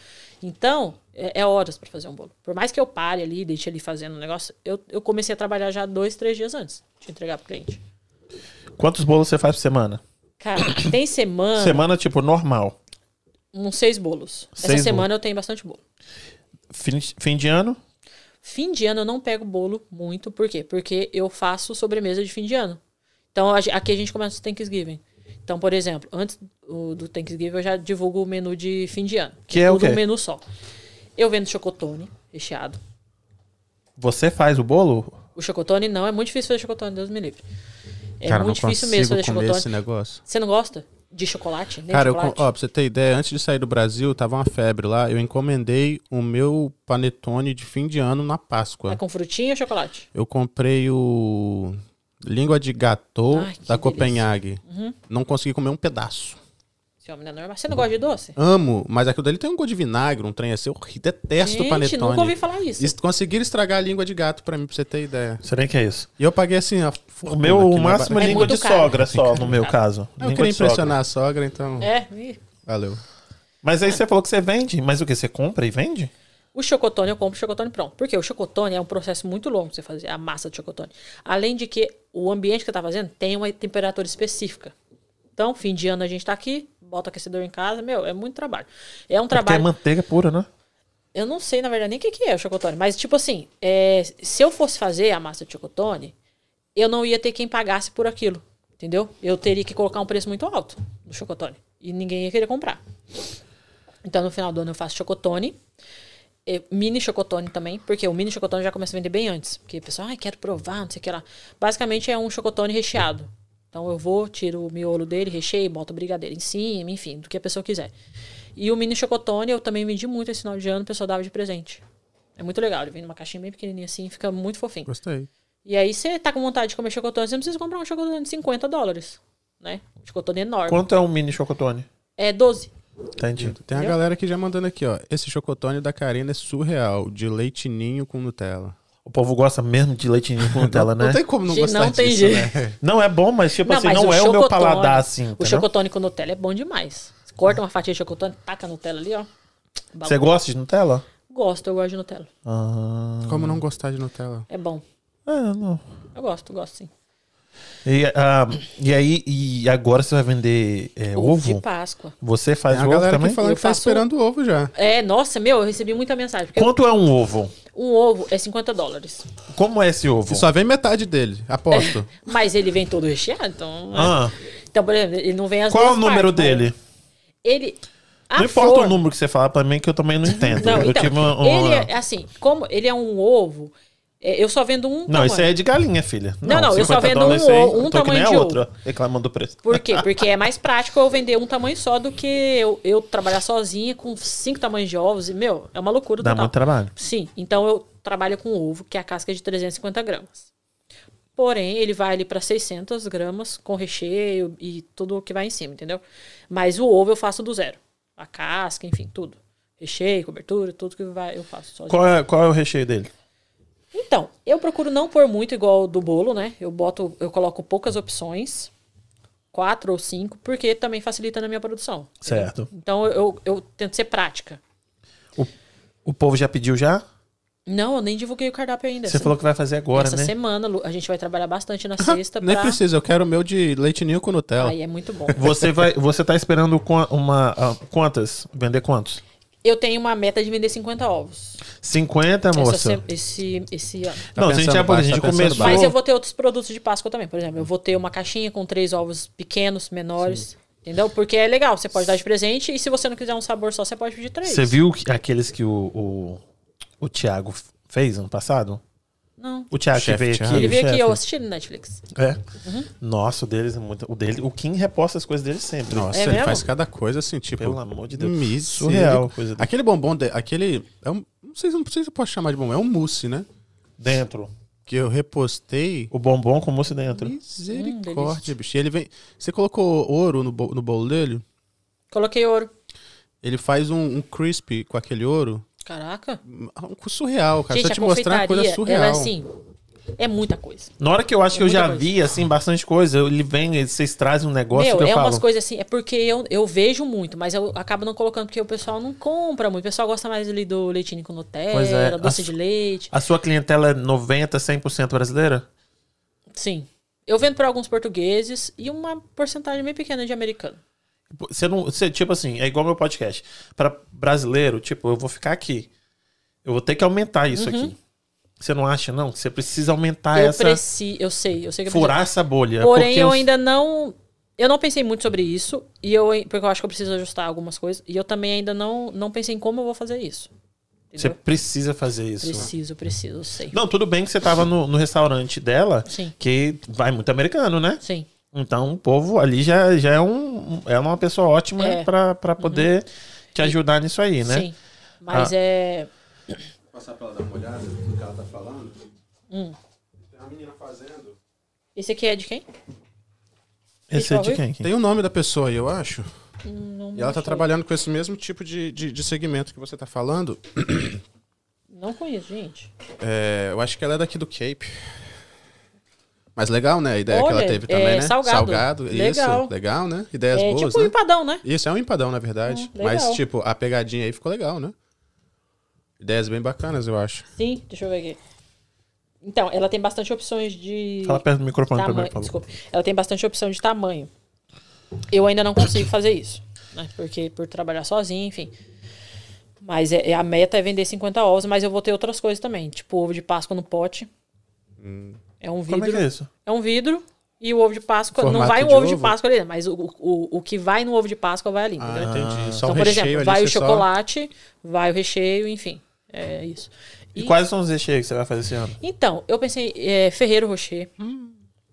Então, é, é horas pra fazer um bolo. Por mais que eu pare ali, deixe ele fazendo o negócio, eu, eu comecei a trabalhar já dois, três dias antes de entregar pro cliente. Quantos bolos você faz por semana? Cara, tem semana, Semana, tipo, normal. uns seis bolos. Essa Seis semana eu tenho bastante bolo. Fim, fim de ano, Fim de ano eu não pego bolo muito, por quê? Porque eu faço sobremesa de fim de ano. Então aqui a gente começa o Thanksgiving. Então, por exemplo, antes do do Thanksgiving eu já divulgo o menu de fim de ano. Que é o Tudo quê? um menu só. Eu vendo chocotone recheado. você faz o bolo? O chocotone não, é muito difícil fazer chocotone, Deus me livre. É Cara, muito não difícil mesmo fazer comer chocotone. esse negócio. Você não gosta de chocolate? Nem Cara, eu, chocolate? com- ó, pra você ter ideia, antes de sair do Brasil, tava uma febre lá. Eu encomendei o meu panetone de fim de ano na Páscoa. É com frutinha ou chocolate? Eu comprei o língua de gâteau Ai, da delícia. Copenhague. Uhum. Não consegui comer um pedaço. Esse homem não é normal. Você não gosta de doce? Amo, mas aquilo dali tem um gosto de vinagre, um trem assim. Eu ri- detesto o Gente, panetone. nunca ouvi falar isso. Eles conseguiram estragar a língua de gato pra mim, pra você ter ideia. Você nem que é isso. E eu paguei assim, a O meu, o aqui, máximo é É língua de caro. sogra só, no meu caso. Eu Língua queria de sogra. impressionar a sogra, então. É, ih. Valeu. Mas aí você falou que você vende. Mas o que? Você compra e vende? O chocotone, eu compro o chocotone pronto. Porque o chocotone é um processo muito longo pra você fazer, a massa de chocotone. Além de que o ambiente que você tá fazendo tem uma temperatura específica. Então, fim de ano a gente tá aqui, bota aquecedor em casa. Meu, é muito trabalho. É um Porque é trabalho. manteiga pura, né? Eu não sei, na verdade, nem o que, que é o chocotone. Mas, tipo assim, é, se eu fosse fazer a massa de chocotone, eu não ia ter quem pagasse por aquilo. Entendeu? Eu teria que colocar um preço muito alto no chocotone. E ninguém ia querer comprar. Então, no final do ano, eu faço chocotone. eh, Mini chocotone também, porque o mini chocotone já começa a vender bem antes. Porque o pessoal, ai, quero provar, não sei o que lá. Basicamente é um chocotone recheado. Então eu vou, tiro o miolo dele, recheio, boto brigadeiro em cima, enfim, do que a pessoa quiser. E o mini chocotone eu também vendi muito esse final de ano, o pessoal dava de presente. É muito legal, ele vem numa caixinha bem pequenininha assim, fica muito fofinho. Gostei. E aí você tá com vontade de comer chocotone, você não precisa comprar um chocotone de 50 dólares, né? Um chocotone enorme. Quanto é um mini chocotone? É 12. Entendi. Tem a galera que já mandando aqui, ó. Esse chocotone da Karina é surreal, de leitinho com Nutella. O povo gosta mesmo de leitinho com Nutella, né? Não tem como não Gente, gostar não tem disso, jeito. né? Não, é bom, mas tipo assim, mas não é o meu chocotone- paladar assim. O entendeu? chocotone com Nutella é bom demais. Você corta uma fatia de chocotone, taca a Nutella ali, ó. Você gosta de Nutella? Gosto, eu gosto de Nutella. Ah, Como não gostar de Nutella? É bom. é, não. Eu gosto, gosto sim. E, ah, e aí, e agora você vai vender é, ovo? de Páscoa. Você faz ovo galera também? falando Eu que tá faço- esperando o ovo já. É, nossa, meu, eu recebi muita mensagem. Quanto é um ovo? um ovo é 50 dólares. Como é esse ovo? E só vem metade dele, aposto. Mas ele vem todo recheado, então. né? Ah, Então, por exemplo, ele não vem as qual é o número partes, mas dele? Ele. a não importa flor- o número que você fala pra mim, que eu também não entendo. Não, eu então, tive uma, uma- ele é assim, como ele é um ovo, é, eu só vendo um Não, tamanho. isso aí é de galinha, filha. Não, não, eu só 50 vendo dólares, um aí, um tamanho a de outra, reclamando do preço. Por quê? Porque é mais prático eu vender um tamanho só do que eu, eu trabalhar sozinha com cinco tamanhos de ovos. E, meu, é uma loucura Dá total. muito trabalho. Sim, então eu trabalho com ovo, que é a casca de 350 gramas. Porém, ele vai ali para 600 gramas com recheio e tudo o que vai em cima, entendeu? Mas o ovo eu faço do zero. A casca, enfim, tudo. Recheio, cobertura, tudo que vai, eu faço sozinho. Qual é, qual é o recheio dele? Então, eu procuro não pôr muito igual o do bolo, né? Eu boto, eu coloco poucas opções, quatro ou cinco, porque também facilita na minha produção. Certo. Então eu, eu, eu tento ser prática. O povo já pediu já? Não, eu nem divulguei o cardápio ainda. Você Essa- falou que vai fazer agora, Essa né? semana, Lu, a gente vai trabalhar bastante na sexta Nem pra... precisa, eu quero o meu de leitinho com Nutella. Aí é muito bom. Você vai, você tá esperando qua- uma ah, quantas? Vender quantos? Eu tenho uma meta de vender 50 ovos. 50, Essa moça. se- esse, esse ano. Tá não, a gente já pode, a baixo, gente tá começou. baixo. Mas eu vou ter outros produtos de Páscoa também. Por exemplo, eu vou ter uma caixinha com três ovos pequenos, menores. Entendeu? Porque é legal, você pode dar de presente e se você não quiser um sabor só, você pode pedir três. Você viu que- aqueles que o, o, o Thiago fez ano passado? Não. O Thiago que Chefe veio Thiago. aqui. Ele veio aqui, eu assisti no Netflix. É. Nossa, o deles é muito. O, dele, o Kim reposta as coisas dele sempre. Nossa, É ele mesmo? faz cada coisa assim, tipo. Pelo amor de Deus. misericórdia. Surreal coisa dele. Aquele bombom, de- aquele. É um, não, sei, não sei se eu posso chamar de bombom, é um mousse, né? Dentro. Que eu repostei. O bombom com mousse dentro. Misericórdia, bicho. E ele vem. Você colocou ouro no, bo- no bolo dele? Coloquei ouro. Ele faz um, um crispy com aquele ouro. Caraca. Um surreal, cara. Gente, Só te mostrar uma coisa surreal. ela é assim, é muita coisa. Na hora que eu acho que eu já coisa. vi, assim, bastante coisa, ele vem, vocês trazem um negócio Meu, que eu é falo. umas coisas assim, é porque eu, eu vejo muito, mas eu acabo não colocando porque o pessoal não compra muito. O pessoal gosta mais ali do leitinho com Nutella, Pois é, doce a de leite. A sua clientela é 90, 100% brasileira? Sim. Eu vendo para alguns portugueses e uma porcentagem bem pequena de americano. Você não. Você, tipo assim, é igual meu podcast. Pra brasileiro, tipo, eu vou ficar aqui. Eu vou ter que aumentar isso aqui. Você não acha, não? Que você precisa aumentar Uhum. eu essa. preciso, eu sei, eu sei que eu Furar essa bolha. preciso. Porém, eu os- ainda não. Eu não pensei muito sobre isso, e eu, porque eu acho que eu preciso ajustar algumas coisas. E eu também ainda não, não pensei em como eu vou fazer isso. Você Entendeu? precisa fazer isso. Preciso, preciso, eu sei. Não, tudo bem que você tava no, no restaurante dela, Sim. que vai muito americano, né? Sim. Então o povo ali já, já é, um, é uma pessoa ótima É. pra, pra poder te ajudar nisso aí, né? Sim. Mas Ah. é. passar pra ela dar uma olhada no que ela tá falando. Hum. Tem uma menina fazendo. Esse aqui é de quem? Esse é de Qual quem? Tem o nome da pessoa aí, eu acho. Não, E ela tá achei. trabalhando com esse mesmo tipo de, de, de segmento que você tá falando. Não conheço, gente. É, eu acho que ela é daqui do Cape. Mas legal, né? A ideia que ela Olha, teve também, é, né? salgado. Legal. Legal. Isso, legal, né? Ideias é boas, tipo um né? empadão, né? Isso, é um empadão, na verdade. Hum. Mas, tipo, a pegadinha aí ficou legal, né? Ideias bem bacanas, eu acho. Sim, deixa eu ver aqui. Então, ela tem bastante opções de Fala perto do microfone tamanho. por favor. Desculpa. Ela tem bastante opção de tamanho. Eu ainda não consigo fazer isso, né? Porque por trabalhar sozinho, enfim. Mas é, é- a meta é vender 50 ovos, mas eu vou ter outras coisas também, tipo ovo de Páscoa no pote. É um vidro. Como é que é isso? É um vidro e o ovo de Páscoa. não Formato vai um de ovo, de ovo? Páscoa ali, mas o, o, o que vai no ovo de Páscoa vai ali. Ah, entendi. Só então, por exemplo, vai o você só- chocolate, vai o recheio, enfim. É isso. E quais são os recheios que você vai fazer esse ano? Então, eu pensei, é, Ferreiro Rocher.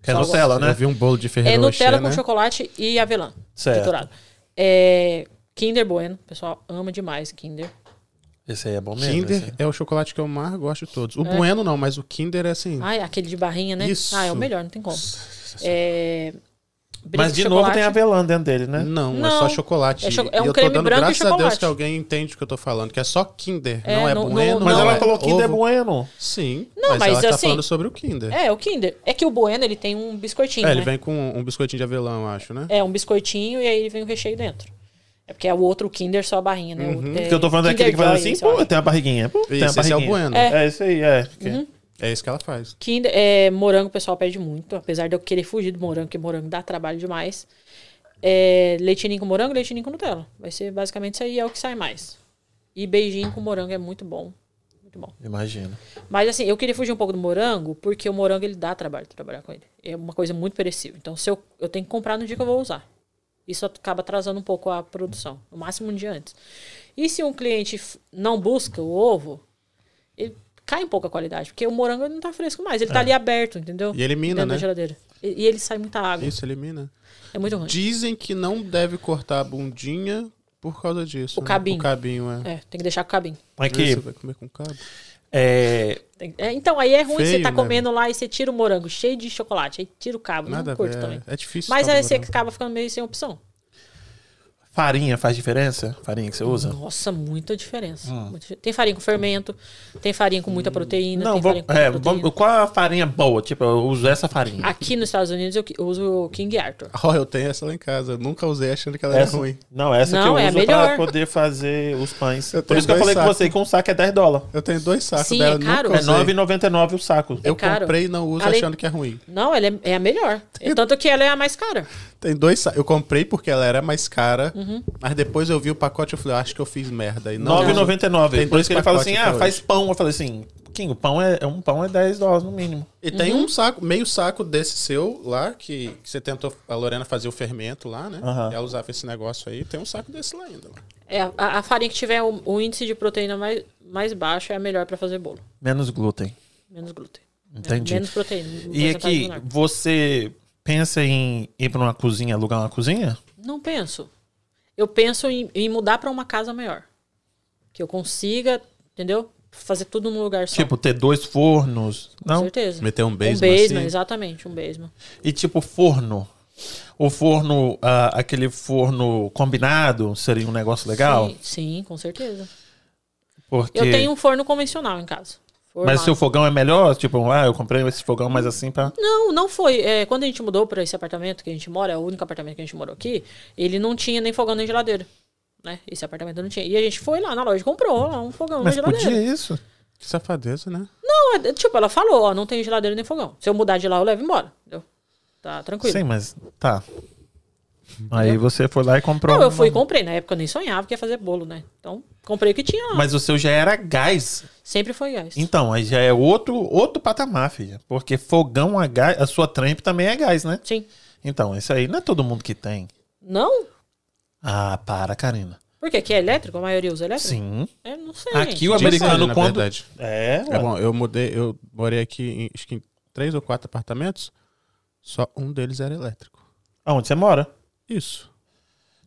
Que é Nutella, Eu né? vi um bolo de É Ferreiro Nutella Rocher, com né? chocolate e avelã. Certo. Triturado. É, Kinder Bueno. O pessoal ama demais Kinder. Esse aí é bom mesmo. Kinder esse é o chocolate que eu mais gosto de todos. O Bueno não, mas o Kinder é assim. Ai, aquele de barrinha, né? Isso. Ah, é o melhor, não tem como. É, Mas de novo chocolate. tem avelã dentro dele, né? Não, é Não. só chocolate. É cho- é E um eu tô creme dando branco e graças a Deus que alguém entende o que eu tô falando, que é só Kinder, É, não é no- no- Bueno. Mas não ela é falou Kinder ovo. Bueno. Sim, Não, mas, mas ela tá assim- falando sobre o Kinder. É, o Kinder. É que o Bueno, ele tem um biscoitinho, É, né? ele vem com um biscoitinho de avelã, eu acho, né? É, um biscoitinho e aí vem o recheio dentro. É porque é o outro Kinder só a barrinha, né? O, é, Porque eu tô falando daquele que faz assim, pô, tem uma barriguinha. Pô, tem uma Esse, esse é o barriguinha. Bueno. É. É, isso aí, é. É isso que ela faz. Kinder, é, morango o pessoal pede muito, apesar de eu querer fugir do morango, porque morango dá trabalho demais. É, leitinho com morango, leitinho com Nutella. Vai ser basicamente isso aí, é o que sai mais. E beijinho com morango é muito bom. Muito bom. Imagina. Mas assim, eu queria fugir um pouco do morango, porque o morango ele dá trabalho de trabalhar com ele. É uma coisa muito perecível. Então, se eu, eu tenho que comprar no dia que eu vou usar. Isso acaba atrasando um pouco a produção, no máximo um dia antes. E se um cliente não busca o ovo, ele cai um pouco a qualidade, porque o morango não tá fresco mais, ele tá ali aberto, entendeu? É. E elimina, Dentro né? da geladeira. E, e ele sai muita água. Isso elimina. É muito ruim. Dizem que não deve cortar a bundinha por causa disso. O né? cabinho. O cabinho, é. É, tem que deixar com o cabinho. Que Você vai comer com cabo. É, é, então, aí é ruim você Feio, tá né, comendo lá e você tira o morango cheio de chocolate, aí tira o cabo. Nada não curto ver. também. É difícil. Mas aí você morango. acaba ficando meio sem opção. Farinha faz diferença? Farinha que você usa? Nossa, muita diferença. Diferença. Tem farinha com fermento, tem farinha com muita proteína, Não, tem vamos, farinha com pouca é, proteína. qual a farinha boa? Tipo, eu uso essa farinha. Aqui nos Estados Unidos eu eu uso o King Arthur. Ó, eu tenho essa lá em casa. Eu nunca usei achando que ela era Essa, ruim. não, essa que Não, eu é uso pra melhor. poder fazer os pães. Eu Por isso que eu falei com sacos. você que um saco é 10 dólares. Eu tenho dois sacos Sim, dela, é caro. nunca É usei. 9,99 o saco. Eu caro. comprei e não uso Além- achando que é ruim. Não, ela é, é a melhor. É tanto que ela é a mais cara. Tem dois sacos. Eu comprei porque ela era mais cara, Uhum. Mas depois eu vi o pacote e eu falei, "Eu acho que eu fiz merda. E não, 9,99. Tem Por isso que ele fala assim: ah, faz pão. Eu falei assim: King, o pão é, é um pão é 10 dólares no mínimo. E tem Uhum. um saco, meio saco desse seu lá, que, que você tentou, a Lorena fazer o fermento lá, né? Aham. Ela usava esse negócio aí. Tem um saco desse lá ainda. É, a, a farinha que tiver o, o índice de proteína mais, mais baixo é a melhor pra fazer bolo. Menos glúten. Menos glúten. É, Entendi. menos proteína. E aqui, menor. você pensa em ir pra uma cozinha, alugar uma cozinha? Não penso. Eu penso em, em mudar pra uma casa maior. Que eu consiga, entendeu? Fazer tudo num lugar só. Tipo, ter dois fornos? Com Não? certeza. Meter um um basement basement, assim. exatamente, um basement. E tipo, forno? O forno, ah, aquele forno combinado, seria um negócio legal? Sim, sim, com certeza. Porque... Eu tenho um forno convencional em casa. Mas formado. seu fogão é melhor? Tipo, ah, eu comprei esse fogão mais assim pra... Não, não foi. É, quando a gente mudou para esse apartamento que a gente mora, é o único apartamento que a gente morou aqui, ele não tinha nem fogão nem geladeira. Né? Esse apartamento não tinha. E a gente foi lá na loja e comprou lá um fogão Mas uma geladeira. podia isso? Que safadeza, né? Não, é, tipo, ela falou, ó, não tem geladeira nem fogão. Se eu mudar de lá, eu levo embora. Entendeu? Tá tranquilo. Sim, mas tá. Aí você foi lá e comprou. Não, eu fui e comprei. Na época eu nem sonhava que ia fazer bolo, né? Então, comprei o que tinha lá. Mas o seu já era gás. Sempre foi gás. Então, aí já é outro, outro patamar, filha. Porque fogão a gás, a sua tramp também é gás, né? Sim. Então, isso aí não é todo mundo que tem. Não? Ah, para, Karina. Por quê? Que é elétrico? A maioria usa elétrico? Sim. É, não sei. Aqui gente. o americano na quando. verdade. É, É bom, eu mudei, eu morei aqui em, acho que em três ou quatro apartamentos, só um deles era elétrico. Aonde você mora? Isso.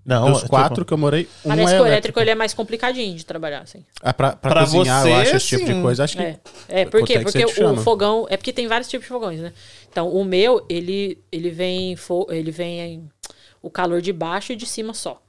Não, tipo, quatro que eu morei, um Parece é que o elétrico elétrico. ele é mais complicadinho de trabalhar, assim. Ah, pra, pra, Pra cozinhar, eu você, acho esse tipo de coisa. Acho que É, é por quê? Porque você te o chama? fogão. É porque tem vários tipos de fogões, né? Então, o meu, ele, ele vem. fo- Ele vem em- o calor de baixo e de cima só.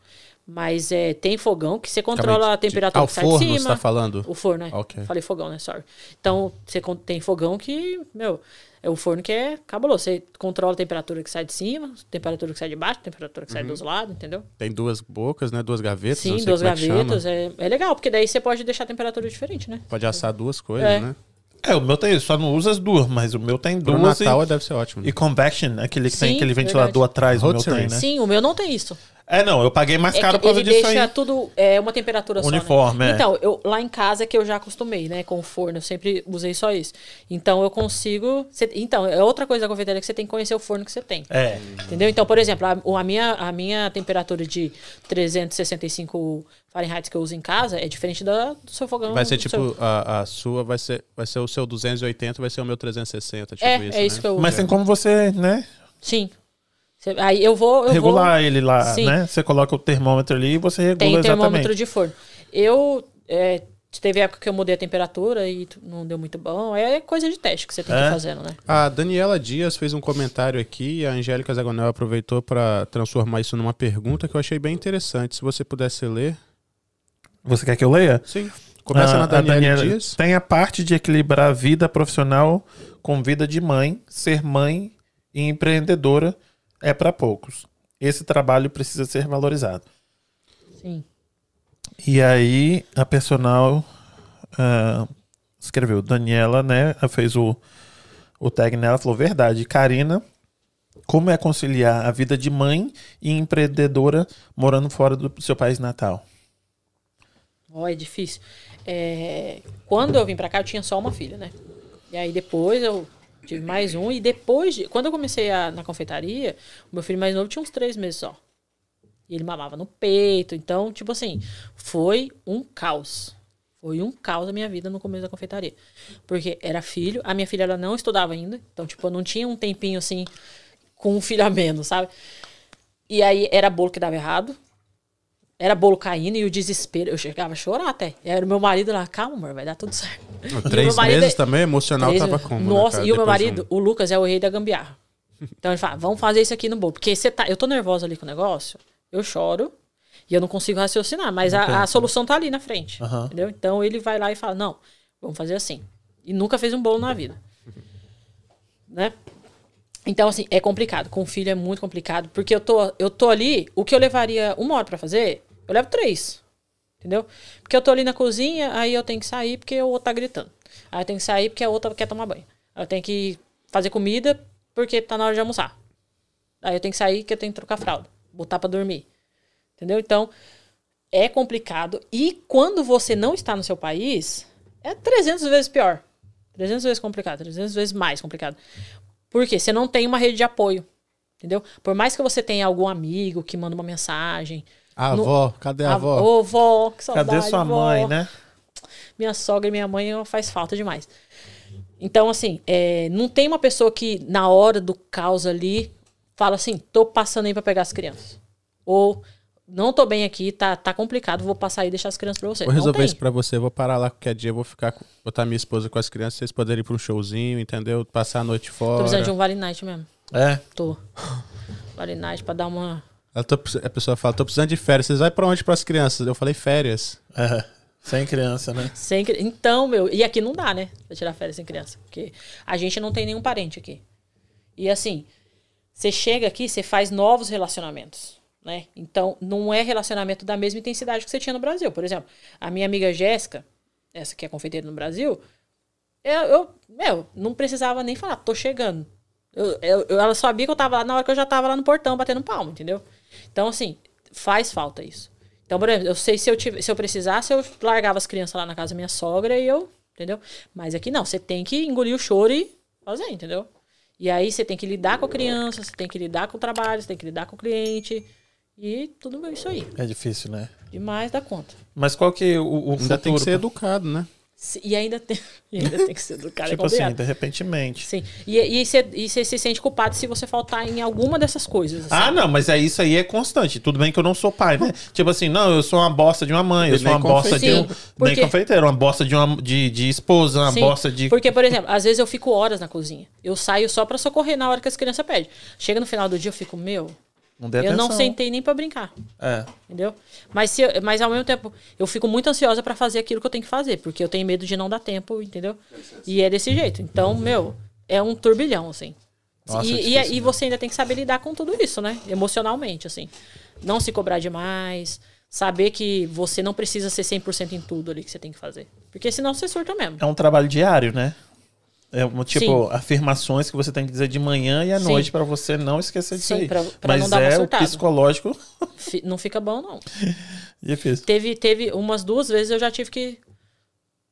Mas é, tem fogão que você controla a temperatura ah, o que sai forno de você cima. tá falando? O forno, né? Ok. Falei fogão, né? Sorry. Então, você tem fogão que, meu, é o forno que é cabuloso. Você controla a temperatura que sai de cima, a temperatura que sai de baixo, a temperatura que sai Uhum. dos lados, entendeu? Tem duas bocas, né? Duas gavetas. Sim, duas é gavetas. É, é legal, porque daí você pode deixar a temperatura diferente, né? Pode assar duas coisas, É. né? É, o meu tem, só não usa as duas, mas o meu tem Pro duas. Natal e, deve ser ótimo. e convection, aquele que tem Sim, aquele ventilador verdade. atrás, o meu tem, né? Sim, o meu não tem isso. É, não, eu paguei mais É caro que por causa ele disso deixa aí. tudo é uma temperatura Uniforme, só, né? é. Então, eu lá em casa que eu já acostumei, né, com o forno, eu sempre usei só isso. Então eu consigo, cê- então, é outra coisa da confeitaria que você tem que conhecer o forno que você tem. É. Entendeu? Então, por exemplo, a, a minha, a minha temperatura de 365 Fahrenheit que eu uso em casa é diferente da, do seu fogão. Vai ser tipo, seu- a, a sua vai ser, vai ser o seu 280, vai ser o meu 360, tipo É, isso, é isso né? que eu uso. Mas tem como você, né, Sim. Cê- aí eu vou. Eu regular vou, ele lá, Sim. né? Você coloca o termômetro ali e você regula Tem exatamente. termômetro de forno. Eu. é, teve época que eu mudei a temperatura e não deu muito bom. É coisa de teste que você tem que É? ir fazendo, né? A Daniela Dias fez um comentário aqui e a Angélica Zagonel aproveitou para transformar isso numa pergunta que eu achei bem interessante. Se você pudesse ler. Você quer que eu leia? Sim. Começa Ah, na a Daniela Daniela Dias. Tem a parte de equilibrar a vida profissional com vida de mãe, ser mãe e empreendedora é para poucos. Esse trabalho precisa ser valorizado. Sim. E aí a personal ah, escreveu, Daniela, né, fez o, o tag nela, falou, verdade, Karina, como é conciliar a vida de mãe e empreendedora morando fora do seu país natal? Ó, é difícil. É, quando eu vim pra cá, eu tinha só uma filha, né? E aí depois eu tive mais um. E depois, de, quando eu comecei a- na confeitaria, o meu filho mais novo tinha uns três meses só. E ele mamava no peito. Então, tipo assim, foi um caos. Foi um caos a minha vida no começo da confeitaria. Porque era filho, a minha filha ela não estudava ainda. Então, tipo, eu não tinha um tempinho assim com um filho a menos, sabe? E aí era bolo que dava errado. Era bolo caindo e o desespero. Eu chegava a chorar até. Era o meu marido lá, calma, amor, vai dar tudo certo. O Três marido meses é- também, emocional Três tava como? né, Nossa, cara? e o meu marido, um- o Lucas, é o rei da gambiarra. Então ele fala, vamos fazer isso aqui no bolo. Porque você tá, eu tô nervosa ali com o negócio, eu choro e eu não consigo raciocinar. Mas a, a solução tá ali na frente. Entendeu? Então ele vai lá e fala, não, vamos fazer assim. E nunca fez um bolo na vida. né? Então, assim, é complicado. Com filho é muito complicado. Porque eu tô, eu tô ali, o que eu levaria uma hora pra fazer, eu levo três. Entendeu? Porque eu tô ali na cozinha, aí eu tenho que sair porque o outro tá gritando. Aí eu tenho que sair porque a outra quer tomar banho. Aí eu tenho que fazer comida porque tá na hora de almoçar. Aí eu tenho que sair porque eu tenho que trocar fralda, botar pra dormir. Entendeu? Então, é complicado. E quando você não está no seu país, é 300 vezes pior. 300 vezes complicado, 300 vezes mais complicado. Por quê? Você não tem uma rede de apoio. Entendeu? Por mais que você tenha algum amigo que manda uma mensagem. A no- avó, cadê a, avó? Ô, vó, que saudade, Cadê sua vó. mãe, né? Minha sogra e minha mãe faz falta demais. Então, assim, é, não tem uma pessoa que, na hora do caos ali, fala assim, tô passando aí pra pegar as crianças. Ou, não tô bem aqui, tá, tá complicado, vou passar aí e deixar as crianças pra você. Vou resolver isso pra você, vou parar lá qualquer dia, vou ficar, com- botar minha esposa com as crianças, vocês poderem ir pra um showzinho, entendeu? Passar a noite Tô fora. precisando de um Vale Night mesmo. É. Tô. Vale Night pra dar uma... Precis- a pessoa fala, tô precisando de férias, vocês vai pra onde pras crianças? Eu falei, férias. é. Sem criança, né? Sem Então, meu, e aqui não dá, né? Pra tirar férias sem criança. Porque a gente não tem nenhum parente aqui. E assim, você chega aqui, você faz novos relacionamentos, né? Então, não é relacionamento da mesma intensidade que você tinha no Brasil. Por exemplo, a minha amiga Jéssica, essa que é confeiteira no Brasil, eu, eu meu, não precisava nem falar, tô chegando. Eu, eu- ela sabia que eu tava lá na hora que eu já tava lá no portão batendo palmo, entendeu? Então, assim, faz falta isso. Então, por exemplo, eu sei se eu, tive, se eu precisasse, eu largava as crianças lá na casa da minha sogra e eu, entendeu? Mas aqui não, você tem que engolir o choro e fazer, entendeu? E aí você tem que lidar com a criança, você tem que lidar com o trabalho, você tem que lidar com o cliente. E tudo isso aí. É difícil, né? Demais da conta. Mas qual que é o, o Ainda futuro? tem que ser educado, né? E ainda tem, e ainda tem que ser do cara. tipo é assim, de repentemente. Sim. E, e, você, e você se sente culpado se você faltar em alguma dessas coisas. assim. Ah, não, mas é isso aí é constante. Tudo bem que eu não sou pai, né? tipo assim, não, eu sou uma bosta de uma mãe, eu E sou uma bosta de um. confeiteiro. Sim, Nem porque- confeiteiro, uma bosta de, uma, de, de esposa, uma Sim, bosta de. Porque, por exemplo, às vezes eu fico horas na cozinha. Eu saio só pra socorrer na hora que as crianças pedem. Chega no final do dia, eu fico, meu, Não dê eu não sentei nem pra brincar. É. Entendeu? Mas, se eu- mas ao mesmo tempo, eu fico muito ansiosa pra fazer aquilo que eu tenho que fazer, porque eu tenho medo de não dar tempo, entendeu? E é desse jeito. Então, meu, é um turbilhão, assim. Nossa, e, é e- difícil, e você ainda tem que saber lidar com tudo isso, né? Emocionalmente, assim. Não se cobrar demais. Saber que você não precisa ser 100% em tudo ali que você tem que fazer. Porque senão você surta mesmo. É um trabalho diário, né? É tipo, afirmações que você tem que dizer de manhã e à Sim. noite pra você não esquecer disso Sim, aí. pra- pra Mas não dar uma é o psicológico Não fica bom, não. difícil. Teve, teve umas duas vezes eu já tive que.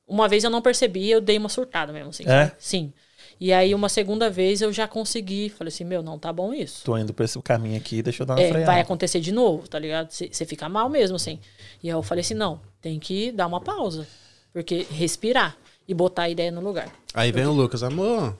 Uma vez eu não percebi, eu dei uma surtada mesmo, assim. É? Sim. E aí, uma segunda vez eu já consegui. Falei assim, meu, não tá bom isso. Tô indo pra esse caminho aqui, deixa eu dar uma É, freada. vai acontecer de novo, tá ligado? Você fica mal mesmo, assim. E aí eu falei assim, não, tem que dar uma pausa. Porque respirar e botar a ideia no lugar. Aí vem o Lucas, amor.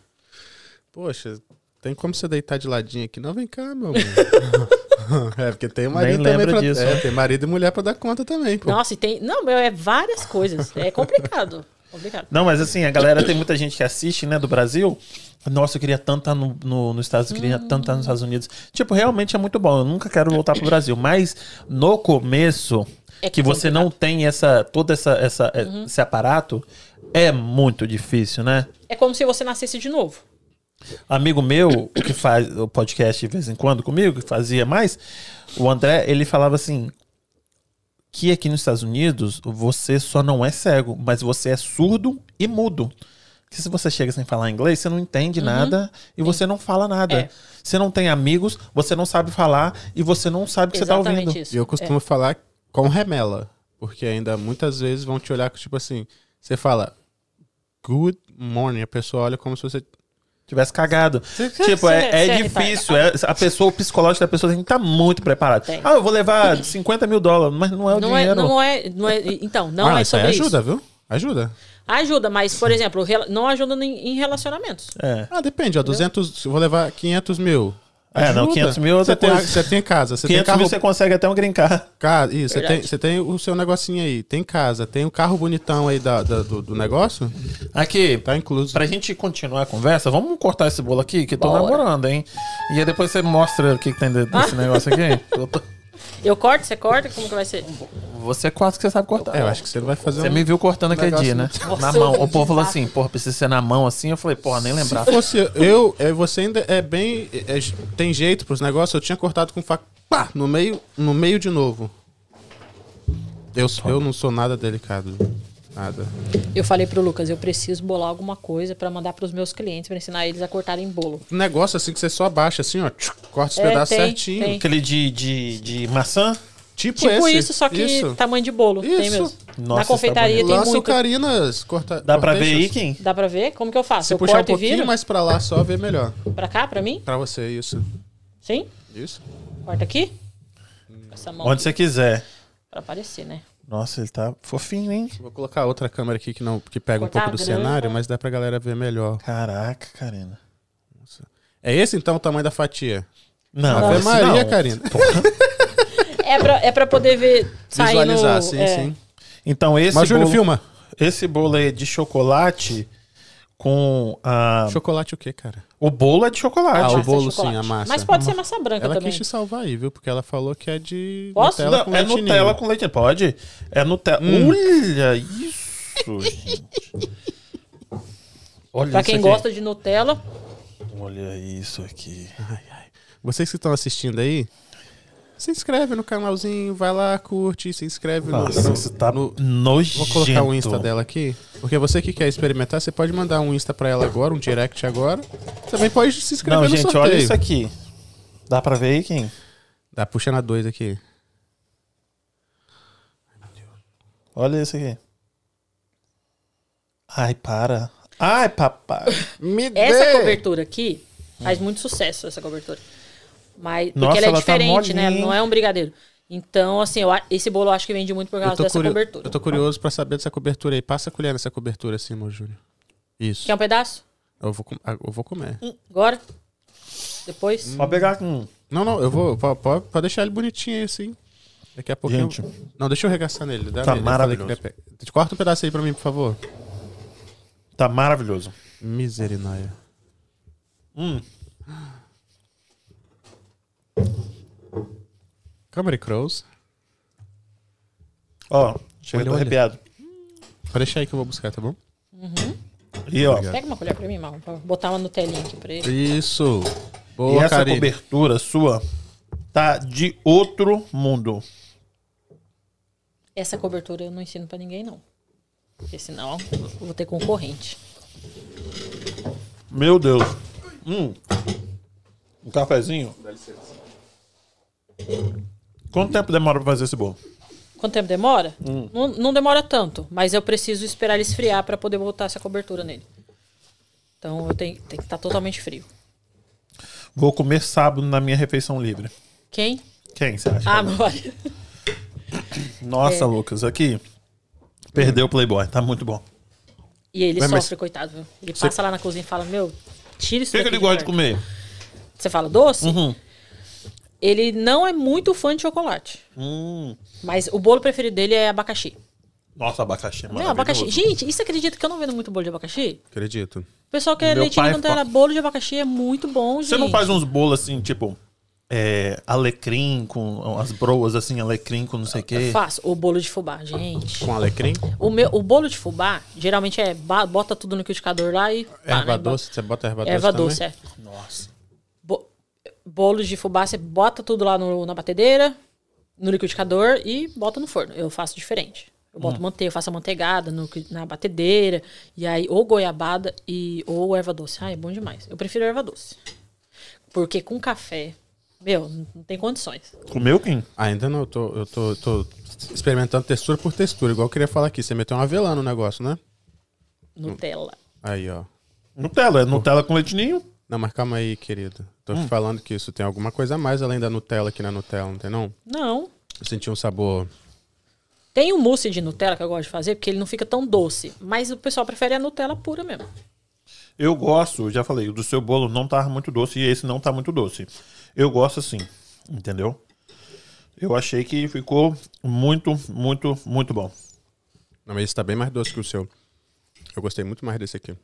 Poxa, tem como você deitar de ladinho aqui? Não, vem cá, meu amor. é, porque tem marido Nem também lembro pra, disso, é, né? tem marido e mulher pra dar conta também, pô. Nossa, e tem. Não, meu, é várias coisas. É complicado. Complicado. Não, mas assim, a galera tem muita gente que assiste, né, do Brasil. Nossa, eu queria tanto estar no, no, nos Estados Unidos, eu queria tanto estar nos Estados Unidos. Tipo, realmente é muito bom. Eu nunca quero voltar pro Brasil. Mas no começo, É que você não tem essa, todo essa, essa, esse aparato, é muito difícil, né? É como se você nascesse de novo. amigo meu que faz o podcast de vez em quando comigo, que fazia mais, o André, ele falava assim que aqui nos Estados Unidos você só não é cego, mas você é surdo e mudo. Que se você chega sem falar inglês, você não entende nada e você não fala nada. Uhum. É. Você não tem amigos, você não sabe falar e você não sabe o que você tá ouvindo. Exatamente isso. E eu costumo falar com remela. Porque ainda muitas vezes vão te olhar tipo assim, você fala good morning, a pessoa olha como se você. Tivesse cagado. tipo, é, é é difícil. é- a pessoa, o psicológico da pessoa tem que estar muito preparado. Tem. Ah, eu vou levar 50 mil dólares, mas não é o Não é, dinheiro. não é, não é. Então, não ah, é isso aí sobre ajuda, isso. viu? Ajuda. Ajuda, mas, por exemplo, não ajuda em, em relacionamentos. É. Ah, depende, ó. 200, eu vou levar 500 mil. É, não, 500 mil você tem, você tem casa, você 500 tem carro. mil você consegue até um green card. Ca- Isso, você tem, Verdade. você tem o seu negocinho aí, tem casa, tem o carro bonitão aí da, da- do, do negócio, Aqui, tá incluso. pra gente continuar a conversa, vamos cortar esse bolo aqui, que tô Bora. namorando, hein? E aí depois você mostra o que, que tem dentro desse negócio aqui. Eu tô- Eu corto, você corta? Como que vai ser? Você quase que você sabe cortar. É, eu acho que você não vai fazer Você um... me viu cortando aquele dia, né? Nossa, na mão. O povo falou assim, porra, precisa ser na mão assim. Eu falei, porra, nem lembrava. Se fosse eu, é, você ainda é bem. é- tem jeito pros negócios, eu tinha cortado com faca. Pá! No meio, no meio de novo. Eu, eu não sou nada delicado. Nada. Eu falei pro Lucas, eu preciso bolar alguma coisa pra mandar pros meus clientes, pra ensinar eles a cortarem bolo. Um negócio assim que você só abaixa assim, ó. tchuc, corta os É, pedaços tem, certinho. tem. Aquele de, de, de maçã. Tipo, Tipo esse. isso, só que Isso. tamanho de bolo. Tem Isso. mesmo. Nossa, Na confeitaria tá tem muito. Carinas. Corta, Dá pra ver aí, quem? Dá pra ver? Como que eu faço? Se eu puxar um corto e pouquinho viro? mais pra lá, só ver melhor. Pra cá, pra mim? Pra você, isso. Sim? Isso. Corta aqui? Com essa mão Onde você quiser. pra aparecer, né? Nossa, ele tá fofinho, hein? Vou colocar outra câmera aqui que, não, que pega um Cortar pouco do a grama. cenário, mas dá pra galera ver melhor. Caraca, Karina. É esse então o tamanho da fatia? Não, Ave Maria, não. Karina. É pra, é pra poder ver. Visualizar, sim, é, sim. Então esse Mas, bolo, filma. esse bolo aí é de chocolate com a... Chocolate o quê, cara? O bolo é de chocolate. Ah, o massa bolo, de chocolate. sim, a massa. Mas pode ser massa branca Ela também. quis te salvar aí, viu? Porque ela falou que é de Posso? Nutella Não, com é leite Nutella com leite. Pode? É Nutella. Hum. Olha isso, gente. Olha Pra quem gosta de Nutella, Olha isso aqui. Vocês que estão assistindo aí, se inscreve no canalzinho, vai lá, curte, se inscreve no- Nossa, no, isso tá no- nojento. Vou colocar o Insta dela aqui. Porque você que quer experimentar, você pode mandar um Insta pra ela agora, um direct agora. Também pode se inscrever Não, no gente, sorteio. olha isso aqui. Dá pra ver aí quem? Dá puxando a dois aqui. Olha isso aqui. Ai, para. Ai, papai. Me essa cobertura aqui faz muito sucesso, essa cobertura. Mas, porque Nossa, ela é ela tá diferente, né? molinha, Não é um brigadeiro. Então, assim, eu esse bolo eu acho que vende muito por causa dessa curio- cobertura. eu tô curioso pra saber dessa cobertura aí. Passa a colher nessa cobertura assim, meu Júnior. Isso. Quer um pedaço? Eu vou, ah, eu vou comer. Agora? Depois? Pode pegar com. Não, não, eu vou. Pode, pode- deixar ele bonitinho aí assim. Daqui a pouco. Gente. Eu... Não, deixa eu regaçar nele. Dá Tá maravilhoso. ele pe- Corta um pedaço aí pra mim, por favor. Tá maravilhoso. Miserinoia. Hum. Câmara Crows. Ó, chega Olha, olha. arrepiado. Pode deixar aí que eu vou buscar, tá bom? E ó. Pega uma colher pra mim, Marlon, pra botar uma Nutelinha aqui pra ele. Isso. e Boa, essa Karine. cobertura sua tá de outro mundo. Essa cobertura eu não ensino pra ninguém, não. Porque senão eu vou ter concorrente. Meu Deus. Hum. Um cafezinho. Quanto tempo demora pra fazer esse bolo? Quanto tempo demora? Hum. Não, não demora tanto, mas eu preciso esperar ele esfriar para poder botar essa cobertura nele. Então eu tenho, tem que estar totalmente frio. Vou comer sábado na minha refeição livre. Quem? Quem você acha? Ah, meu. Nossa, é. Lucas, aqui. Perdeu o Playboy, tá muito bom. E ele Mas- sofre, coitado. viu? Ele passa lá na cozinha e fala: Meu, tira isso O que, que ele gosta de perto." comer? Você fala doce? Uhum. Ele não é muito fã de chocolate. Hum. Mas o bolo preferido dele é abacaxi. Nossa, abacaxi é Não, maravilhoso. abacaxi. Gente, isso acredita que eu não vendo muito bolo de abacaxi? Acredito. O pessoal quer Meu leitinho Nutella. fa- Bolo de abacaxi é muito bom, gente. Você não faz uns bolos assim, tipo, é, alecrim com as broas assim, alecrim com não sei o quê? Eu faço o bolo de fubá, gente. Com alecrim? O, meu, o bolo de fubá, geralmente é bota tudo no liquidificador lá e. pá, Erva né? doce, você bota erva doce Erva também? doce, é. Nossa. Bo bolo de fubá, você bota tudo lá no- na batedeira, no liquidificador e bota no forno. Eu faço diferente. Eu Hum. boto manteiga, eu faço a manteigada no na batedeira, e aí ou goiabada e ou erva doce. Ai, é bom demais. Eu prefiro erva doce. Porque com café, meu, não tem condições. Comeu, Kim? Ainda não, eu tô, eu tô, tô experimentando textura por textura, igual eu queria falar aqui. Você meteu um avelã no negócio, né? Nutella. Aí, ó. Nutella, é Nutella com leitinho? Não, mas calma aí, querido. Tô Hum. te falando que isso tem alguma coisa a mais além da Nutella aqui na Nutella, não tem não? Não. Eu senti um sabor. Tem o mousse de Nutella que eu gosto de fazer, porque ele não fica tão doce. Mas o pessoal prefere a Nutella pura mesmo. Eu gosto, já falei, o do seu bolo não tá muito doce e esse não tá muito doce. Eu gosto assim, entendeu? Eu achei que ficou muito, muito, muito bom. Não, mas esse tá bem mais doce que o seu. Eu gostei muito mais desse aqui.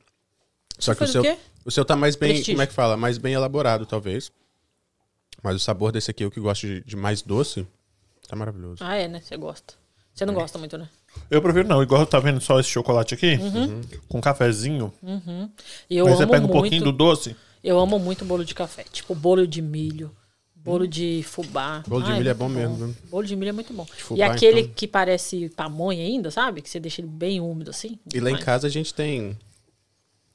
Só que o seu, quê? o seu tá mais bem, Prestígio. como é que fala? Mais bem elaborado, talvez. Mas o sabor desse aqui, eu que gosto de, de mais doce, tá maravilhoso. Ah, é, né? Você gosta. Você não gosta muito, né? Eu prefiro não, igual tá vendo só esse chocolate aqui, Uhum. com cafezinho. E eu Aí amo você pega um muito. pouquinho do doce. Eu amo muito bolo de café. Tipo, bolo de milho, bolo de fubá. Bolo de Ai, milho é muito bom mesmo? Bolo de milho é muito bom. fubá, e aquele então? que parece pamonha ainda, sabe? Que você deixa ele bem úmido assim. E lá em casa a gente tem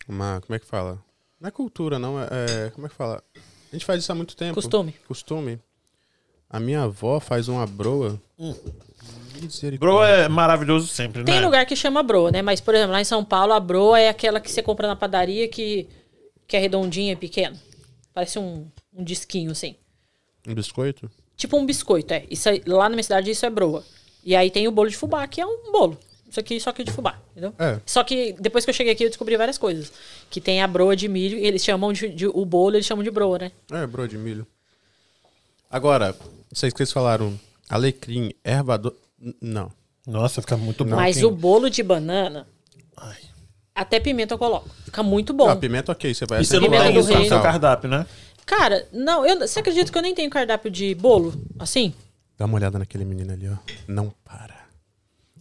uma. Como é que fala? Não é cultura, não. É, é- como é que fala? A gente faz isso há muito tempo. Costume. Costume. A minha avó faz uma broa. Hum. Misericórdia. Bro é maravilhoso sempre, Tem né? lugar que chama broa, né? Mas, por exemplo, lá em São Paulo, a broa é aquela que você compra na padaria que, que é redondinha e pequena. Parece um, um disquinho, assim. Um biscoito? Tipo um biscoito, é. Isso lá na minha cidade isso é broa. E aí tem o bolo de fubá, que é um bolo. Isso aqui só que de fubá, entendeu? É. Só que depois que eu cheguei aqui eu descobri várias coisas. Que tem a broa de milho, eles chamam de, de- o bolo, eles chamam de broa, né? É, broa de milho. Agora, vocês que vocês falaram alecrim, erva do... Não. Nossa, fica muito bom. Mas o bolo de banana, Ai. até pimenta eu coloco. Fica muito bom. Ah, pimenta ok, você vai E você não Pimenta tem isso no seu cardápio, né? Cara, não, eu, você acredita que eu nem tenho cardápio de bolo? Assim? Dá uma olhada naquele menino ali, ó. Não para.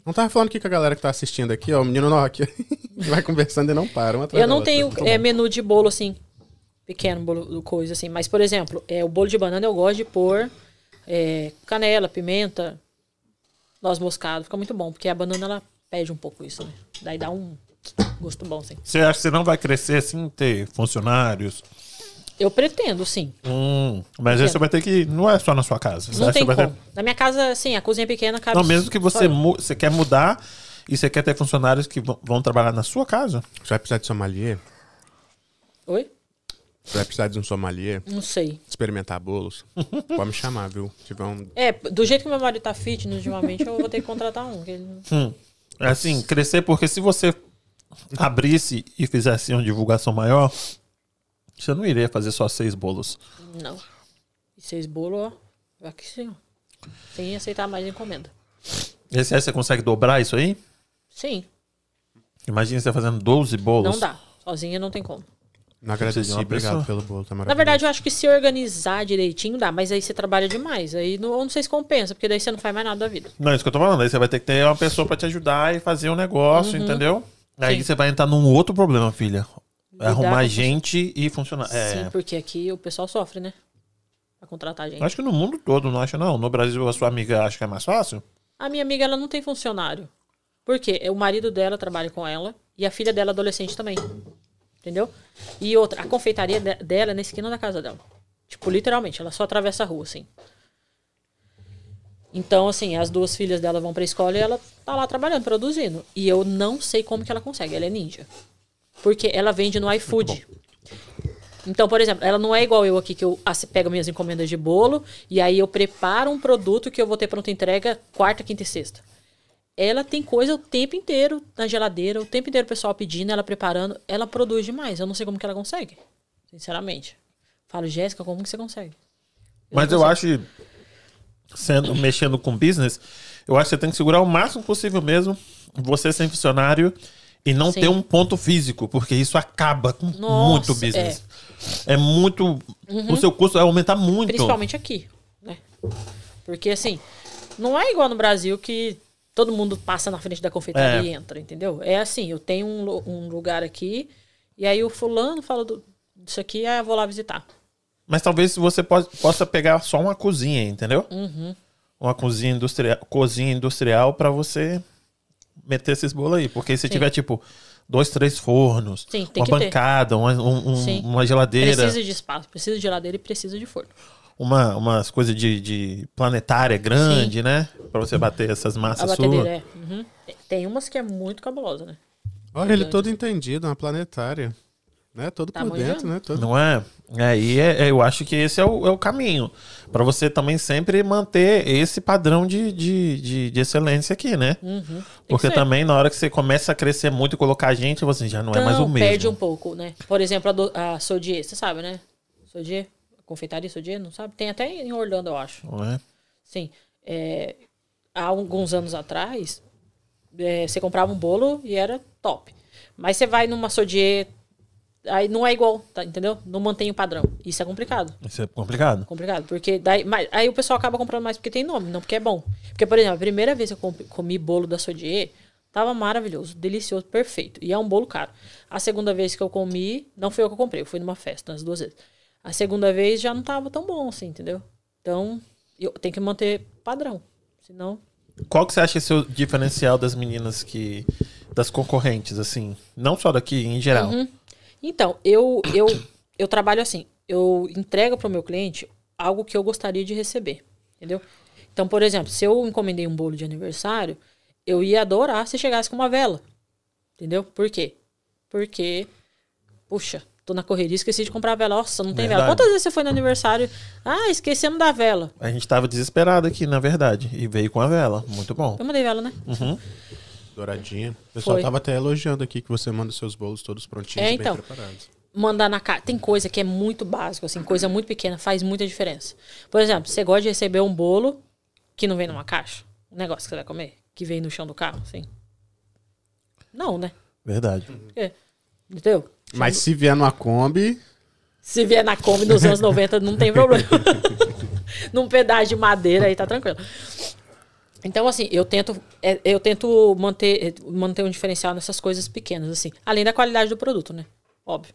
Não tava falando aqui com a galera que tá assistindo aqui, ó. O menino não aqui. vai conversando e não para. uma atrás Eu não tenho é, menu de bolo assim. Pequeno, bolo, coisa assim. Mas, por exemplo, é, o bolo de banana eu gosto de pôr é, canela, pimenta, noz moscada. Fica muito bom, porque a banana ela pede um pouco isso, né? Daí dá um gosto bom, assim. Você acha que você não vai crescer assim, ter funcionários? Eu pretendo, sim. Hum, mas aí você vai ter que. Não é só na sua casa. Não tem como. ter- Na minha casa, assim, a cozinha é pequena, cabe Não, mesmo que você, mu- você quer mudar e você quer ter funcionários que vão- vão trabalhar na sua casa. Você vai precisar de sommelier? Oi? Você vai precisar de um sommelier? Não sei. Experimentar bolos? Pode me chamar, viu? Se tiver um... É, do jeito que meu marido tá fitness ultimamente, eu vou ter que contratar um. que ele- Hum. É assim, crescer, porque se você abrisse e fizesse uma divulgação maior, você não iria fazer só seis bolos. Não. E seis bolos, ó. Aqui sim, ó. Sem aceitar mais encomenda. Esse aí você consegue dobrar isso aí? Sim, Imagina você fazendo 12 bolos. não dá. Sozinha não tem como. Não uma obrigado pessoa. pelo bolo, tá Na verdade, eu acho que se organizar direitinho dá, mas aí você trabalha demais. Aí não, não sei se compensa, porque daí você não faz mais nada da vida. Não, é isso que eu tô falando. Aí você vai ter que ter uma pessoa pra te ajudar e fazer um negócio, entendeu? Aí Uhum. Sim. você vai entrar num outro problema, filha. Arrumar gente e funcionar. É, Sim, porque aqui o pessoal sofre, né? Pra contratar gente. acho que no mundo todo, não acha não? No Brasil, a sua amiga acha que é mais fácil? A minha amiga, ela não tem funcionário. Por quê? O marido dela trabalha com ela e a filha dela adolescente também. Entendeu? E outra, a confeitaria de- dela é na esquina da casa dela. Tipo, literalmente, ela só atravessa a rua, assim. Então, assim, as duas filhas dela vão pra escola e ela tá lá trabalhando, produzindo. E eu não sei como que ela consegue, ela é ninja. Porque ela vende no iFood. Então, por exemplo, ela não é igual eu aqui, que eu pego minhas encomendas de bolo e aí eu preparo um produto que eu vou ter pronta entrega quarta, quinta e sexta. Ela tem coisa o tempo inteiro na geladeira, o tempo inteiro o pessoal pedindo, ela preparando. Ela produz demais. Eu não sei como que ela consegue, sinceramente. Falo, Jéssica, como que você consegue? Mas não eu acho, sendo, mexendo com business, eu acho que você tem que segurar o máximo possível mesmo, você sem funcionário e não Sim. ter um ponto físico, porque isso acaba com Nossa, muito business. É, muito. O seu custo vai aumentar muito. Principalmente aqui, né? Porque assim, não é igual no Brasil que todo mundo passa na frente da confeitaria É. e entra, entendeu? É assim, eu tenho um, um lugar aqui e aí o fulano fala do, disso aqui, aí eu vou lá visitar. Mas talvez você po- possa pegar só uma cozinha, entendeu? Uhum. Uma cozinha industrial, cozinha industrial para você meter esses bolos aí. Porque se Sim. tiver, tipo, dois, três fornos, Sim, tem uma que ter. bancada, uma, um- um- Sim. uma geladeira, Precisa de espaço, precisa de geladeira e precisa de forno. uma, umas coisas de, de planetária grande, né? Pra você bater essas massas suas. é. uhum. Tem umas que é muito cabulosa, né? Olha, ele todo entendido, uma planetária. Né? Todo Tá por dentro, né? Todo... Não é? Aí é, é- eu acho que esse é o, é o caminho. Pra você também sempre manter esse padrão de, de, de, de excelência aqui, né? Uhum. Porque também na hora que você começa a crescer muito e colocar gente, você já não é mais o Então, mesmo. perde um pouco, né? Por exemplo, a, do, a Sodier, você sabe, né? Sodier, confeitaria Sodier, não sabe? Tem até em Orlando, eu acho. Não é? Sim. É, há alguns anos atrás, é, você comprava um bolo e era top. Mas você vai numa Sodier, aí não é igual, tá, entendeu? Não mantém o padrão. Isso é complicado. Isso é complicado. Complicado, porque daí, mas, aí o pessoal acaba comprando mais porque tem nome, não porque é bom. Porque, por exemplo, a primeira vez que eu comi bolo da Sodier, tava maravilhoso, delicioso, perfeito. E é um bolo caro. A segunda vez que eu comi, não foi eu que eu comprei, eu fui numa festa, nas duas vezes. A segunda vez já não tava tão bom assim, entendeu? Então, eu tenho que manter padrão. Senão, Qual que você acha que é o diferencial das meninas que. das concorrentes, assim? Não só daqui, em geral. Uhum. Então, eu, eu, eu trabalho assim. Eu entrego para o meu cliente algo que eu gostaria de receber. Entendeu? Então, por exemplo, se eu encomendei um bolo de aniversário, eu ia adorar se chegasse com uma vela. Entendeu? Por quê? Porque, puxa, tô na correria, esqueci de comprar a vela. Nossa, não tem vela. Verdade. Quantas vezes você foi no aniversário? Ah, esquecemos da vela. A gente tava desesperado aqui, na verdade. E veio com a vela. Muito bom. Eu mandei vela, né? Uhum. Douradinha. O pessoal Foi. tava até elogiando aqui que você manda seus bolos todos prontinhos É, então. bem preparados. mandar na casa. Tem coisa que é muito básico, assim, coisa muito pequena, faz muita diferença. Por exemplo, você gosta de receber um bolo que não vem numa caixa? Um negócio que você vai comer? Que vem no chão do carro, assim? Não, né? Verdade. É. Entendeu? Mas se vier numa Kombi, Se vier na Kombi dos anos 90, não tem problema. Num pedaço de madeira aí tá tranquilo. Então, assim, eu tento, é, eu tento manter, é, manter um diferencial nessas coisas pequenas, assim. Além da qualidade do produto, né? Óbvio.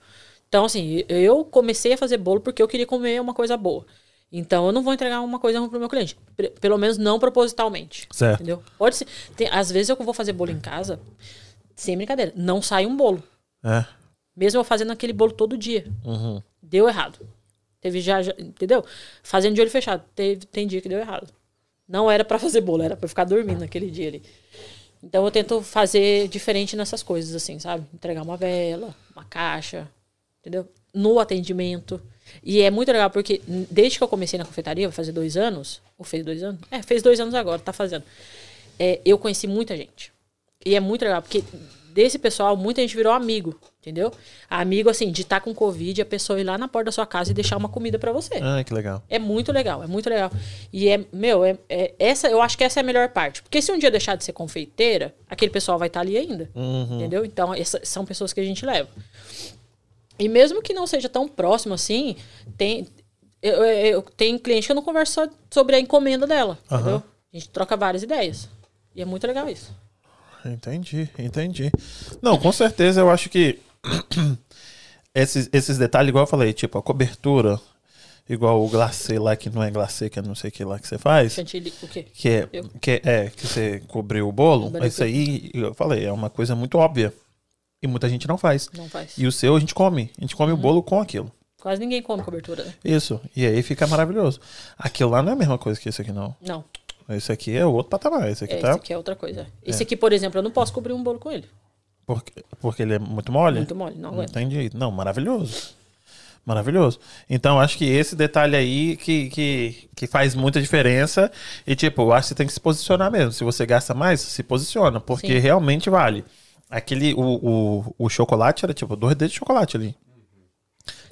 Então, assim, eu comecei a fazer bolo porque eu queria comer uma coisa boa. Então, eu não vou entregar uma coisa ruim pro meu cliente. Pelo menos não propositalmente. Certo. Entendeu? Pode ser. Tem, às vezes eu vou fazer bolo em casa, sem brincadeira, não sai um bolo. É. Mesmo eu fazendo aquele bolo todo dia. Uhum. Deu errado. Teve já, já- entendeu? Fazendo de olho fechado. Teve, tem dia que deu errado. Não era pra fazer bolo, era pra ficar dormindo naquele dia ali. Então eu tento fazer diferente nessas coisas, assim, sabe? Entregar uma vela, uma caixa, entendeu? No atendimento. E é muito legal porque desde que eu comecei na confeitaria, vai fazer dois anos, ou fez dois anos? É, fez dois anos agora, tá fazendo. É, eu conheci muita gente. E é muito legal, porque desse pessoal, muita gente virou amigo, entendeu? Amigo, assim, de estar com Covid, a pessoa ir lá na porta da sua casa e deixar uma comida pra você. Ah, que legal. É muito legal, é muito legal. E é, meu, é, é- essa, eu acho que essa é a melhor parte. Porque se um dia deixar de ser confeiteira, aquele pessoal vai estar ali ainda. Uhum. Entendeu? Então, essas são pessoas que a gente leva. E mesmo que não seja tão próximo assim, tem. Eu, eu, eu- tem cliente que eu não converso só sobre a encomenda dela. Aham. Entendeu? A gente troca várias ideias. E é muito legal isso. Entendi, entendi. Não, com certeza eu acho que esses, esses detalhes, igual eu falei, tipo, a cobertura, igual o glacê lá, que não é glacê, que é não sei o que lá que você faz. Chantilly, o quê? Que é, Eu. que é, que você cobriu o bolo. Isso aí, eu falei, é uma coisa muito óbvia. E muita gente não faz. Não faz. E o seu a gente come. A gente come o bolo com aquilo. Quase ninguém come cobertura, né? Isso. E aí fica maravilhoso. Aquilo lá não é a mesma coisa que isso aqui, não. Não. Esse aqui é outro patamar. Esse aqui É, tá. Esse aqui é outra coisa. Esse aqui, por exemplo, eu não posso cobrir um bolo com ele. Porque, porque ele é muito mole? Muito mole, não aguento. Entendi. Não, maravilhoso. Maravilhoso. Então, acho que esse detalhe aí que, que, que faz muita diferença. E, tipo, eu acho que você tem que se posicionar mesmo. Se você gasta mais, se posiciona. Porque Sim. realmente vale. Aquele, o, o, o chocolate era, tipo, dois dedos de chocolate ali.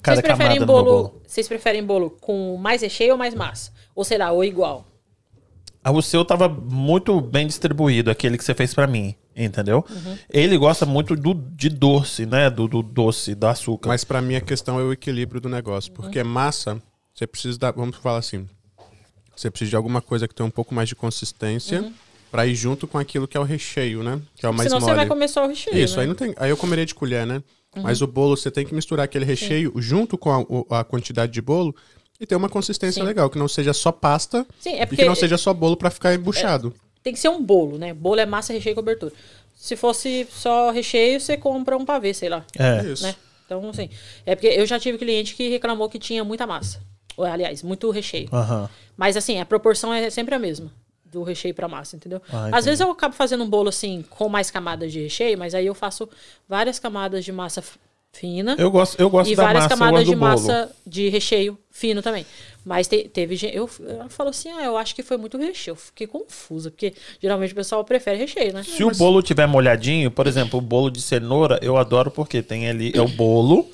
Vocês preferem bolo, bolo. Vocês preferem bolo com mais recheio ou mais massa? Ou sei lá, ou igual? O seu tava muito bem distribuído, aquele que você fez pra mim, entendeu? Uhum. Ele gosta muito do, de doce, né? Do, do doce, do açúcar. Mas pra mim a questão é o equilíbrio do negócio. Porque massa, você precisa dar. Vamos falar assim. Você precisa de alguma coisa que tenha um pouco mais de consistência pra ir junto com aquilo que é o recheio, né? Que é o mais Senão mole. você vai comer só o recheio. Isso, né? aí não tem. Aí eu comeria de colher, né? Mas o bolo, você tem que misturar aquele recheio junto com a, a quantidade de bolo e ter uma consistência Sim. legal, que não seja só pasta Sim, é e que não seja só bolo pra ficar embuchado. tem que ser um bolo, né? Bolo é massa, recheio e cobertura. Se fosse só recheio, você compra um pavê, sei lá. É. Isso. Né? Então, assim. É porque eu já tive cliente que reclamou que tinha muita massa. Ou, aliás, muito recheio. Mas assim, a proporção é sempre a mesma. Do recheio pra massa, entendeu? Ah, Às vezes eu acabo fazendo um bolo assim, com mais camadas de recheio, mas aí eu faço várias camadas de massa fina. Eu gosto, eu gosto e da várias massa, camadas de do bolo. massa de recheio fino também. Mas te- teve gente. Eu, ela falou assim: ah, eu acho que foi muito recheio. Eu fiquei confusa, porque geralmente o pessoal prefere recheio, né? Se o bolo tiver molhadinho, por exemplo, o bolo de cenoura, eu adoro porque tem ali é o bolo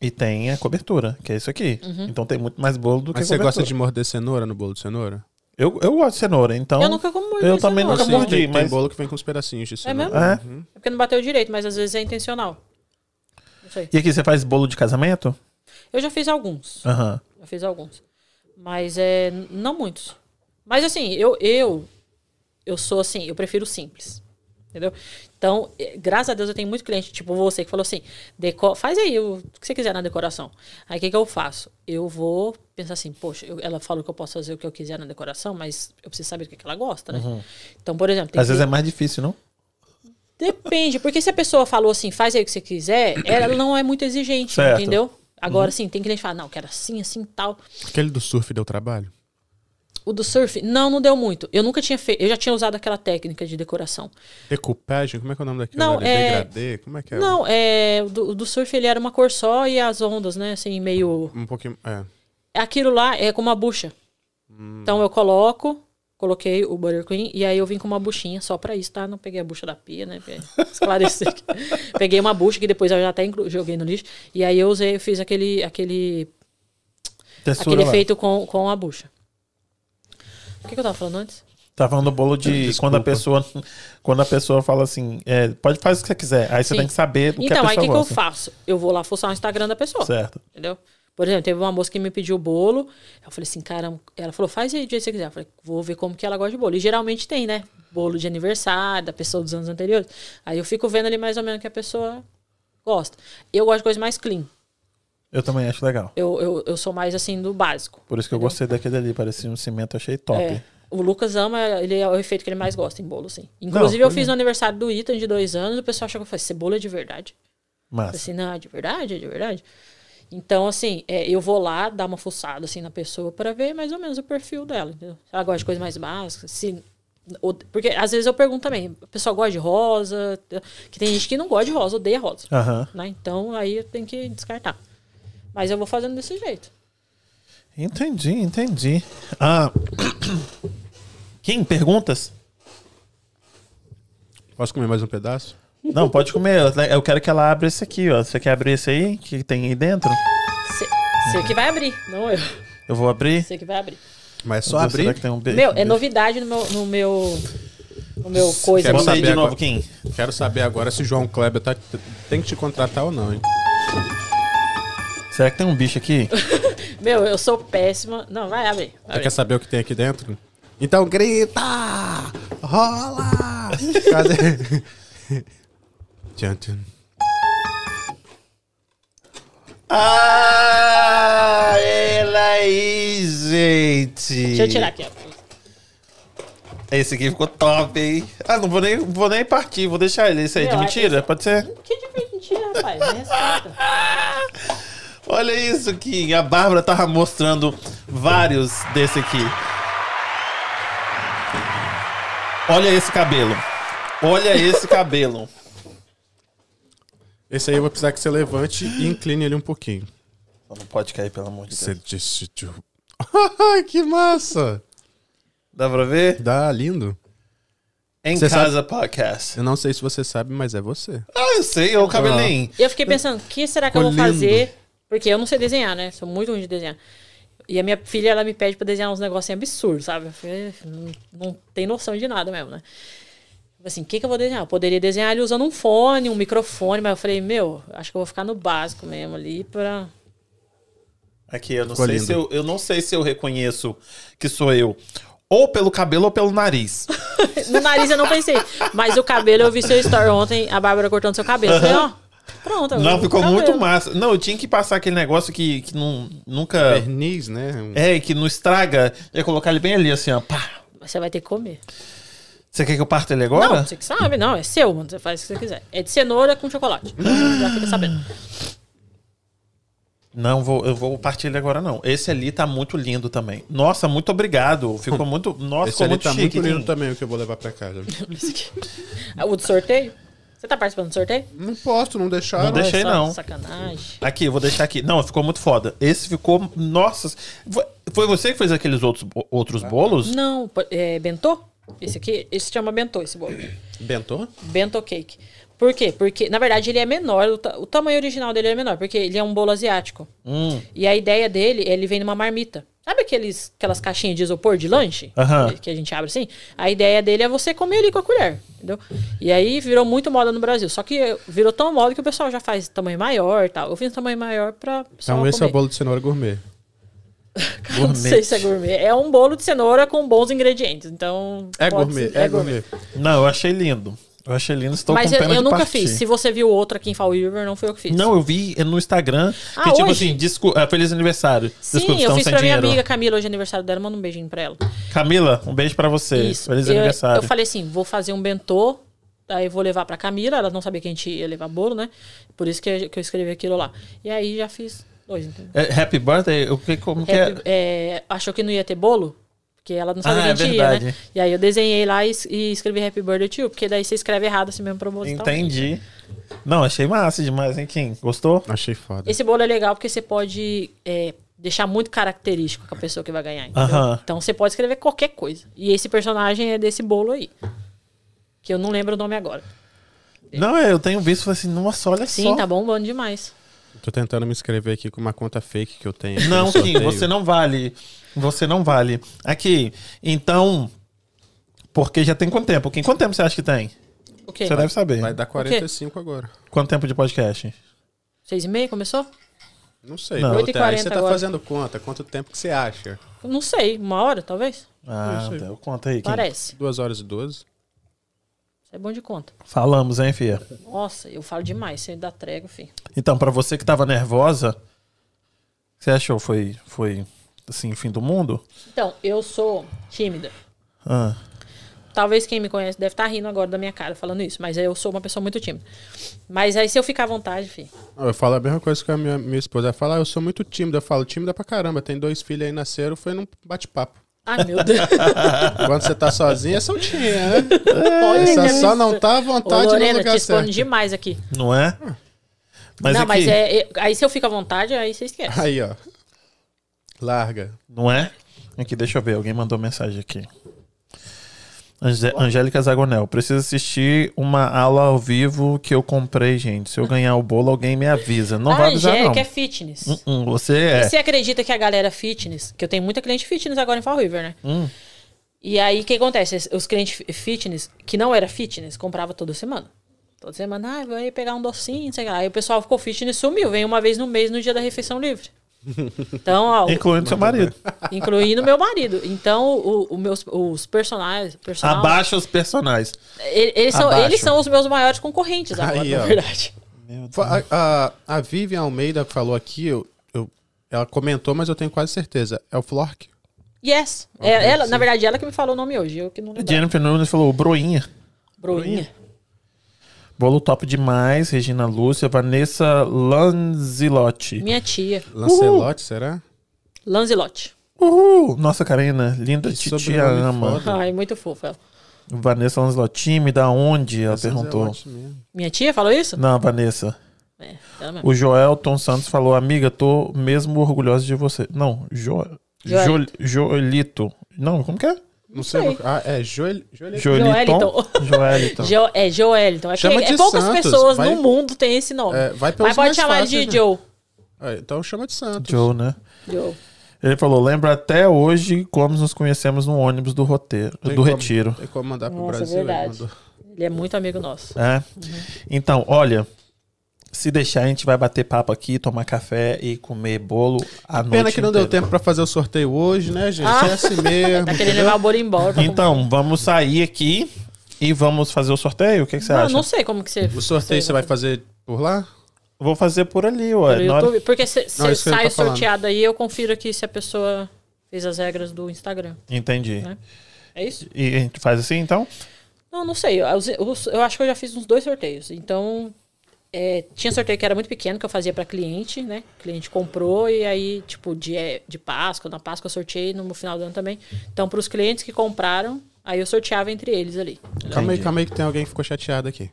e tem a cobertura, que é isso aqui. Uhum. Então tem muito mais bolo do que Mas você gosta de morder cenoura no bolo de cenoura? Eu, eu gosto de cenoura, então. Eu nunca como Eu também cenoura, nunca mordi, tem, mas. tem bolo que vem com os pedacinhos de É cenoura. mesmo? É. Uhum. É porque não bateu direito, mas às vezes é intencional. Sei. E aqui você faz bolo de casamento? Eu já fiz alguns. Aham. Já fiz alguns. Mas é. Não muitos. Mas assim, eu, eu. Eu sou assim, eu prefiro simples. Entendeu? Então, eh, graças a Deus eu tenho muito cliente, tipo você, que falou assim: deco faz aí o que você quiser na decoração. Aí o que, que eu faço? Eu vou pensar assim, poxa, eu- ela falou que eu posso fazer o que eu quiser na decoração, mas eu preciso saber o que, que ela gosta, né? Então, por exemplo, Às vezes é mais difícil, não? Depende, porque se a pessoa falou assim, faz aí o que você quiser, ela não é muito exigente, Certo. entendeu? Agora, sim, tem cliente que fala, não, quero assim, assim, tal. Aquele do surf deu trabalho? O do surf, não, não deu muito. Eu nunca tinha feito, eu já tinha usado aquela técnica de decoração. Decoupagem? Como é que é o nome daquilo? Não, ali? é- Degradê? Como é que é? Não, é, o do, do surf ele era uma cor só e as ondas, né, assim, meio... Um pouquinho. É. Aquilo lá é com uma bucha. Então eu coloco, coloquei o buttercream e aí eu vim com uma buchinha só pra isso, tá? Não peguei a bucha da pia, né? Esclarecer. aqui. peguei uma bucha que depois eu já até joguei no lixo. E aí eu usei, eu fiz aquele, aquele, Textura aquele lá. efeito com, com a bucha. O que, que eu tava falando antes? Tá falando do bolo de Desculpa. quando a pessoa quando a pessoa fala assim, é, pode fazer o que você quiser. Aí você Sim. tem que saber o que Então, a aí o que, que eu faço? Eu vou lá fuçar o Instagram da pessoa. Certo. Entendeu? Por exemplo, teve uma moça que me pediu bolo. Eu falei assim, cara, ela falou, faz aí do jeito que você quiser. Eu falei, vou ver como que ela gosta de bolo. E geralmente tem, né? Bolo de aniversário, da pessoa dos anos anteriores. Aí eu fico vendo ali mais ou menos o que a pessoa gosta. Eu gosto de coisa mais clean. Eu também acho legal. Eu, eu, eu sou mais assim do básico. Por isso que eu gostei daquele ali, parecia um cimento, achei top. É. O Lucas ama, ele é o efeito que ele mais gosta em bolo, assim. Inclusive, Não, eu fiz no aniversário do Ethan de dois anos, o pessoal achou que eu falei, cebola é de verdade. Eu falei assim, não, é de verdade, é de verdade. Então, assim, é, eu vou lá dar uma fuçada assim na pessoa para ver mais ou menos o perfil dela, entendeu? Se ela gosta de coisas mais básicas, se porque às vezes eu pergunto também, a pessoa gosta de rosa, que tem gente que não gosta de rosa, odeia rosa, Aham. né? Então aí eu tenho que descartar. Mas eu vou fazendo desse jeito. Entendi, entendi. Ah, Kim, perguntas? Posso comer mais um pedaço? Não, pode comer. Eu- quero que ela abra esse aqui, ó. Você quer abrir esse aí que tem aí dentro? Você que vai abrir, não eu. Eu vou abrir. Você que vai abrir. Mas é só Deus, será abrir. que tem um beijo? Meu, é novidade no meu, no meu, no meu coisa. Quero saber de agora. novo, Kim. Quero saber agora se João Kleber tá, tem que te contratar ou não, hein? Será que tem um bicho aqui? Meu, eu sou péssima. Não, vai abrir. vai Você abrir. quer saber o que tem aqui dentro? Então grita! Rola! Cadê? Tchan, tchan. Ah, ela aí, gente. Deixa eu tirar aqui, ó. Esse aqui ficou top, hein? Ah, não vou nem, vou nem partir, vou deixar ele. Esse aí de mentira? esse- Pode ser? Que de pai. Me respeita. Olha isso aqui. A Bárbara tava mostrando vários desse aqui. Olha esse cabelo. Olha esse cabelo. Esse aí eu vou precisar que você levante e incline ele um pouquinho. Só Não pode cair, pelo amor de Você Deus. disse... que massa! Dá pra ver? Dá lindo. Em Você Casa Podcast. Eu não sei se você sabe, mas é você. Ah, eu sei, o cabelinho. Eu fiquei pensando, o que será que eu vou lindo. fazer? Porque eu não sei desenhar, né? Sou muito ruim de desenhar. E a minha filha, ela me pede pra desenhar uns negocinhos absurdos, sabe? Eu falei, não, não tem noção de nada mesmo, né? Assim, o que, que eu vou desenhar? Eu poderia desenhar ele usando um fone, um microfone, mas eu falei, meu, acho que eu vou ficar no básico mesmo ali pra. Aqui, eu não Ficou sei lindo. se eu, eu não sei se eu reconheço que sou eu. Ou pelo cabelo ou pelo nariz. No nariz eu não pensei. Mas o cabelo, eu vi seu story ontem, a Bárbara cortando seu cabelo. Eu falei, ó, pronto. Não, ficou cabelo. muito massa. Não, eu tinha que passar aquele negócio que, que não, nunca. Verniz, né? É, que não estraga. Eu ia colocar ele bem ali, assim, ó. Pá. Você vai ter que comer. Você quer que eu parta ele agora? Não, você que sabe, não, é seu, mano. Você faz o que você quiser. É de cenoura com chocolate. Já fica sabendo. Não, vou, eu vou partir ele agora, não. Esse ali tá muito lindo também. Nossa, muito obrigado. Ficou muito. Nossa, Esse ficou ali muito tá chique. muito lindo também, o que eu vou levar pra casa. Esse aqui. Ah, O do sorteio? Você tá participando do sorteio? Não posso, não deixaram. Não deixei, Olha só, não. Sacanagem. Aqui, eu vou deixar aqui. Não, ficou muito foda. Esse ficou. Nossa. Foi, você que fez aqueles outros, outros bolos? Não, é bentô? Esse aqui, esse se chama bentô, esse bolo. Bentô? Bento cake. Por quê? Porque, na verdade, ele é menor, o, o tamanho original dele é menor, porque ele é um bolo asiático. Hum. E a ideia dele, ele vem numa marmita. Sabe aqueles, aquelas caixinhas de isopor de lanche? Que, a gente abre assim? A ideia dele é você comer ali com a colher, entendeu? E aí virou muito moda no Brasil. Só que virou tão moda que o pessoal já faz tamanho maior e tal. Eu fiz um tamanho maior pra Então esse é o comer. bolo de cenoura gourmet. Não sei se é gourmet. É um bolo de cenoura com bons ingredientes. Então. É gourmet, ser- é gourmet. Não, eu achei lindo. Eu achei lindo. Estou Mas com eu, pena eu de nunca partir. fiz. Se você viu outro aqui em Fall River, não foi eu que fiz. Não, eu vi no Instagram Ah, que, tipo hoje? assim, descu- ah, feliz aniversário. Sim, Desculpa, eu fiz pra minha dinheiro. amiga Camila hoje é aniversário dela, manda um beijinho pra ela. Camila, um beijo pra você. Isso. Feliz eu, aniversário. Eu falei assim, vou fazer um bentô, aí vou levar pra Camila, ela não sabia que a gente ia levar bolo, né? Por isso que eu, que eu escrevi aquilo lá. E aí já fiz dois, entendeu? É, happy birthday? O que, como que é? Happy- é, achou que não ia ter bolo? Porque ela não sabia Ah, que é a gente ia, né? verdade. E aí eu desenhei lá e, e escrevi Happy Birthday to you, porque daí você escreve errado assim mesmo propositalmente. Entendi. Não, achei massa demais, hein, Kim? Gostou? Achei foda. Esse bolo é legal porque você pode é, deixar muito característico com a pessoa que vai ganhar. entendeu? Aham. Então você pode escrever qualquer coisa. E esse personagem é desse bolo aí. Que eu não lembro o nome agora. Não, é, eu tenho visto e falei assim, nossa, olha Sim, só. tá bombando demais. Tô tentando me inscrever aqui com uma conta fake que eu tenho. Não, Kim, você não vale. Você não vale. Aqui, então. Porque já tem quanto tempo? Kim, quanto tempo você acha que tem? O quê? Você deve saber. Vai dar 45 agora. Quanto tempo de podcast? Seis e meio começou? Não sei. Não. Não. 8h40 Aí você tá agora. fazendo conta. Quanto tempo que você acha? Não sei, uma hora talvez? Ah, sei. deu conta aí, Kim. Parece. 2 horas e 12. É bom de conta. Falamos, hein, Fia? Nossa, eu falo demais, você dá trégua, filho. Então, pra você que tava nervosa, você achou? Foi, foi assim, fim do mundo? Então, eu sou tímida. Ah, Talvez quem me conhece deve estar rindo agora da minha cara falando isso, mas eu sou uma pessoa muito tímida. Mas aí se eu ficar à vontade, filho. Eu falo a mesma coisa que a minha, minha esposa. Ela fala, ah, eu sou muito tímida. Eu falo, tímida pra caramba. Tem dois filhos aí, nasceram, foi num bate-papo. Ai, meu Deus. Quando você tá sozinha, é soltinha, né? Olha, Você só não tá à Ô, vontade no Lorena, te lugar expondo certo. demais aqui. não é? Mas não, aqui, mas é, é- Aí se eu fico à vontade, aí você esquece. Aí, ó. Larga. não é? Aqui, deixa eu ver, alguém mandou mensagem aqui. Angé- Angélica Zagonel, preciso assistir uma aula ao vivo que eu comprei, gente. Se eu ganhar o bolo, alguém me avisa. Não a vai avisar, não. Angélica é fitness. Hum, hum, você é. Você acredita que a galera fitness, que eu tenho muita cliente fitness agora em Fall River, né? Hum. E aí o que acontece? Os clientes fi- fitness, que não era fitness, comprava toda semana. Toda semana, ah, vou aí pegar um docinho, não sei lá. Aí o pessoal ficou fitness sumiu, vem uma vez no mês no dia da refeição livre. Então, ó, Incluindo seu marido. incluindo meu marido. Então, o, o meus, os personagens. Personal, Abaixa os personagens. ele- Eles são, eles são os meus maiores concorrentes agora, Aí, na ó. verdade. A, a, a Vivian Almeida falou aqui, eu, eu- ela comentou, mas eu tenho quase certeza. É o Flork? Yes. É, ela, na verdade, ela que me falou o nome hoje, eu que não lembro. Jennifer Nunes falou, broinha. Broinha. Bolo top demais, Regina Lúcia, Vanessa Lanzilotti. Minha tia. Lancelote, será? Lanzilotti. Uhul! Nossa, Karina, linda Que titia ama. foda. Ai, muito fofa. ela. Vanessa Lanzilotti, time da onde? Ela perguntou. Lancelote mesmo. Minha tia falou isso? Não, Vanessa. É. O Joelton Santos falou, amiga, tô mesmo orgulhosa de você. Não, jo... Joelito. Jo... Joelito. Não, como que é? Não sei. sei. Ah, é Joel... Joel... Joeliton. Joeliton. Jo, é Joeliton. É, Chama que, é de poucas Santos, pessoas vai- no mundo têm esse nome. É, vai pelos Mas pode mais chamar fáceis, de né? Joe. Ah, então chama de Santos. Joe, né? Joe. Ele falou, lembra até hoje como nos conhecemos no ônibus do roteiro, Tem do como- retiro. Tem como mandar pro Nossa, Brasil. ele verdade. mandou. Ele é muito amigo nosso. É. Então, olha, se deixar, a gente vai bater papo aqui, tomar café e comer bolo à noite. Pena que não deu inteira. tempo pra fazer o sorteio hoje, né, gente? Ah. É assim mesmo. Tá querendo levar o bolo embora. pra Então, vamos sair aqui e vamos fazer o sorteio? O que, que você comer. não, acha? não sei como que você. O sorteio você vai fazer por lá? Vou fazer por ali, ué. Pelo Na hora- YouTube, porque se, Não, se ele sai tá falando. sorteado aí, eu confiro aqui se a pessoa fez as regras do Instagram. Entendi. Né? É isso? E a gente faz assim, então? Não, não sei. Eu, os- eu acho que eu já fiz uns dois sorteios. Então, é, tinha sorteio que era muito pequeno, que eu fazia para cliente, né? O cliente comprou e aí, tipo, de, de Páscoa, na Páscoa eu sorteei, no final do ano também. Então, para os clientes que compraram, aí eu sorteava entre eles ali. Calma aí, calma aí que tem alguém que ficou chateado aqui.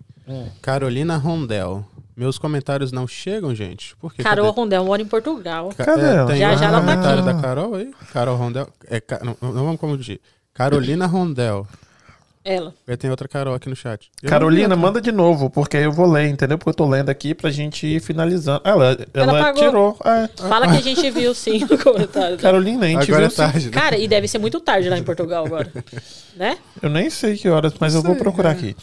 Carolina Rondel. Meus comentários não chegam, gente? Por quê? Carol Cadê? Rondel mora em Portugal. Ca- Cadê é, tem Já, já ela tá comentário aqui. da Carol aí? Carol Rondel. É, não, não vamos confundir. Carolina Rondel. Ela. Aí tem outra Carol aqui no chat. Eu Carolina, manda de novo, porque aí eu vou ler, entendeu? Porque eu tô lendo aqui pra gente ir finalizando. Ela, ela, Ela tirou. É. Fala que a gente viu sim no comentário. Carolina, a gente Agora viu é sim. tarde, né? Cara, e deve ser muito tarde lá em Portugal agora. né? Eu nem sei que horas, mas eu vou procurar aqui.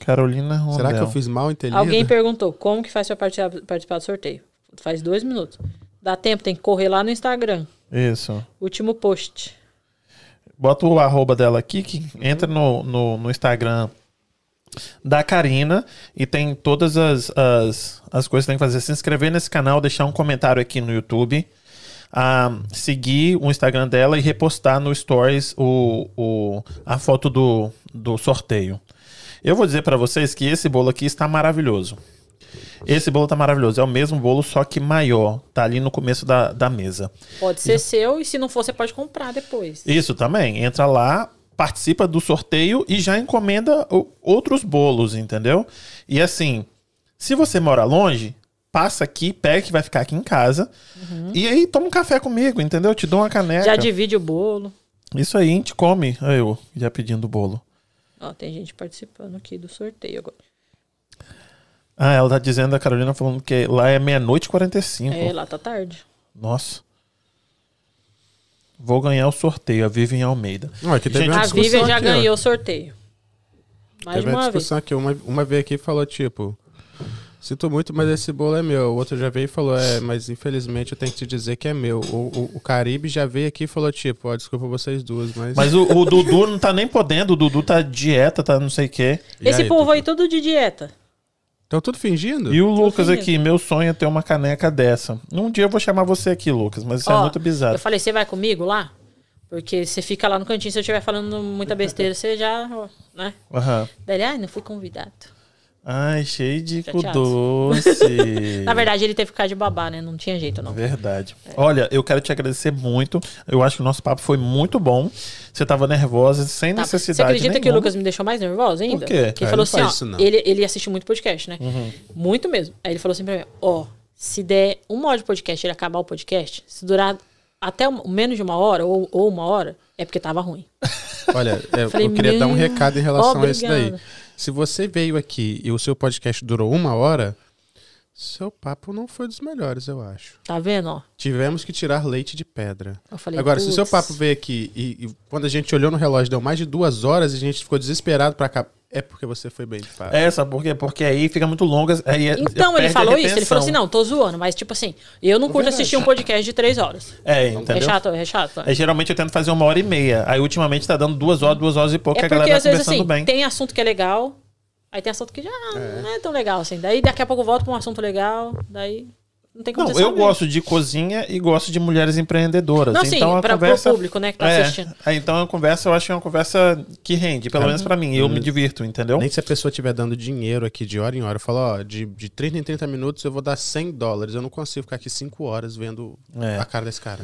Carolina Rondel. Será que eu fiz mal entendido? Alguém perguntou como que faz pra participar, participar do sorteio. Faz dois minutos. Dá tempo, tem que correr lá no Instagram. Isso. Último post. Bota o arroba dela aqui, que entra no, no, no Instagram da Karina e tem todas as, as, as coisas que tem que fazer. Se inscrever nesse canal, deixar um comentário aqui no YouTube, ah, seguir o Instagram dela e repostar no Stories o, o, a foto do, do sorteio. Eu vou dizer para vocês que esse bolo aqui está maravilhoso. Esse bolo tá maravilhoso. É o mesmo bolo, só que maior. Tá ali no começo da, da mesa. Pode ser seu e se não for, você pode comprar depois. Isso também. Entra lá, participa do sorteio e já encomenda o- outros bolos, entendeu? E assim, se você mora longe, passa aqui, pega que vai ficar aqui em casa. E aí toma um café comigo, entendeu? Te dou uma caneca. Já divide o bolo. Isso aí, a gente come. Eu já pedindo o bolo. Ó, tem gente participando aqui do sorteio agora. Ah, ela tá dizendo, a Carolina falando que lá é meia-noite e 45. É, lá tá tarde. Nossa. Vou ganhar o sorteio, a Vivian Almeida. Não, aqui teve Gente, uma A discussão Vivian já aqui, ó. ganhou o sorteio. Mais Teve uma uma vez. discussão aqui. Uma, uma veio aqui e falou, tipo... Sinto muito, mas esse bolo é meu. O outro já veio e falou, é, mas infelizmente eu tenho que te dizer que é meu. O, o, o Caribe já veio aqui e falou, tipo, ó, desculpa vocês duas, mas... Mas o, o Dudu não tá nem podendo, o Dudu tá dieta, tá não sei o quê. E Esse aí, povo aí tudo de dieta. Estão tudo fingindo? E o Lucas fingindo. aqui, meu sonho é ter uma caneca dessa. Um dia eu vou chamar você aqui, Lucas, mas isso é Ó, muito bizarro. Eu falei, você vai comigo lá? Porque você fica lá no cantinho, se eu estiver falando muita besteira, você já, né? Aham. Daí ele, ai, não fui convidado. Ai, cheio de cu doce. Na verdade, ele teve que ficar de babá, né? Não tinha jeito, não. Verdade. Olha, eu quero te agradecer muito. Eu acho que o nosso papo foi muito bom. Você tava nervosa, sem Tá. necessidade Você acredita que o nenhuma. Lucas me deixou mais nervosa ainda? Por quê? Porque Ah, ele falou não assim, faz ó, isso, não. ele, ele assiste muito podcast, né? Uhum. Muito mesmo. Aí ele falou assim pra mim, ó, se der uma hora de podcast, ele acabar o podcast, se durar até um- menos de uma hora ou, ou uma hora, é porque tava ruim. Olha, é, Falei, eu queria dar um "Meu, recado em relação a isso daí. Obrigada." Se você veio aqui e o seu podcast durou uma hora, seu papo não foi dos melhores, eu acho. Tá vendo, ó? Tivemos que tirar leite de pedra. Eu falei, Agora, se o seu papo veio aqui e, e quando a gente olhou no relógio deu mais de duas horas e a gente ficou desesperado pra cá, é porque você foi bem de fato. É, sabe por quê? Porque aí fica muito longas. Aí é- Então, ele falou isso. Ele falou assim, não, tô zoando. Mas, tipo assim, eu não curto verdade. assistir um podcast de três horas. É, É entendeu? chato, é chato. É, geralmente eu tento fazer uma hora e meia. Aí ultimamente tá dando duas horas, duas horas e pouco, É que a porque, galera às vai vezes, conversando assim, bem. tem assunto que é legal, aí tem assunto que já não é tão legal, assim. Daí, daqui a pouco eu volto pra um assunto legal, daí... não tem como Não, eu saber. gosto de cozinha e gosto de mulheres empreendedoras. Não, sim, então a pra- pro conversa público, né, que tá é, assistindo. é, então a conversa eu acho que é uma conversa que rende, pelo menos pra mim. Eu me divirto, entendeu? Nem se a pessoa estiver dando dinheiro aqui de hora em hora. Eu falo, ó, de, de 30 em 30 minutos eu vou dar 100 dólares. Eu não consigo ficar aqui 5 horas vendo É. a cara desse cara.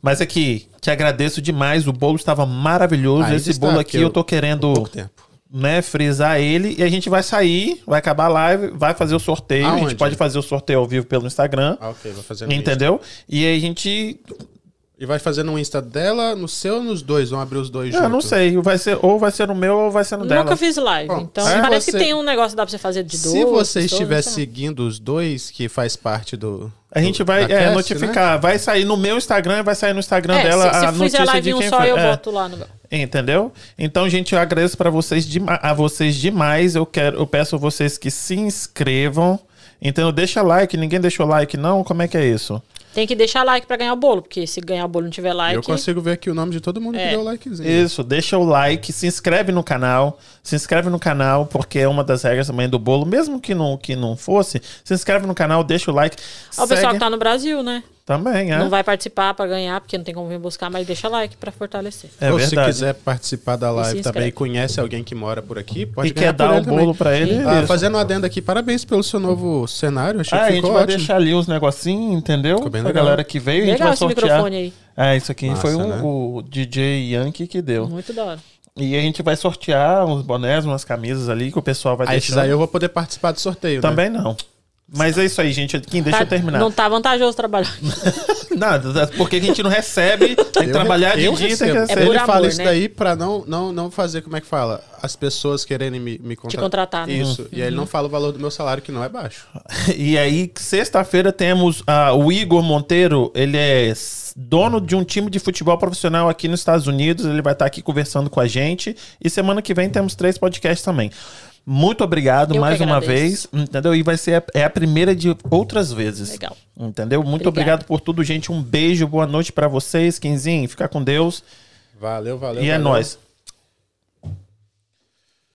Mas aqui, te agradeço demais. O bolo estava maravilhoso. Ainda Esse bolo aqui porque eu tô querendo, Pouco tempo. Né, frisar ele e a gente vai sair, vai acabar a live, vai fazer o sorteio. A gente Aonde? pode fazer o sorteio ao vivo pelo Instagram. Ah, ok, vou fazer no Insta. Entendeu? E aí a gente. E vai fazer no Insta dela, no seu ou nos dois? Vão abrir os dois Eu juntos? não sei. Vai ser, ou vai ser no meu ou vai ser no dela. Nunca fiz live, Bom, então parece você- que tem um negócio que dá pra você fazer de dois. Se você estiver seguindo os dois, que faz parte do. A gente vai é, cast, notificar. Vai sair no meu Instagram e vai sair no Instagram É, dela se, a se notícia fizer live de em um quem só, foi. eu é. boto lá no meu. Entendeu? Então, gente, eu agradeço para vocês a vocês demais. Eu quero, eu peço a vocês que se inscrevam. Então, deixa like. Ninguém deixou like, não? Como é que é isso? Tem que deixar like pra ganhar o bolo, porque se ganhar o bolo e não tiver like. Eu consigo ver aqui o nome de todo mundo que É. deu o likezinho. Isso, deixa o like, se inscreve no canal, se inscreve no canal, porque é uma das regras também do bolo, mesmo que não, que não fosse, se inscreve no canal, deixa o like. Ó, o pessoal que tá no Brasil, né? Também, é. Não vai participar pra ganhar, porque não tem como vir buscar, mas deixa like pra fortalecer. É Ou verdade. se quiser participar da live se também e conhece alguém que mora por aqui, pode E quer dar o bolo pra ele. Ah, fazendo um adendo aqui, parabéns pelo seu novo cenário. Achei Ah, a que gente ficou vai ótimo. deixar ali uns negocinhos, entendeu? Ficou bem Pra legal. galera que veio, a gente Legal vai esse sortear. microfone aí. É, isso aqui Massa, foi um- né? o DJ Yankee que deu. Muito da hora. E a gente vai sortear uns bonés, umas camisas ali que o pessoal vai Aí esses deixar. aí eu vou poder participar do sorteio, né? Também não. Mas é isso aí, gente. Kim, deixa Tá- eu terminar. Não tá vantajoso trabalhar. Nada, porque a gente não recebe, tem que Eu trabalhar de eu dia, tem que receber. É por Ele fala amor, isso né? daí pra não, não, não fazer, como é que fala? As pessoas quererem me, me Te contratar. né? Isso. E aí ele não fala o valor do meu salário, que não é baixo. E aí, sexta-feira temos ah, o Igor Monteiro, ele é dono de um time de futebol profissional aqui nos Estados Unidos, ele vai estar aqui conversando com a gente. E semana que vem temos três podcasts também. Muito obrigado Eu mais uma vez, entendeu? E vai ser a, é a primeira de outras vezes. Legal. Entendeu? Muito Obrigada. obrigado por tudo, gente. Um beijo, boa noite pra vocês. Quinzinho, fica com Deus. Valeu, valeu. e é valeu. nóis.